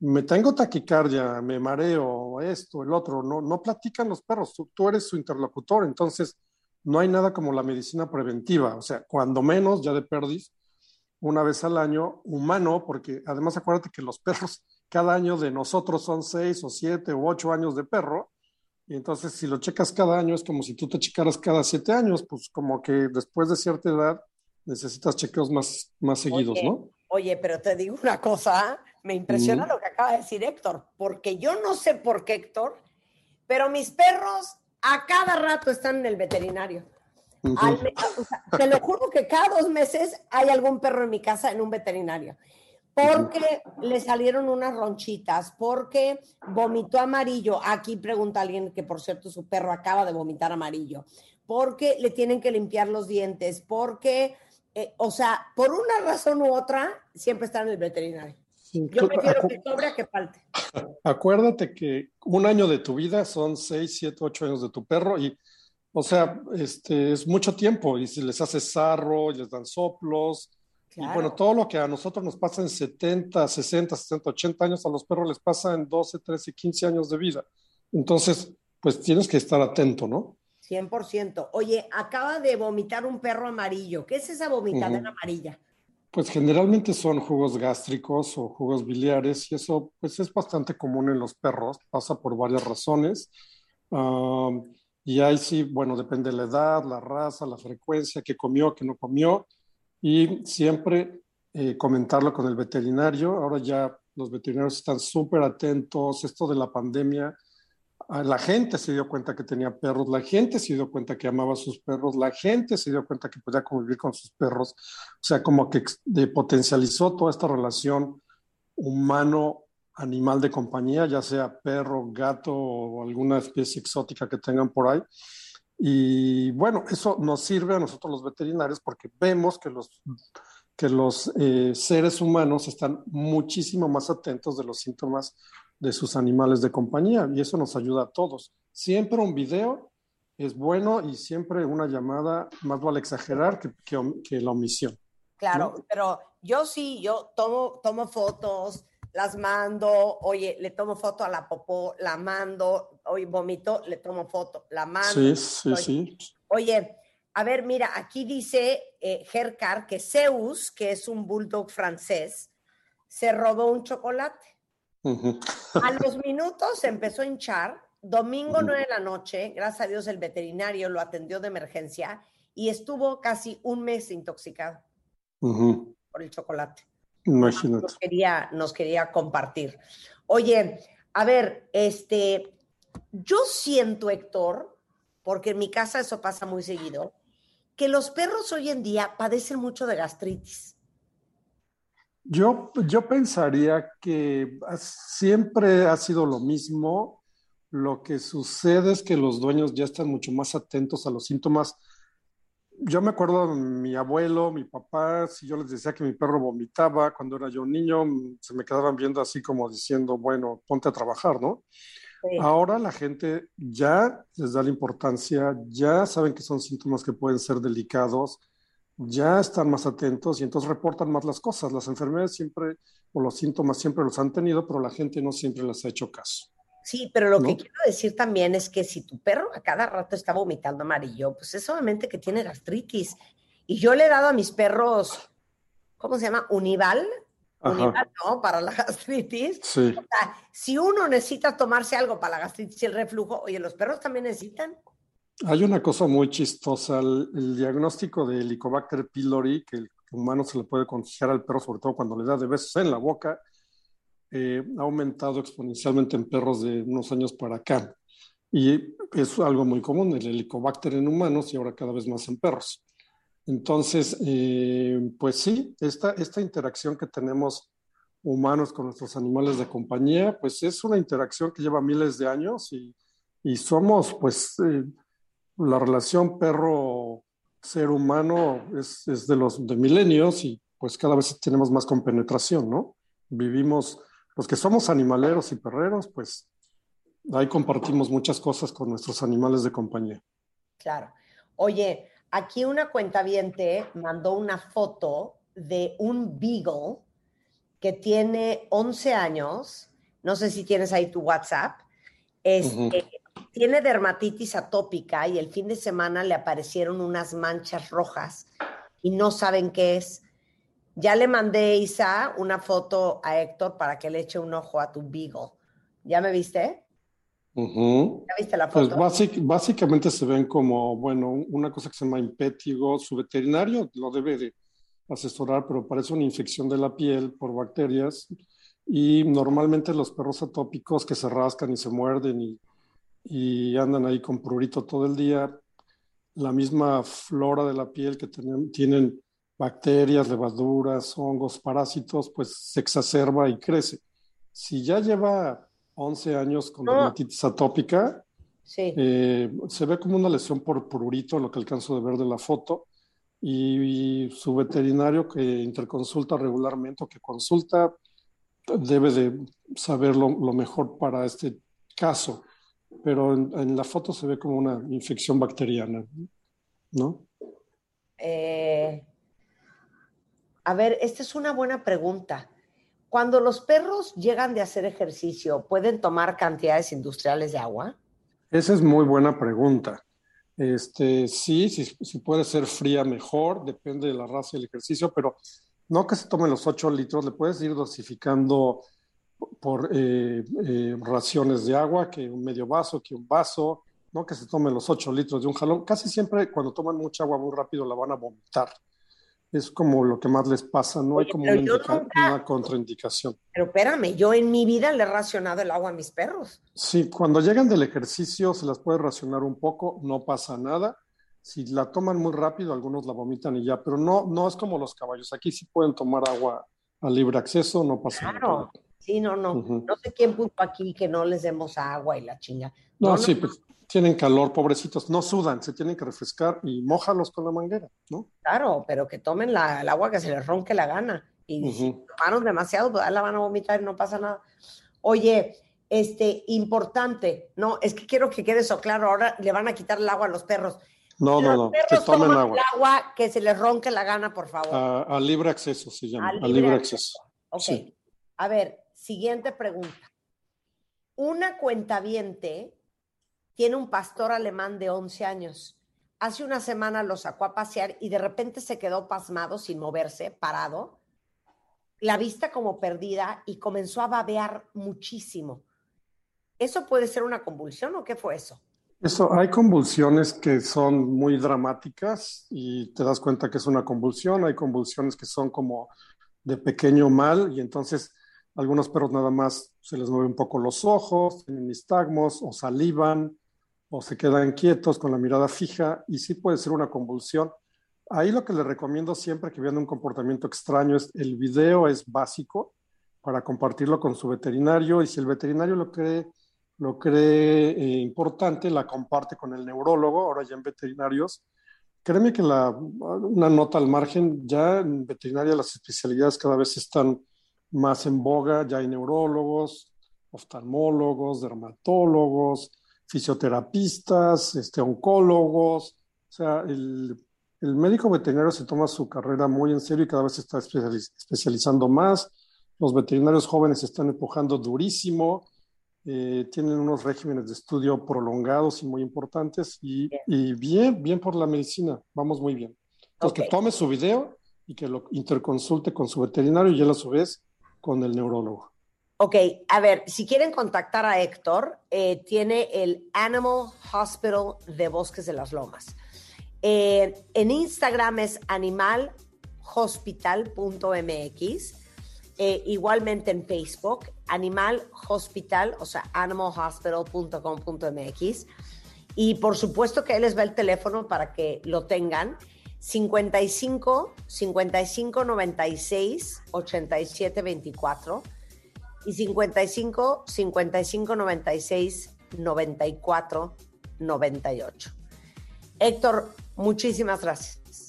me tengo taquicardia, me mareo, esto, el otro, no, no platican los perros, tú, tú eres su interlocutor, entonces no hay nada como la medicina preventiva, o sea, cuando menos ya de perdis, una vez al año, humano, porque además acuérdate que los perros, cada año de nosotros son seis o siete o ocho años de perro, y entonces si lo checas cada año es como si tú te checaras cada siete años, pues como que después de cierta edad necesitas chequeos más, más seguidos, Oye, ¿no? Oye, pero te digo una cosa, me impresiona lo que acaba de decir Héctor, porque yo no sé por qué Héctor, pero mis perros a cada rato están en el veterinario. Al me- o sea, te lo juro que cada dos meses hay algún perro en mi casa en un veterinario. Porque le salieron unas ronchitas, porque vomitó amarillo. Aquí pregunta alguien que, por cierto, su perro acaba de vomitar amarillo. Porque le tienen que limpiar los dientes, porque, eh, o sea, por una razón u otra, siempre está en el veterinario. Yo prefiero que sobre a que falte. Acuérdate que un año de tu vida son seis, siete, ocho años de tu perro y, o sea, este, es mucho tiempo y si les haces sarro, les dan soplos y bueno, todo lo que a nosotros nos pasa en 70, 60, 60, 80 años, a los perros les pasa en 12, 13, 15 años de vida. Entonces, pues tienes que estar atento, ¿no? 100%. Oye, acaba de vomitar un perro amarillo. ¿Qué es esa vomitadera Ujú. amarilla? Pues generalmente son jugos gástricos o jugos biliares y eso pues es bastante común en los perros, pasa por varias razones. Y ahí sí, bueno, depende de la edad, la raza, la frecuencia, qué comió, qué no comió y siempre eh, comentarlo con el veterinario. Ahora ya los veterinarios están súper atentos, esto de la pandemia, la gente se dio cuenta que tenía perros, la gente se dio cuenta que amaba a sus perros, la gente se dio cuenta que podía convivir con sus perros. O sea, como que potencializó toda esta relación humano-animal de compañía, ya sea perro, gato o alguna especie exótica que tengan por ahí. Y bueno, eso nos sirve a nosotros los veterinarios porque vemos que los, que los eh, seres humanos están muchísimo más atentos de los síntomas de sus animales de compañía y eso nos ayuda a todos. Siempre un video es bueno y siempre una llamada, más vale exagerar que, que la omisión. Claro, pero yo sí, yo tomo, tomo fotos, las mando, oye, le tomo foto a la popó, la mando, oye, vomito, le tomo foto, la mando. Sí, sí, Oye, sí. Oye, a ver, mira, aquí dice eh, que Zeus, que es un bulldog francés, se robó un chocolate. A los minutos se empezó a hinchar. Domingo 9 de la noche, gracias a Dios el veterinario lo atendió de emergencia y estuvo casi un mes intoxicado por el chocolate. Imagínate. Nos quería, nos quería compartir. Oye, a ver, este, yo siento, Héctor, porque en mi casa eso pasa muy seguido, que los perros hoy en día padecen mucho de gastritis. Yo, yo pensaría que siempre ha sido lo mismo. Lo que sucede es que los dueños ya están mucho más atentos a los síntomas. Yo me acuerdo mi abuelo, mi papá, si yo les decía que mi perro vomitaba cuando era yo un niño, se me quedaban viendo así como diciendo, bueno, ponte a trabajar, ¿no? Ahora la gente ya les da la importancia, ya saben que son síntomas que pueden ser delicados, ya están más atentos y entonces reportan más las cosas. Las enfermedades siempre o los síntomas siempre los han tenido, pero la gente no siempre les ha hecho caso. Sí, pero lo ¿No? que quiero decir también es que si tu perro a cada rato está vomitando amarillo, pues es solamente que tiene gastritis. Y yo le he dado a mis perros, ¿cómo se llama? Unival. Ajá. Unival, ¿no? Para la *laughs* gastritis. Sí. O sea, si uno necesita tomarse algo para la gastritis y el reflujo, oye, los perros también necesitan. Hay una cosa muy chistosa, el, el diagnóstico de Helicobacter pylori, que el humano se le puede contagiar al perro, sobre todo cuando le da de besos en la boca, eh, ha aumentado exponencialmente en perros de unos años para acá. Y es algo muy común, el Helicobacter en humanos y ahora cada vez más en perros. Entonces, eh, pues sí, esta, esta interacción que tenemos humanos con nuestros animales de compañía, pues es una interacción que lleva miles de años y, y somos, pues, eh, la relación perro-ser humano es, es de los de milenios y pues cada vez tenemos más compenetración, ¿no? Vivimos, los que somos animaleros y perreros, pues ahí compartimos muchas cosas con nuestros animales de compañía. Claro. Oye, aquí una cuentaviente mandó una foto de un beagle que tiene 11 años. No sé si tienes ahí tu WhatsApp. Este, Tiene dermatitis atópica y el fin de semana le aparecieron unas manchas rojas y no saben qué es. Ya le mandé, Isa, una foto a Héctor para que le eche un ojo a tu beagle. ¿Ya me viste? Ujú. ¿Ya viste la Pues foto? básic- básicamente se ven como, bueno, una cosa que se llama impétigo. Su veterinario lo debe de asesorar, pero parece una infección de la piel por bacterias. Y normalmente los perros atópicos que se rascan y se muerden y, y andan ahí con prurito todo el día, la misma flora de la piel que tienen, tienen bacterias, levaduras, hongos, parásitos, pues se exacerba y crece. Si ya lleva 11 años con dermatitis atópica, Sí. eh, se ve como una lesión por prurito, lo que alcanzo de ver de la foto, y, y su veterinario que interconsulta regularmente o que consulta debe de saber lo, lo mejor para este caso, pero en, en la foto se ve como una infección bacteriana, ¿no? Eh, a ver, esta es una buena pregunta. Cuando los perros llegan de hacer ejercicio, ¿pueden tomar cantidades industriales de agua? Esa es muy buena pregunta. Este, sí, sí, sí puede ser fría mejor, depende de la raza y el ejercicio, pero no que se tomen los 8 litros, le puedes ir dosificando por eh, eh, raciones de agua, que un medio vaso, que un vaso, no que se tomen los 8 litros de un jalón. Casi siempre cuando toman mucha agua muy rápido la van a vomitar. Es como lo que más les pasa, no hay como una, nunca- contraindicación. Pero espérame, yo en mi vida le he racionado el agua a mis perros. Sí, cuando llegan del ejercicio se las puede racionar un poco, no pasa nada. Si la toman muy rápido, algunos la vomitan y ya, pero no, no es como los caballos. Aquí sí pueden tomar agua a libre acceso, no pasa nada. Sí, no, no. No sé quién puso aquí que no les demos agua y la chinga. No, sí, pues tienen calor, pobrecitos, no sudan, se tienen que refrescar y mójalos con la manguera, ¿no? Claro, pero que tomen la- el agua que se les ronque la gana. Y si Ujú. tomaron demasiado, pues la van a vomitar y no pasa nada. Oye, este, importante, no, es que quiero que quede eso claro. Ahora le van a quitar el agua a los perros. No, no, los no, que perros tomen agua. el agua que se les ronque la gana, por favor. A, a libre acceso se llama, A a libre libre acceso. acceso. Ok. Sí. A ver, siguiente pregunta. Una cuentaviente tiene un pastor alemán de 11 años. Hace una semana lo sacó a pasear y de repente se quedó pasmado, sin moverse, parado, la vista como perdida y comenzó a babear muchísimo. ¿Eso puede ser una convulsión o qué fue eso? Eso, hay convulsiones que son muy dramáticas y te das cuenta que es una convulsión, hay convulsiones que son como de pequeño mal y entonces algunos perros nada más se les mueven un poco los ojos, tienen nistagmos o salivan o se quedan quietos con la mirada fija y sí puede ser una convulsión. Ahí lo que les recomiendo siempre que vean un comportamiento extraño es el video es básico para compartirlo con su veterinario y si el veterinario lo cree lo cree eh, importante, la comparte con el neurólogo, ahora ya en veterinarios. Créeme que la, una nota al margen, ya en veterinaria las especialidades cada vez están más en boga, ya hay neurólogos, oftalmólogos, dermatólogos, fisioterapistas, este, oncólogos, o sea, el, el médico veterinario se toma su carrera muy en serio y cada vez se está especializ- especializando más. Los veterinarios jóvenes se están empujando durísimo eh, tienen unos regímenes de estudio prolongados y muy importantes y, y bien, bien por la medicina, vamos muy bien. Entonces, Ok. que tome su video y que lo interconsulte con su veterinario y él a su vez con el neurólogo. Ok, a ver, si quieren contactar a Héctor, eh, tiene el Animal Hospital de Bosques de las Lomas. Eh, en Instagram es animalhospital.mx. Eh, igualmente en Facebook, Animal Hospital, o sea, animalhospital.com.mx. Y por supuesto que él les va el teléfono para que lo tengan. 55 55 96 87 24 y 55 55 96 94 98. Héctor, muchísimas gracias.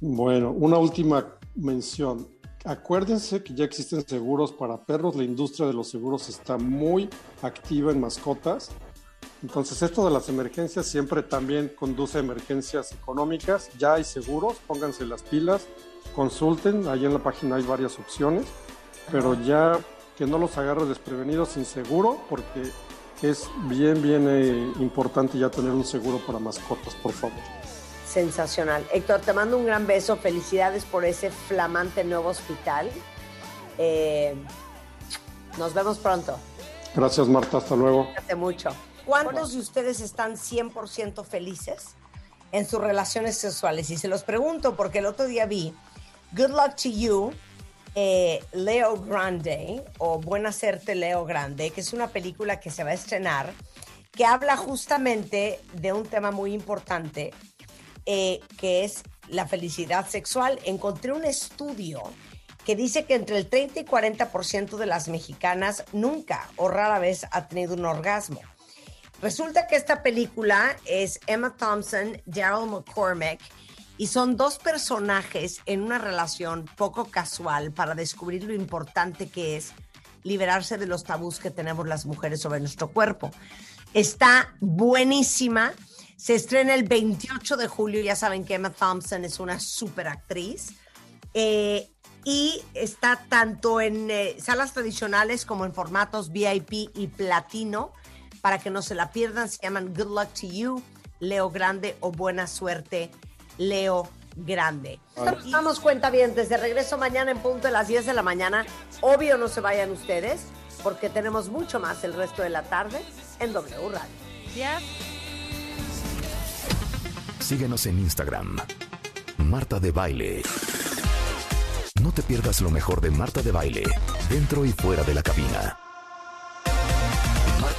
Bueno, una última mención. Acuérdense que ya existen seguros para perros, la industria de los seguros está muy activa en mascotas. Entonces esto de las emergencias siempre también conduce a emergencias económicas. Ya hay seguros, pónganse las pilas, consulten, ahí en la página hay varias opciones, pero ya que no los agarre desprevenidos sin seguro, porque es bien, bien eh, importante ya tener un seguro para mascotas, por favor. Sensacional. Héctor, te mando un gran beso. Felicidades por ese flamante nuevo hospital. Eh, nos vemos pronto. Gracias Marta, hasta luego. Cuídate mucho. ¿Cuántos de ustedes están 100% felices en sus relaciones sexuales? Y se los pregunto porque el otro día vi Good Luck to You, eh, Leo Grande, o Buena Suerte Leo Grande, que es una película que se va a estrenar, que habla justamente de un tema muy importante, eh, que es la felicidad sexual. Encontré un estudio que dice que entre el 30 y 40% de las mexicanas nunca o rara vez ha tenido un orgasmo. Resulta que esta película es Emma Thompson, Daryl McCormick, y son dos personajes en una relación poco casual para descubrir lo importante que es liberarse de los tabús que tenemos las mujeres sobre nuestro cuerpo. Está buenísima. Se estrena el 28 de julio. Ya saben que Emma Thompson es una super actriz. Eh, y está tanto en eh, salas tradicionales como en formatos VIP y platino. Para que no se la pierdan, se llaman Good Luck to You, Leo Grande o Buena Suerte, Leo Grande. Nos damos cuenta bien, desde regreso mañana en punto de las 10 de la mañana. Obvio no se vayan ustedes, porque tenemos mucho más el resto de la tarde en W Radio. Ya. Síguenos en Instagram. Marta de Baile. No te pierdas lo mejor de Marta de Baile, dentro y fuera de la cabina.